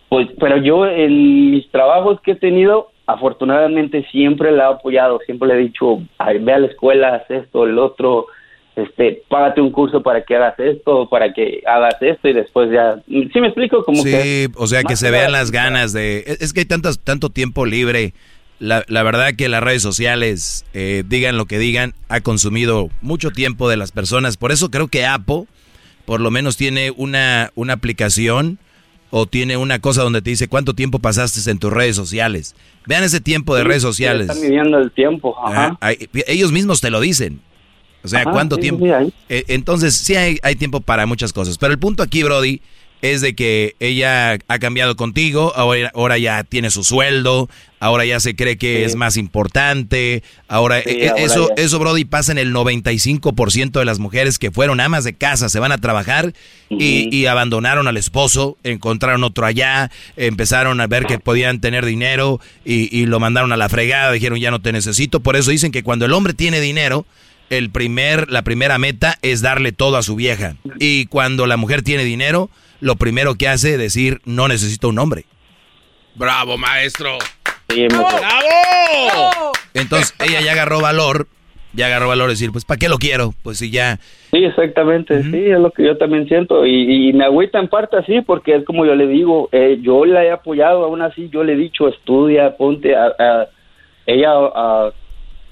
pues, pero yo en mis trabajos que he tenido, afortunadamente siempre la he apoyado, siempre le he dicho, "Ay, ve a la escuela, haz esto, el otro, este, págate un curso para que hagas esto, para que hagas esto y después ya, ¿sí me explico? Como sí, que o sea, que se vean las ganas de... Es que hay tantas, tanto tiempo libre. La, la verdad que las redes sociales, eh, digan lo que digan, ha consumido mucho tiempo de las personas. Por eso creo que Apple, por lo menos, tiene una, una aplicación o tiene una cosa donde te dice cuánto tiempo pasaste en tus redes sociales. Vean ese tiempo de Sí, redes sociales. Están midiendo el tiempo, ajá. Hay- ellos mismos te lo dicen. O sea, Ajá, ¿cuánto sí, tiempo? sí, hay. Eh, entonces, sí hay, hay tiempo para muchas cosas. Pero el punto aquí, Brody, es de que ella ha cambiado contigo, ahora, ahora ya tiene su sueldo, ahora ya se cree que Sí. es más importante, ahora, eh, ahora eso, ya. eso, Brody, pasa en el 95% de las mujeres que fueron amas de casa, se van a trabajar y, y abandonaron al esposo, encontraron otro allá, empezaron a ver que podían tener dinero y, y lo mandaron a la fregada, dijeron ya no te necesito, por eso dicen que cuando el hombre tiene dinero, el primer, la primera meta es darle todo a su vieja. Y cuando la mujer tiene dinero, lo primero que hace es decir, no necesito un hombre. Bravo, maestro. ¡Bravo! Entonces ella ya agarró valor, ya agarró valor de decir, pues ¿para qué lo quiero? Pues si ya... Sí, exactamente, sí, es lo que yo también siento y, y me agüita en parte así porque es como yo le digo, eh, yo la he apoyado, aún así yo le he dicho estudia, ponte a, a- ella, a-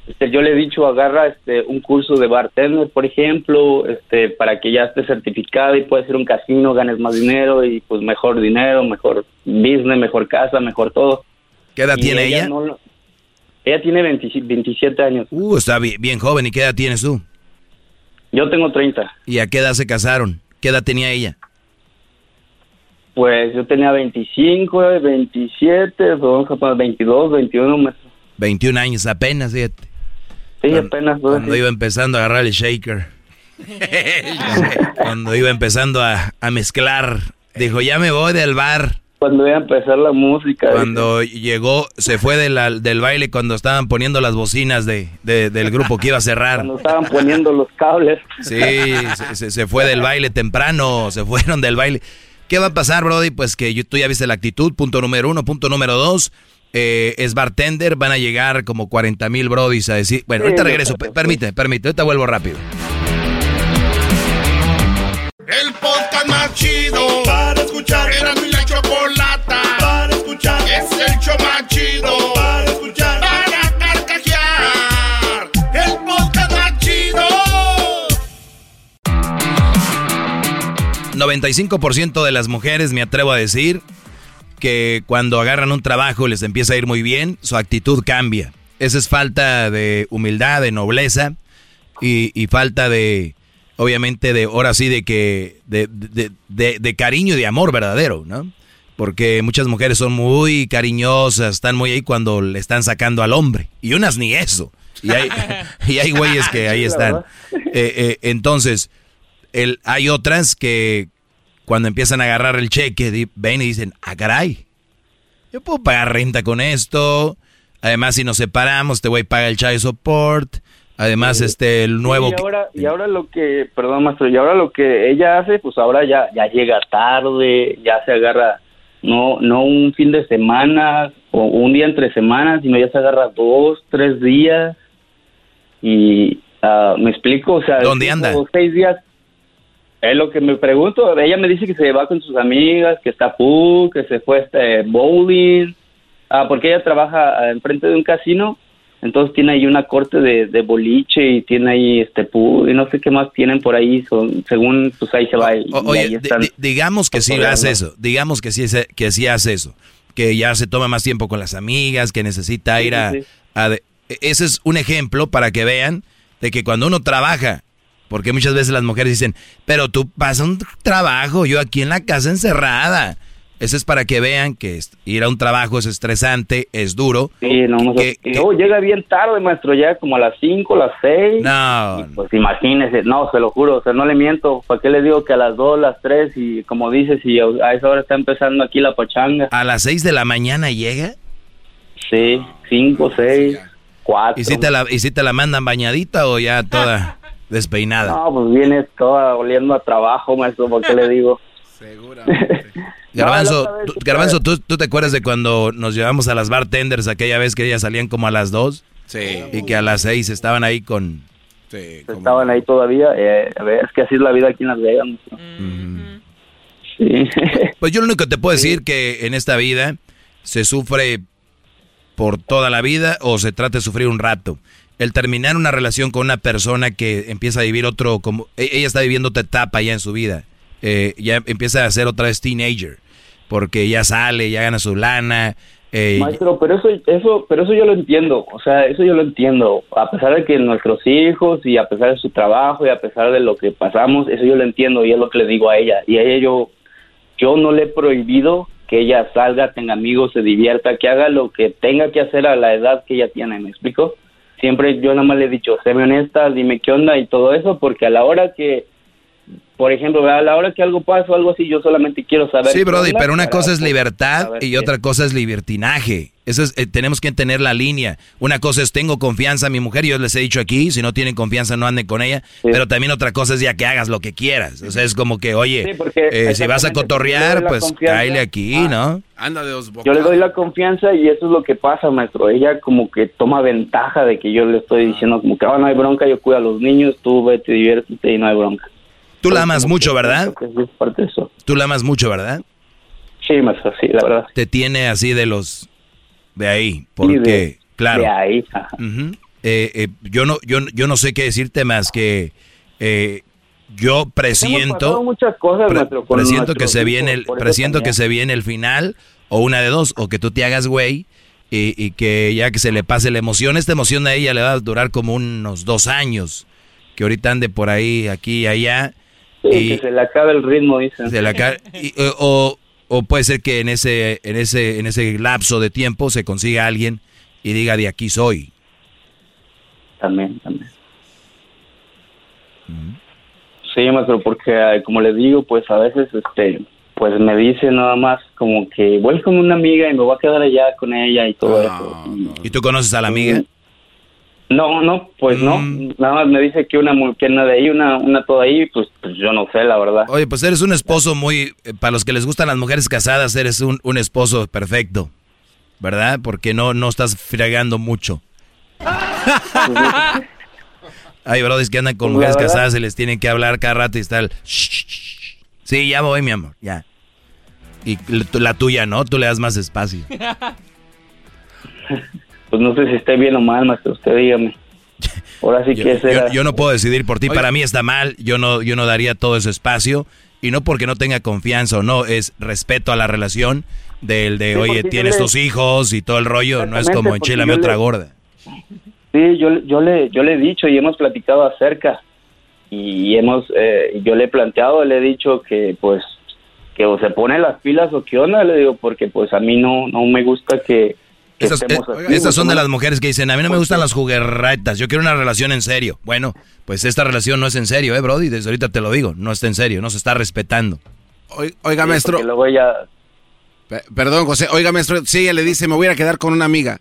este, yo le he dicho agarra este un curso de bartender, por ejemplo, este para que ya esté certificada y puedas ir a un casino, ganes más dinero y pues mejor dinero, mejor business, mejor casa, mejor todo. ¿Qué edad Y tiene ella? no ella tiene 20 27 años. Uh, está bien, bien joven. ¿Y qué edad tienes tú? Yo tengo 30. ¿Y a qué edad se casaron? ¿Qué edad tenía ella? Pues yo tenía 25, 27, vamos a poner 22, 21 meses. 21 años apenas, fíjate. Sí, apenas. pues, Cuando iba empezando a agarrar el shaker. [LAUGHS] Cuando iba empezando a, a mezclar. Dijo, ya me voy del bar. Cuando iba a empezar la música. Cuando llegó, se fue de la- del baile cuando estaban poniendo las bocinas de, de- del grupo que iba a cerrar. Cuando estaban poniendo los cables. Sí, se, se- fue del baile temprano, se fueron del baile. ¿Qué va a pasar, Brody? Pues que tú ya viste la actitud, punto número uno. Punto número dos, eh, es bartender, van a llegar como 40 mil Brodis a decir... Bueno, Sí, ahorita regreso, permíteme, permíteme, ahorita vuelvo rápido. El podcast más chido para escuchar. Era mi la chocolata para escuchar. Es el show más chido para escuchar. Para carcajear. El podcast más chido. 95% de las mujeres, me atrevo a decir, que cuando agarran un trabajo y les empieza a ir muy bien, su actitud cambia. Esa es falta de humildad, de nobleza y, y falta de, obviamente, de, ahora sí, de que, de, de- de- de cariño y de amor verdadero, ¿no? Porque muchas mujeres son muy cariñosas, están muy ahí cuando le están sacando al hombre. Y unas ni eso. Y hay, [LAUGHS] y hay güeyes que ahí están. Eh, eh, entonces, el, hay otras que cuando empiezan a agarrar el cheque, ven y dicen, ah, caray, yo puedo pagar renta con esto. Además, si nos separamos, te voy a pagar el child support. Además, este, el nuevo... Y ahora, y ahora lo que, perdón, maestro, y ahora lo que ella hace, pues ahora ya, ya llega tarde, ya se agarra, no, no un fin de semana o un día entre semanas, sino ya se agarra dos, tres días. Y ah, me explico, o sea, ¿Dónde anda? seis días. Es lo que me pregunto. Ella me dice que se va con sus amigas, que está pool, que se fue este bowling. Ah, porque ella trabaja ah, enfrente de un casino, entonces tiene ahí una corte de, de boliche y tiene ahí este pool y no sé qué más tienen por ahí, son, según pues ahí se va y, O- oye, digamos que sí hace eso, digamos que sí, que sí hace eso, que ya se toma más tiempo con las amigas, que necesita Sí, ir a... sí, a de- e- ese es un ejemplo para que vean de que cuando uno trabaja, porque muchas veces las mujeres dicen, pero tú pasas un trabajo, yo aquí en la casa encerrada. Eso es para que vean que ir a un trabajo es estresante, es duro. Sí, no, no Que- luego llega bien tarde, maestro, ya como a las 5, las 6. No. Pues imagínese, no, se lo juro, o sea, no le miento. ¿Para qué le digo que a las 2, las 3 y como dices, y a esa hora está empezando aquí la pachanga? ¿A las 6 de la mañana llega? Sí, 5, 6, 4. ¿Y si te la, y si te la mandan bañadita o ya toda [LAUGHS] despeinada? No, pues viene toda oliendo a trabajo, maestro, ¿por qué le digo? [LAUGHS] [LAUGHS] Garbanzo, No, otra vez tú, sí Garbanzo ¿tú, tú te acuerdas de cuando nos llevamos a las bartenders aquella vez que ellas salían como a las 2? Sí. Y que a las 6 estaban ahí con... Estaban ahí todavía. Eh, a ver, es que así es la vida aquí en Las Vegas. Sí. [LAUGHS] Pues yo lo único que te puedo decir que en esta vida se sufre por toda la vida o se trata de sufrir un rato. El terminar una relación con una persona que empieza a vivir otro, como e- ella está viviendo otra etapa ya en su vida, eh, ya empieza a ser otra vez teenager, porque ya sale, ya gana su lana. eh, Maestro, pero eso, eso, pero eso yo lo entiendo, o sea, eso yo lo entiendo, a pesar de que nuestros hijos y a pesar de su trabajo y a pesar de lo que pasamos, eso yo lo entiendo y es lo que le digo a ella. Y a ella yo, yo no le he prohibido que ella salga, tenga amigos, se divierta, que haga lo que tenga que hacer a la edad que ella tiene, ¿me explico? Siempre yo nada más le he dicho, séme honesta, dime qué onda y todo eso, porque a la hora que, por ejemplo, a la hora que algo pasa o algo así, yo solamente quiero saber. Sí, Brody, pero una cosa es libertad y qué. otra cosa es libertinaje. Eso es, eh, tenemos que tener la línea. Una cosa es tengo confianza en mi mujer, yo les he dicho aquí, si no tienen confianza no anden con ella, pero también otra cosa es ya que hagas lo que quieras. O sea, es como que, oye, Sí, porque eh, si vas a cotorrear, pues confianza. cáele aquí, ¿no? Anda de dos Yo le doy la confianza y eso es lo que pasa, maestro. Ella como que toma ventaja de que yo le estoy diciendo como que "Ah, no hay bronca, yo cuido a los niños, tú vete, diviértete y no hay bronca. Tú la amas mucho, ¿verdad? Es parte de eso. Tú la amas mucho, ¿verdad? Sí, maestro, sí, la verdad. Te tiene así de los... de ahí, porque, de- claro. de ahí. Eh, eh, yo, no, yo, yo no sé qué decirte más que eh, yo presiento... muchas cosas, Pre- maestro, con presiento que se viene el presiento que se viene el final o una de dos o que tú te hagas güey y, y que ya que se le pase la emoción esta emoción a ella le va a durar como unos dos años que ahorita ande por ahí aquí y allá Sí, y que se le acabe el ritmo, dicen. se le aca- y- o, o- puede ser que en ese en ese en ese lapso de tiempo se consiga alguien y diga de aquí soy También, también. Sí, maestro, porque como le digo, pues a veces, este, pues me dice nada más como que voy con una amiga y me voy a quedar allá con ella y todo eso. y tú conoces a la amiga No, no, pues no. Mm. Nada más me dice que una, mu- que una de ahí, una, una toda ahí, pues, pues yo no sé, la verdad. Oye, pues eres un esposo muy... eh, Para los que les gustan las mujeres casadas, eres un, un esposo perfecto. ¿Verdad? Porque no, no estás fregando mucho. [LAUGHS] Hay brodis que andan con mujeres casadas y les tienen que hablar cada rato y está el... "Shh, shh, shh". Sí, ya voy, mi amor, ya. Y la tuya, ¿no? Tú le das más espacio. [LAUGHS] Pues no sé si esté bien o mal, maestro, usted dígame. [LAUGHS] Ahora sí Yo, que será. yo- yo no puedo decidir por ti. Oye. Para mí está mal. Yo no, yo no daría todo ese espacio. Y no porque no tenga confianza o no. Es respeto a la relación del de, Sí, oye, tienes le- tus hijos y todo el rollo. No es como enchilame otra le- gorda. Sí, yo, yo, le, yo le he dicho y hemos platicado acerca. Y hemos, eh, yo le he planteado, le he dicho que pues que o se pone las pilas o qué onda, le digo, porque pues a mí no, no me gusta que Esas, eh, así, estas son de las mujeres que dicen, a mí no me gustan las juguerretas, yo quiero una relación en serio. Bueno, pues esta relación no es en serio, ¿eh, Brody? Desde ahorita te lo digo, no está en serio, no se está respetando. Oi- Oiga, Sí, maestro. porque luego ella, Pe- Perdón, José. Oiga, maestro, si ella le dice, me voy a a quedar con una amiga.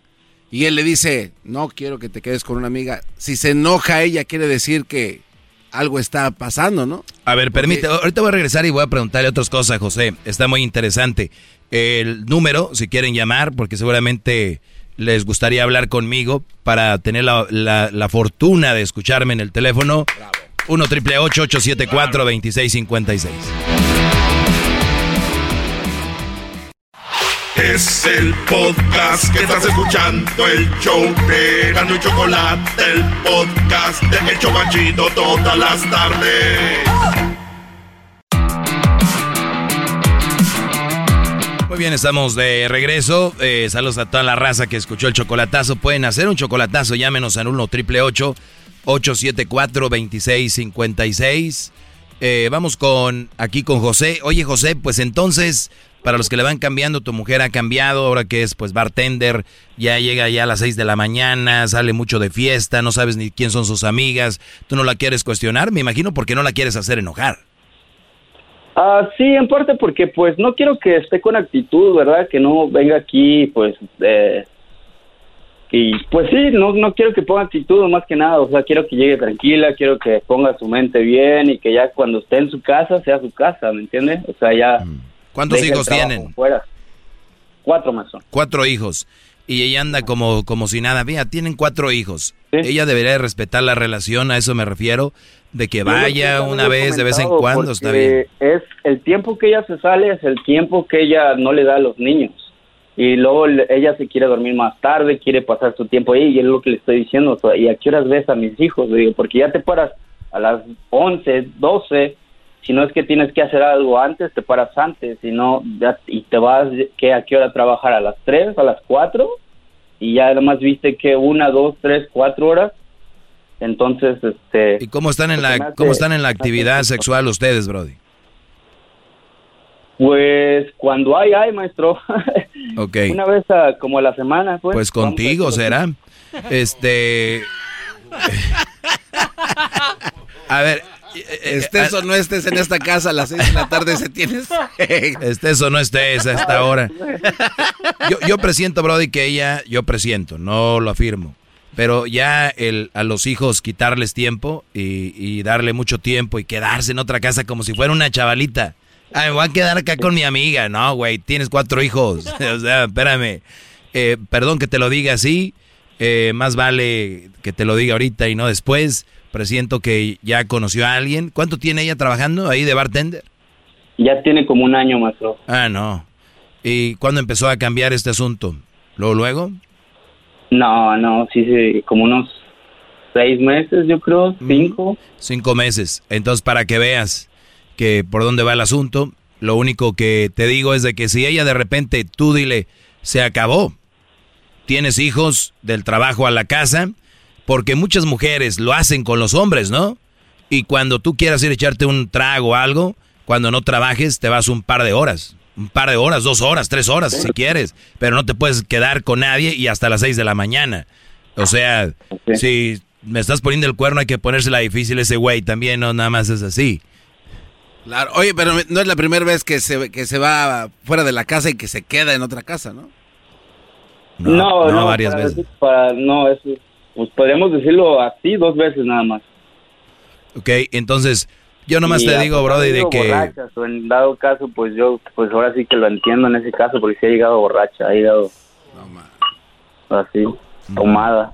Y él le dice, no quiero que te quedes con una amiga. Si se enoja ella, quiere decir que algo está pasando, ¿no? A ver, permite, ahorita voy a regresar y voy a preguntarle otras cosas a José. Está muy interesante. El número, si quieren llamar, porque seguramente les gustaría hablar conmigo para tener la, la- la fortuna de escucharme en el teléfono. 1 triple 874 2656 Es el podcast que estás escuchando, el show de Gano y Chocolate, el podcast de El Chocachito todas las tardes. Muy bien, estamos de regreso. Eh, saludos a toda la raza que escuchó el chocolatazo. Pueden hacer un chocolatazo, llámenos al 1 triple 874 2656 Eh, vamos con aquí con José. Oye, José, pues entonces para los que le van cambiando, tu mujer ha cambiado, ahora que es pues bartender, ya llega ya a las 6 de la mañana, sale mucho de fiesta, no sabes ni quién son sus amigas, tú no la quieres cuestionar, me imagino porque no la quieres hacer enojar. Ah, sí, en parte porque pues no quiero que esté con actitud, ¿verdad? Que no venga aquí pues eh, y pues sí, no, no quiero que ponga actitud más que nada, o sea, quiero que llegue tranquila, quiero que ponga su mente bien y que ya cuando esté en su casa sea su casa, ¿me entiendes? O sea, ya... Mm. ¿Cuántos hijos tienen? Fuera. Cuatro más son. Cuatro hijos. Y ella anda como, como si nada. Mira, tienen cuatro hijos. Ella debería respetar la relación, a eso me refiero, de que vaya una vez, de vez en cuando, está bien. Es el tiempo que ella se sale, es el tiempo que ella no le da a los niños y luego ella se quiere dormir más tarde, quiere pasar su tiempo ahí y es lo que le estoy diciendo, ¿y a qué horas ves a mis hijos? digo, porque ya te paras a las 11, 12, si no es que tienes que hacer algo antes, te paras antes, y no, y te vas, ¿qué, ¿a qué hora trabajar? ¿A las 3, a las 4? Y ya además viste que una, dos, tres, cuatro horas, entonces, este... ¿Y cómo están en la, cómo están en la actividad sexual ustedes, Brody? Pues cuando hay, hay, maestro. [LAUGHS] Ok. Una vez como a la semana, pues. Pues contigo será. Este. a ver. Estés o no estés en esta casa a las seis de la tarde, se tienes. [LAUGHS] estés o no estés a esta hora. [LAUGHS] Yo, yo presiento, Brody, que ella, yo presiento, no lo afirmo. Pero ya el, a los hijos quitarles tiempo y, y darle mucho tiempo y quedarse en otra casa como si fuera una chavalita. Ay, me voy a quedar acá con mi amiga. No, güey, tienes cuatro hijos. [LAUGHS] o sea, espérame. Eh, perdón que te lo diga así. Eh, más vale que te lo diga ahorita y no después. Presiento que ya conoció a alguien. ¿Cuánto tiene ella trabajando ahí de bartender? Ya tiene como un año, maestro. Ah, no. ¿Y cuándo empezó a cambiar este asunto? ¿Luego, luego? No, no, sí, sí, como unos seis meses, yo creo, cinco. Cinco meses. Entonces, para que veas, que por dónde va el asunto. Lo único que te digo es de que si ella de repente tú dile, se acabó, tienes hijos del trabajo a la casa, porque muchas mujeres lo hacen con los hombres, ¿no? Y cuando tú quieras ir a echarte un trago o algo, cuando no trabajes te vas un par de horas. Un par de horas, dos horas, tres horas si quieres, pero no te puedes quedar con nadie y hasta las seis de la mañana. O sea, si me estás poniendo el cuerno hay que ponérsela difícil ese güey también, no nada más es así. Claro, oye, pero no es la primera vez que se, que se va fuera de la casa y que se queda en otra casa, ¿no? No, no, varias veces. no, eso, pues podríamos decirlo así dos veces nada más. Ok, entonces, yo nomás te digo, Brody, de que... o en dado caso, pues yo, pues ahora sí que lo entiendo en ese caso, porque si ha llegado borracha, ha llegado... así, tomada.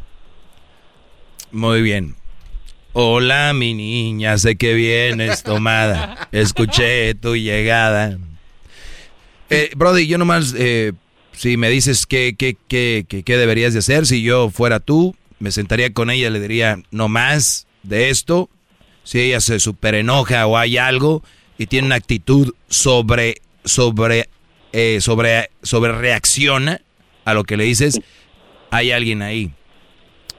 Muy bien. Hola, mi niña, sé que vienes tomada. [LAUGHS] Escuché tu llegada. Eh, Brody, yo nomás, eh, si me dices qué, qué, qué, qué, deberías de hacer, si yo fuera tú, me sentaría con ella, le diría, no más de esto. Si ella se super enoja o hay algo y tiene una actitud sobre, sobre, eh, sobre, sobre reacciona a lo que le dices, hay alguien ahí.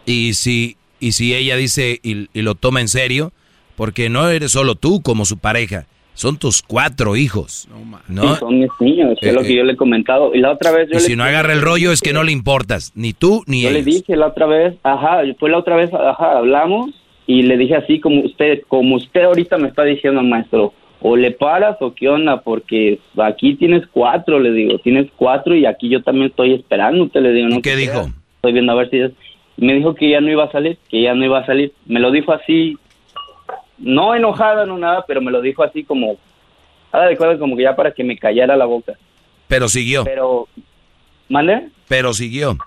Y si y si ella dice y, lo toma en serio, porque no eres solo tú como su pareja, son tus cuatro hijos. ¿no? son mis niños, es lo que eh, yo le he comentado. Y la otra vez yo y si no agarra el rollo es que no le importas, ni tú ni yo ellos. le dije la otra vez, ajá, fue la otra vez, ajá, hablamos y le dije así como usted, como usted ahorita me está diciendo, maestro, o le paras o qué onda, porque aquí tienes cuatro, le digo, tienes cuatro y aquí yo también estoy esperando, te le digo. ¿no? ¿Qué dijo? Estoy viendo a ver si es me dijo que ya no iba a salir, que ya no iba a salir. Me lo dijo así, no enojada, no nada, pero me lo dijo así como, ah, de como que ya para que me callara la boca. Pero siguió. Pero, ¿mande? Pero siguió.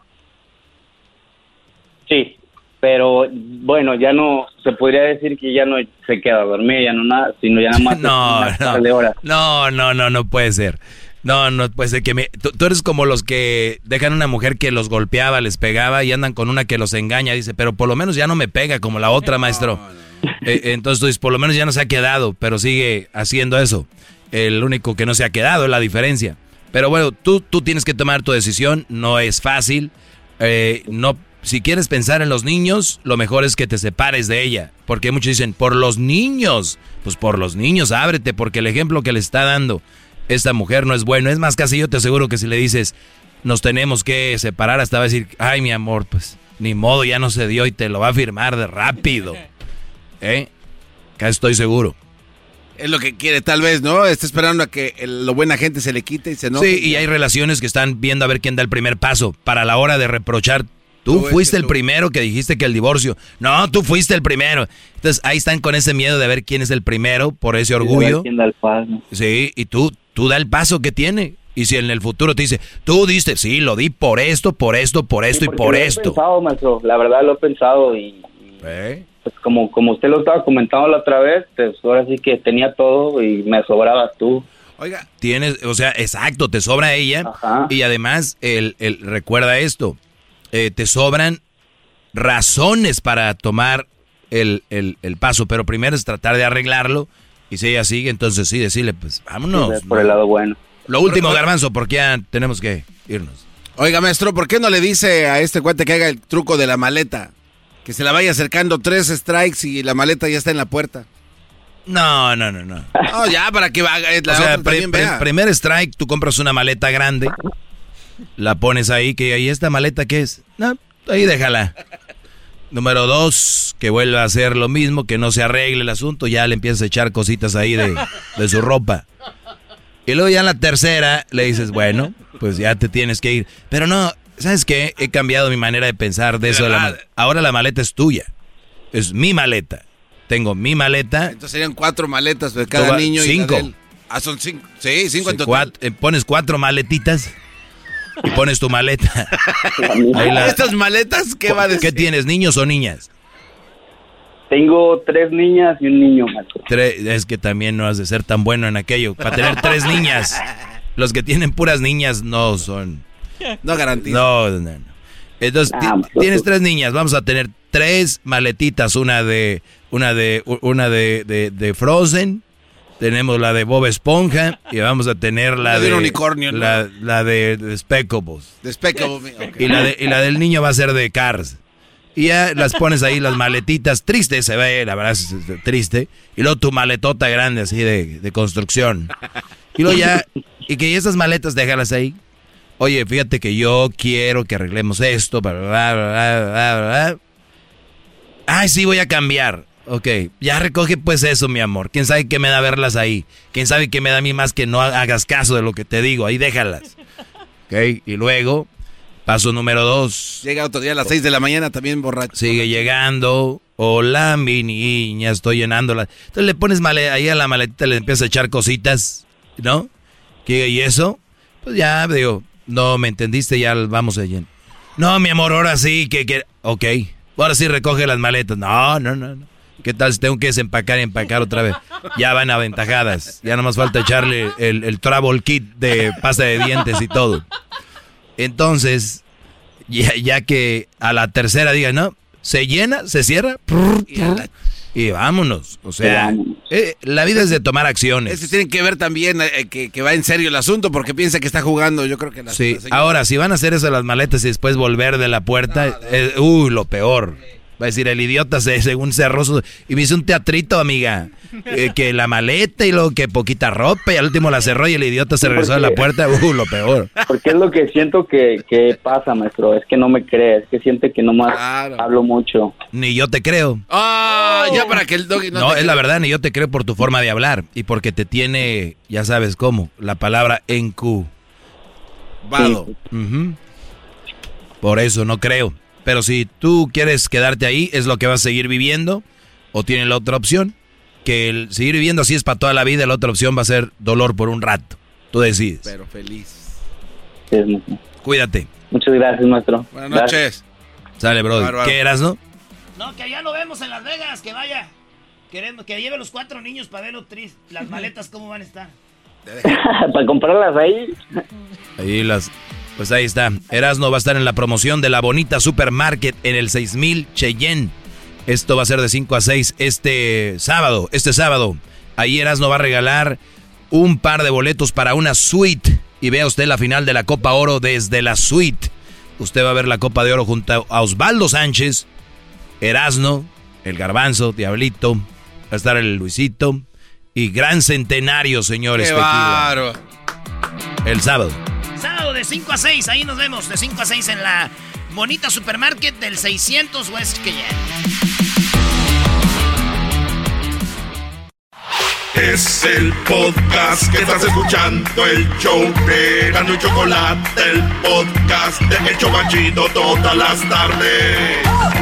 Sí, pero bueno, ya no, se podría decir que ya no se queda a dormir, ya no nada, sino ya nada más. [LAUGHS] no, no, no, no, no, no puede ser. No, no, pues de que me... Tú, eres como los que dejan una mujer que los golpeaba, les pegaba y andan con una que los engaña. Dice, pero por lo menos ya no me pega como la otra, maestro. [LAUGHS] Eh, entonces tú dices, por lo menos ya no se ha quedado, pero sigue haciendo eso. El único que no se ha quedado es la diferencia. Pero bueno, tú, tú tienes que tomar tu decisión, no es fácil. Eh, no, si quieres pensar en los niños, lo mejor es que te separes de ella. Porque muchos dicen, por los niños. Pues por los niños, ábrete, porque el ejemplo que le está dando esta mujer no es bueno. Es más, casi yo te aseguro que si le dices, nos tenemos que separar, hasta va a decir, ay, mi amor, pues ni modo, ya no se dio y te lo va a firmar de rápido. [LAUGHS] ¿Eh? Acá estoy seguro. Es lo que quiere, tal vez, ¿no? Está esperando a que el- lo buena gente se le quite y se enoje. Sí, y hay relaciones que están viendo a ver quién da el primer paso para la hora de reprochar. Tú fuiste que el tú. primero que dijiste que el divorcio. No, tú fuiste el primero. Entonces ahí están con ese miedo de ver quién es el primero por ese orgullo. ¿Quién da el paso? Sí, y tú, tú da el paso que tiene. Y si en el futuro te dice, tú diste, sí, lo di por esto, por esto, por esto y por lo he esto. pensado, maestro, la verdad lo he pensado y, y, pues como, como usted lo estaba comentando la otra vez, pues ahora sí que tenía todo y me sobrabas tú. Oiga, Tienes, o sea, exacto, te sobra ella. Y además, el, el- recuerda esto, eh, te sobran razones para tomar el, el- el paso, pero primero es tratar de arreglarlo. Y si ella sigue, entonces sí, decirle, pues vámonos. Sí, por el lado bueno. Lo último, Garbanzo, porque ya tenemos que irnos. Oiga, maestro, ¿por qué no le dice a este cuate que haga el truco de la maleta? Que se la vaya acercando tres strikes y la maleta ya está en la puerta. No, no, no, no. [LAUGHS] No, ya, para que haga. eh, La o sea, vea. primer strike, tú compras una maleta grande, la pones ahí, que ¿y esta maleta qué es? No, ahí déjala. Número dos, que vuelva a hacer lo mismo, que no se arregle el asunto, ya le empiezas a echar cositas ahí de, de su ropa. Y luego ya en la tercera le dices, bueno, pues ya te tienes que ir. Pero no, ¿sabes qué? He cambiado mi manera de pensar de eso. De la Ahora la maleta es tuya. Es mi maleta. Tengo mi maleta. Entonces serían cuatro maletas de cada niño. y cinco. él. Ah, son cinco. Sí, cinco en Sí, total. cuat- eh, pones cuatro maletitas y pones tu maleta. Ahí la- Estas maletas, ¿qué va a decir? ¿Qué tienes, niños o niñas? Tengo tres niñas y un niño. Tre- es que también no has de ser tan bueno en aquello. Para tener tres niñas. Los que tienen puras niñas no son. No garantizo. No, no, no. Entonces, Ah, tienes tres niñas. Vamos a tener tres maletitas. Una de. Una de. Una de, de, de Frozen. Tenemos la de Bob Esponja. Y vamos a tener la La de de. un unicornio, ¿no? La, la de, de Speckables. Despecable. [LAUGHS] ok. Y la, de, y la del niño va a ser de Cars. Y ya las pones ahí, las maletitas. Triste se ve, la verdad es, triste. Y luego tu maletota grande así de, de construcción. Y luego ya, y que esas maletas déjalas ahí. Oye, fíjate que yo quiero que arreglemos esto. Bla, bla, bla, bla, bla, bla. Ay, sí, voy a cambiar. Ok, ya recoge pues eso, mi amor. ¿Quién sabe qué me da verlas ahí? ¿Quién sabe qué me da a mí más que no hagas caso de lo que te digo? Ahí déjalas. [LAUGHS] Ok, y luego, paso número dos. Llega otro día a las seis de la mañana también borracho. Sigue llegando. Hola, mi niña, estoy llenándola. Entonces le pones male- ahí a la maletita, le empiezas a echar cositas, ¿no? ¿Qué, ¿Y eso? Pues ya, digo, no me entendiste, ya vamos a llenar. No, mi amor, ahora sí, que, que... Ok, ahora sí recoge las maletas. No, no, no, no. ¿Qué tal si tengo que desempacar y empacar otra vez? Ya van aventajadas. Ya no más falta echarle el, el travel kit de pasta de dientes y todo. Entonces, ya, ya que a la tercera diga, no, se llena, se cierra, y vámonos. O sea, eh, la vida es de tomar acciones. Ese tienen que ver también eh, que, que va en serio el asunto porque piensa que está jugando. Yo creo que la, Sí, la ahora, si van a hacer eso las maletas y después volver de la puerta, eh, uy, lo peor. Va a decir, el idiota se, según se arrozo, y me hizo un teatrito, amiga. Eh, que la maleta y luego que poquita ropa y al último la cerró y el idiota se regresó a la puerta, uy, lo peor. Porque es lo que siento que, que pasa, maestro. Es que no me cree, es que siente que nomás hablo mucho. Ni yo te creo. Ah, ya para que el doggy no. Es la verdad, ni yo te creo por tu forma de hablar y porque te tiene, ya sabes cómo, la palabra en Q. Vado. Por eso no creo. Pero si tú quieres quedarte ahí, es lo que vas a seguir viviendo. O tiene la otra opción, que el seguir viviendo así es para toda la vida. La otra opción va a ser dolor por un rato. Tú decides. Pero feliz. Sí. Cuídate. Muchas gracias, maestro. Buenas Gracias. noches. Sale, brother. Bárbaro. ¿Qué eras, no? No, que allá lo vemos en Las Vegas, que vaya. Queremos que lleve los cuatro niños para ver lo triste. Las maletas, ¿cómo van a estar? [LAUGHS] [LAUGHS] Para comprarlas ahí. Ahí las. Pues ahí está. Erasno va a estar en la promoción de la bonita supermarket en el 6000 Cheyenne. Esto va a ser de 5 a 6 este sábado. Este sábado. Ahí Erasno va a regalar un par de boletos para una suite. Y vea usted la final de la Copa Oro desde la suite. Usted va a ver la Copa de Oro junto a Osvaldo Sánchez, Erasno, el Garbanzo, Diablito. Va a estar el Luisito. Y gran centenario, señores. Qué. El sábado. Sábado de 5 a 6, ahí nos vemos. De 5 a 6 en la bonita supermarket del 600 West que Es el podcast que estás escuchando, el show de Gano y Chocolate, el podcast de El Chocachito todas las tardes.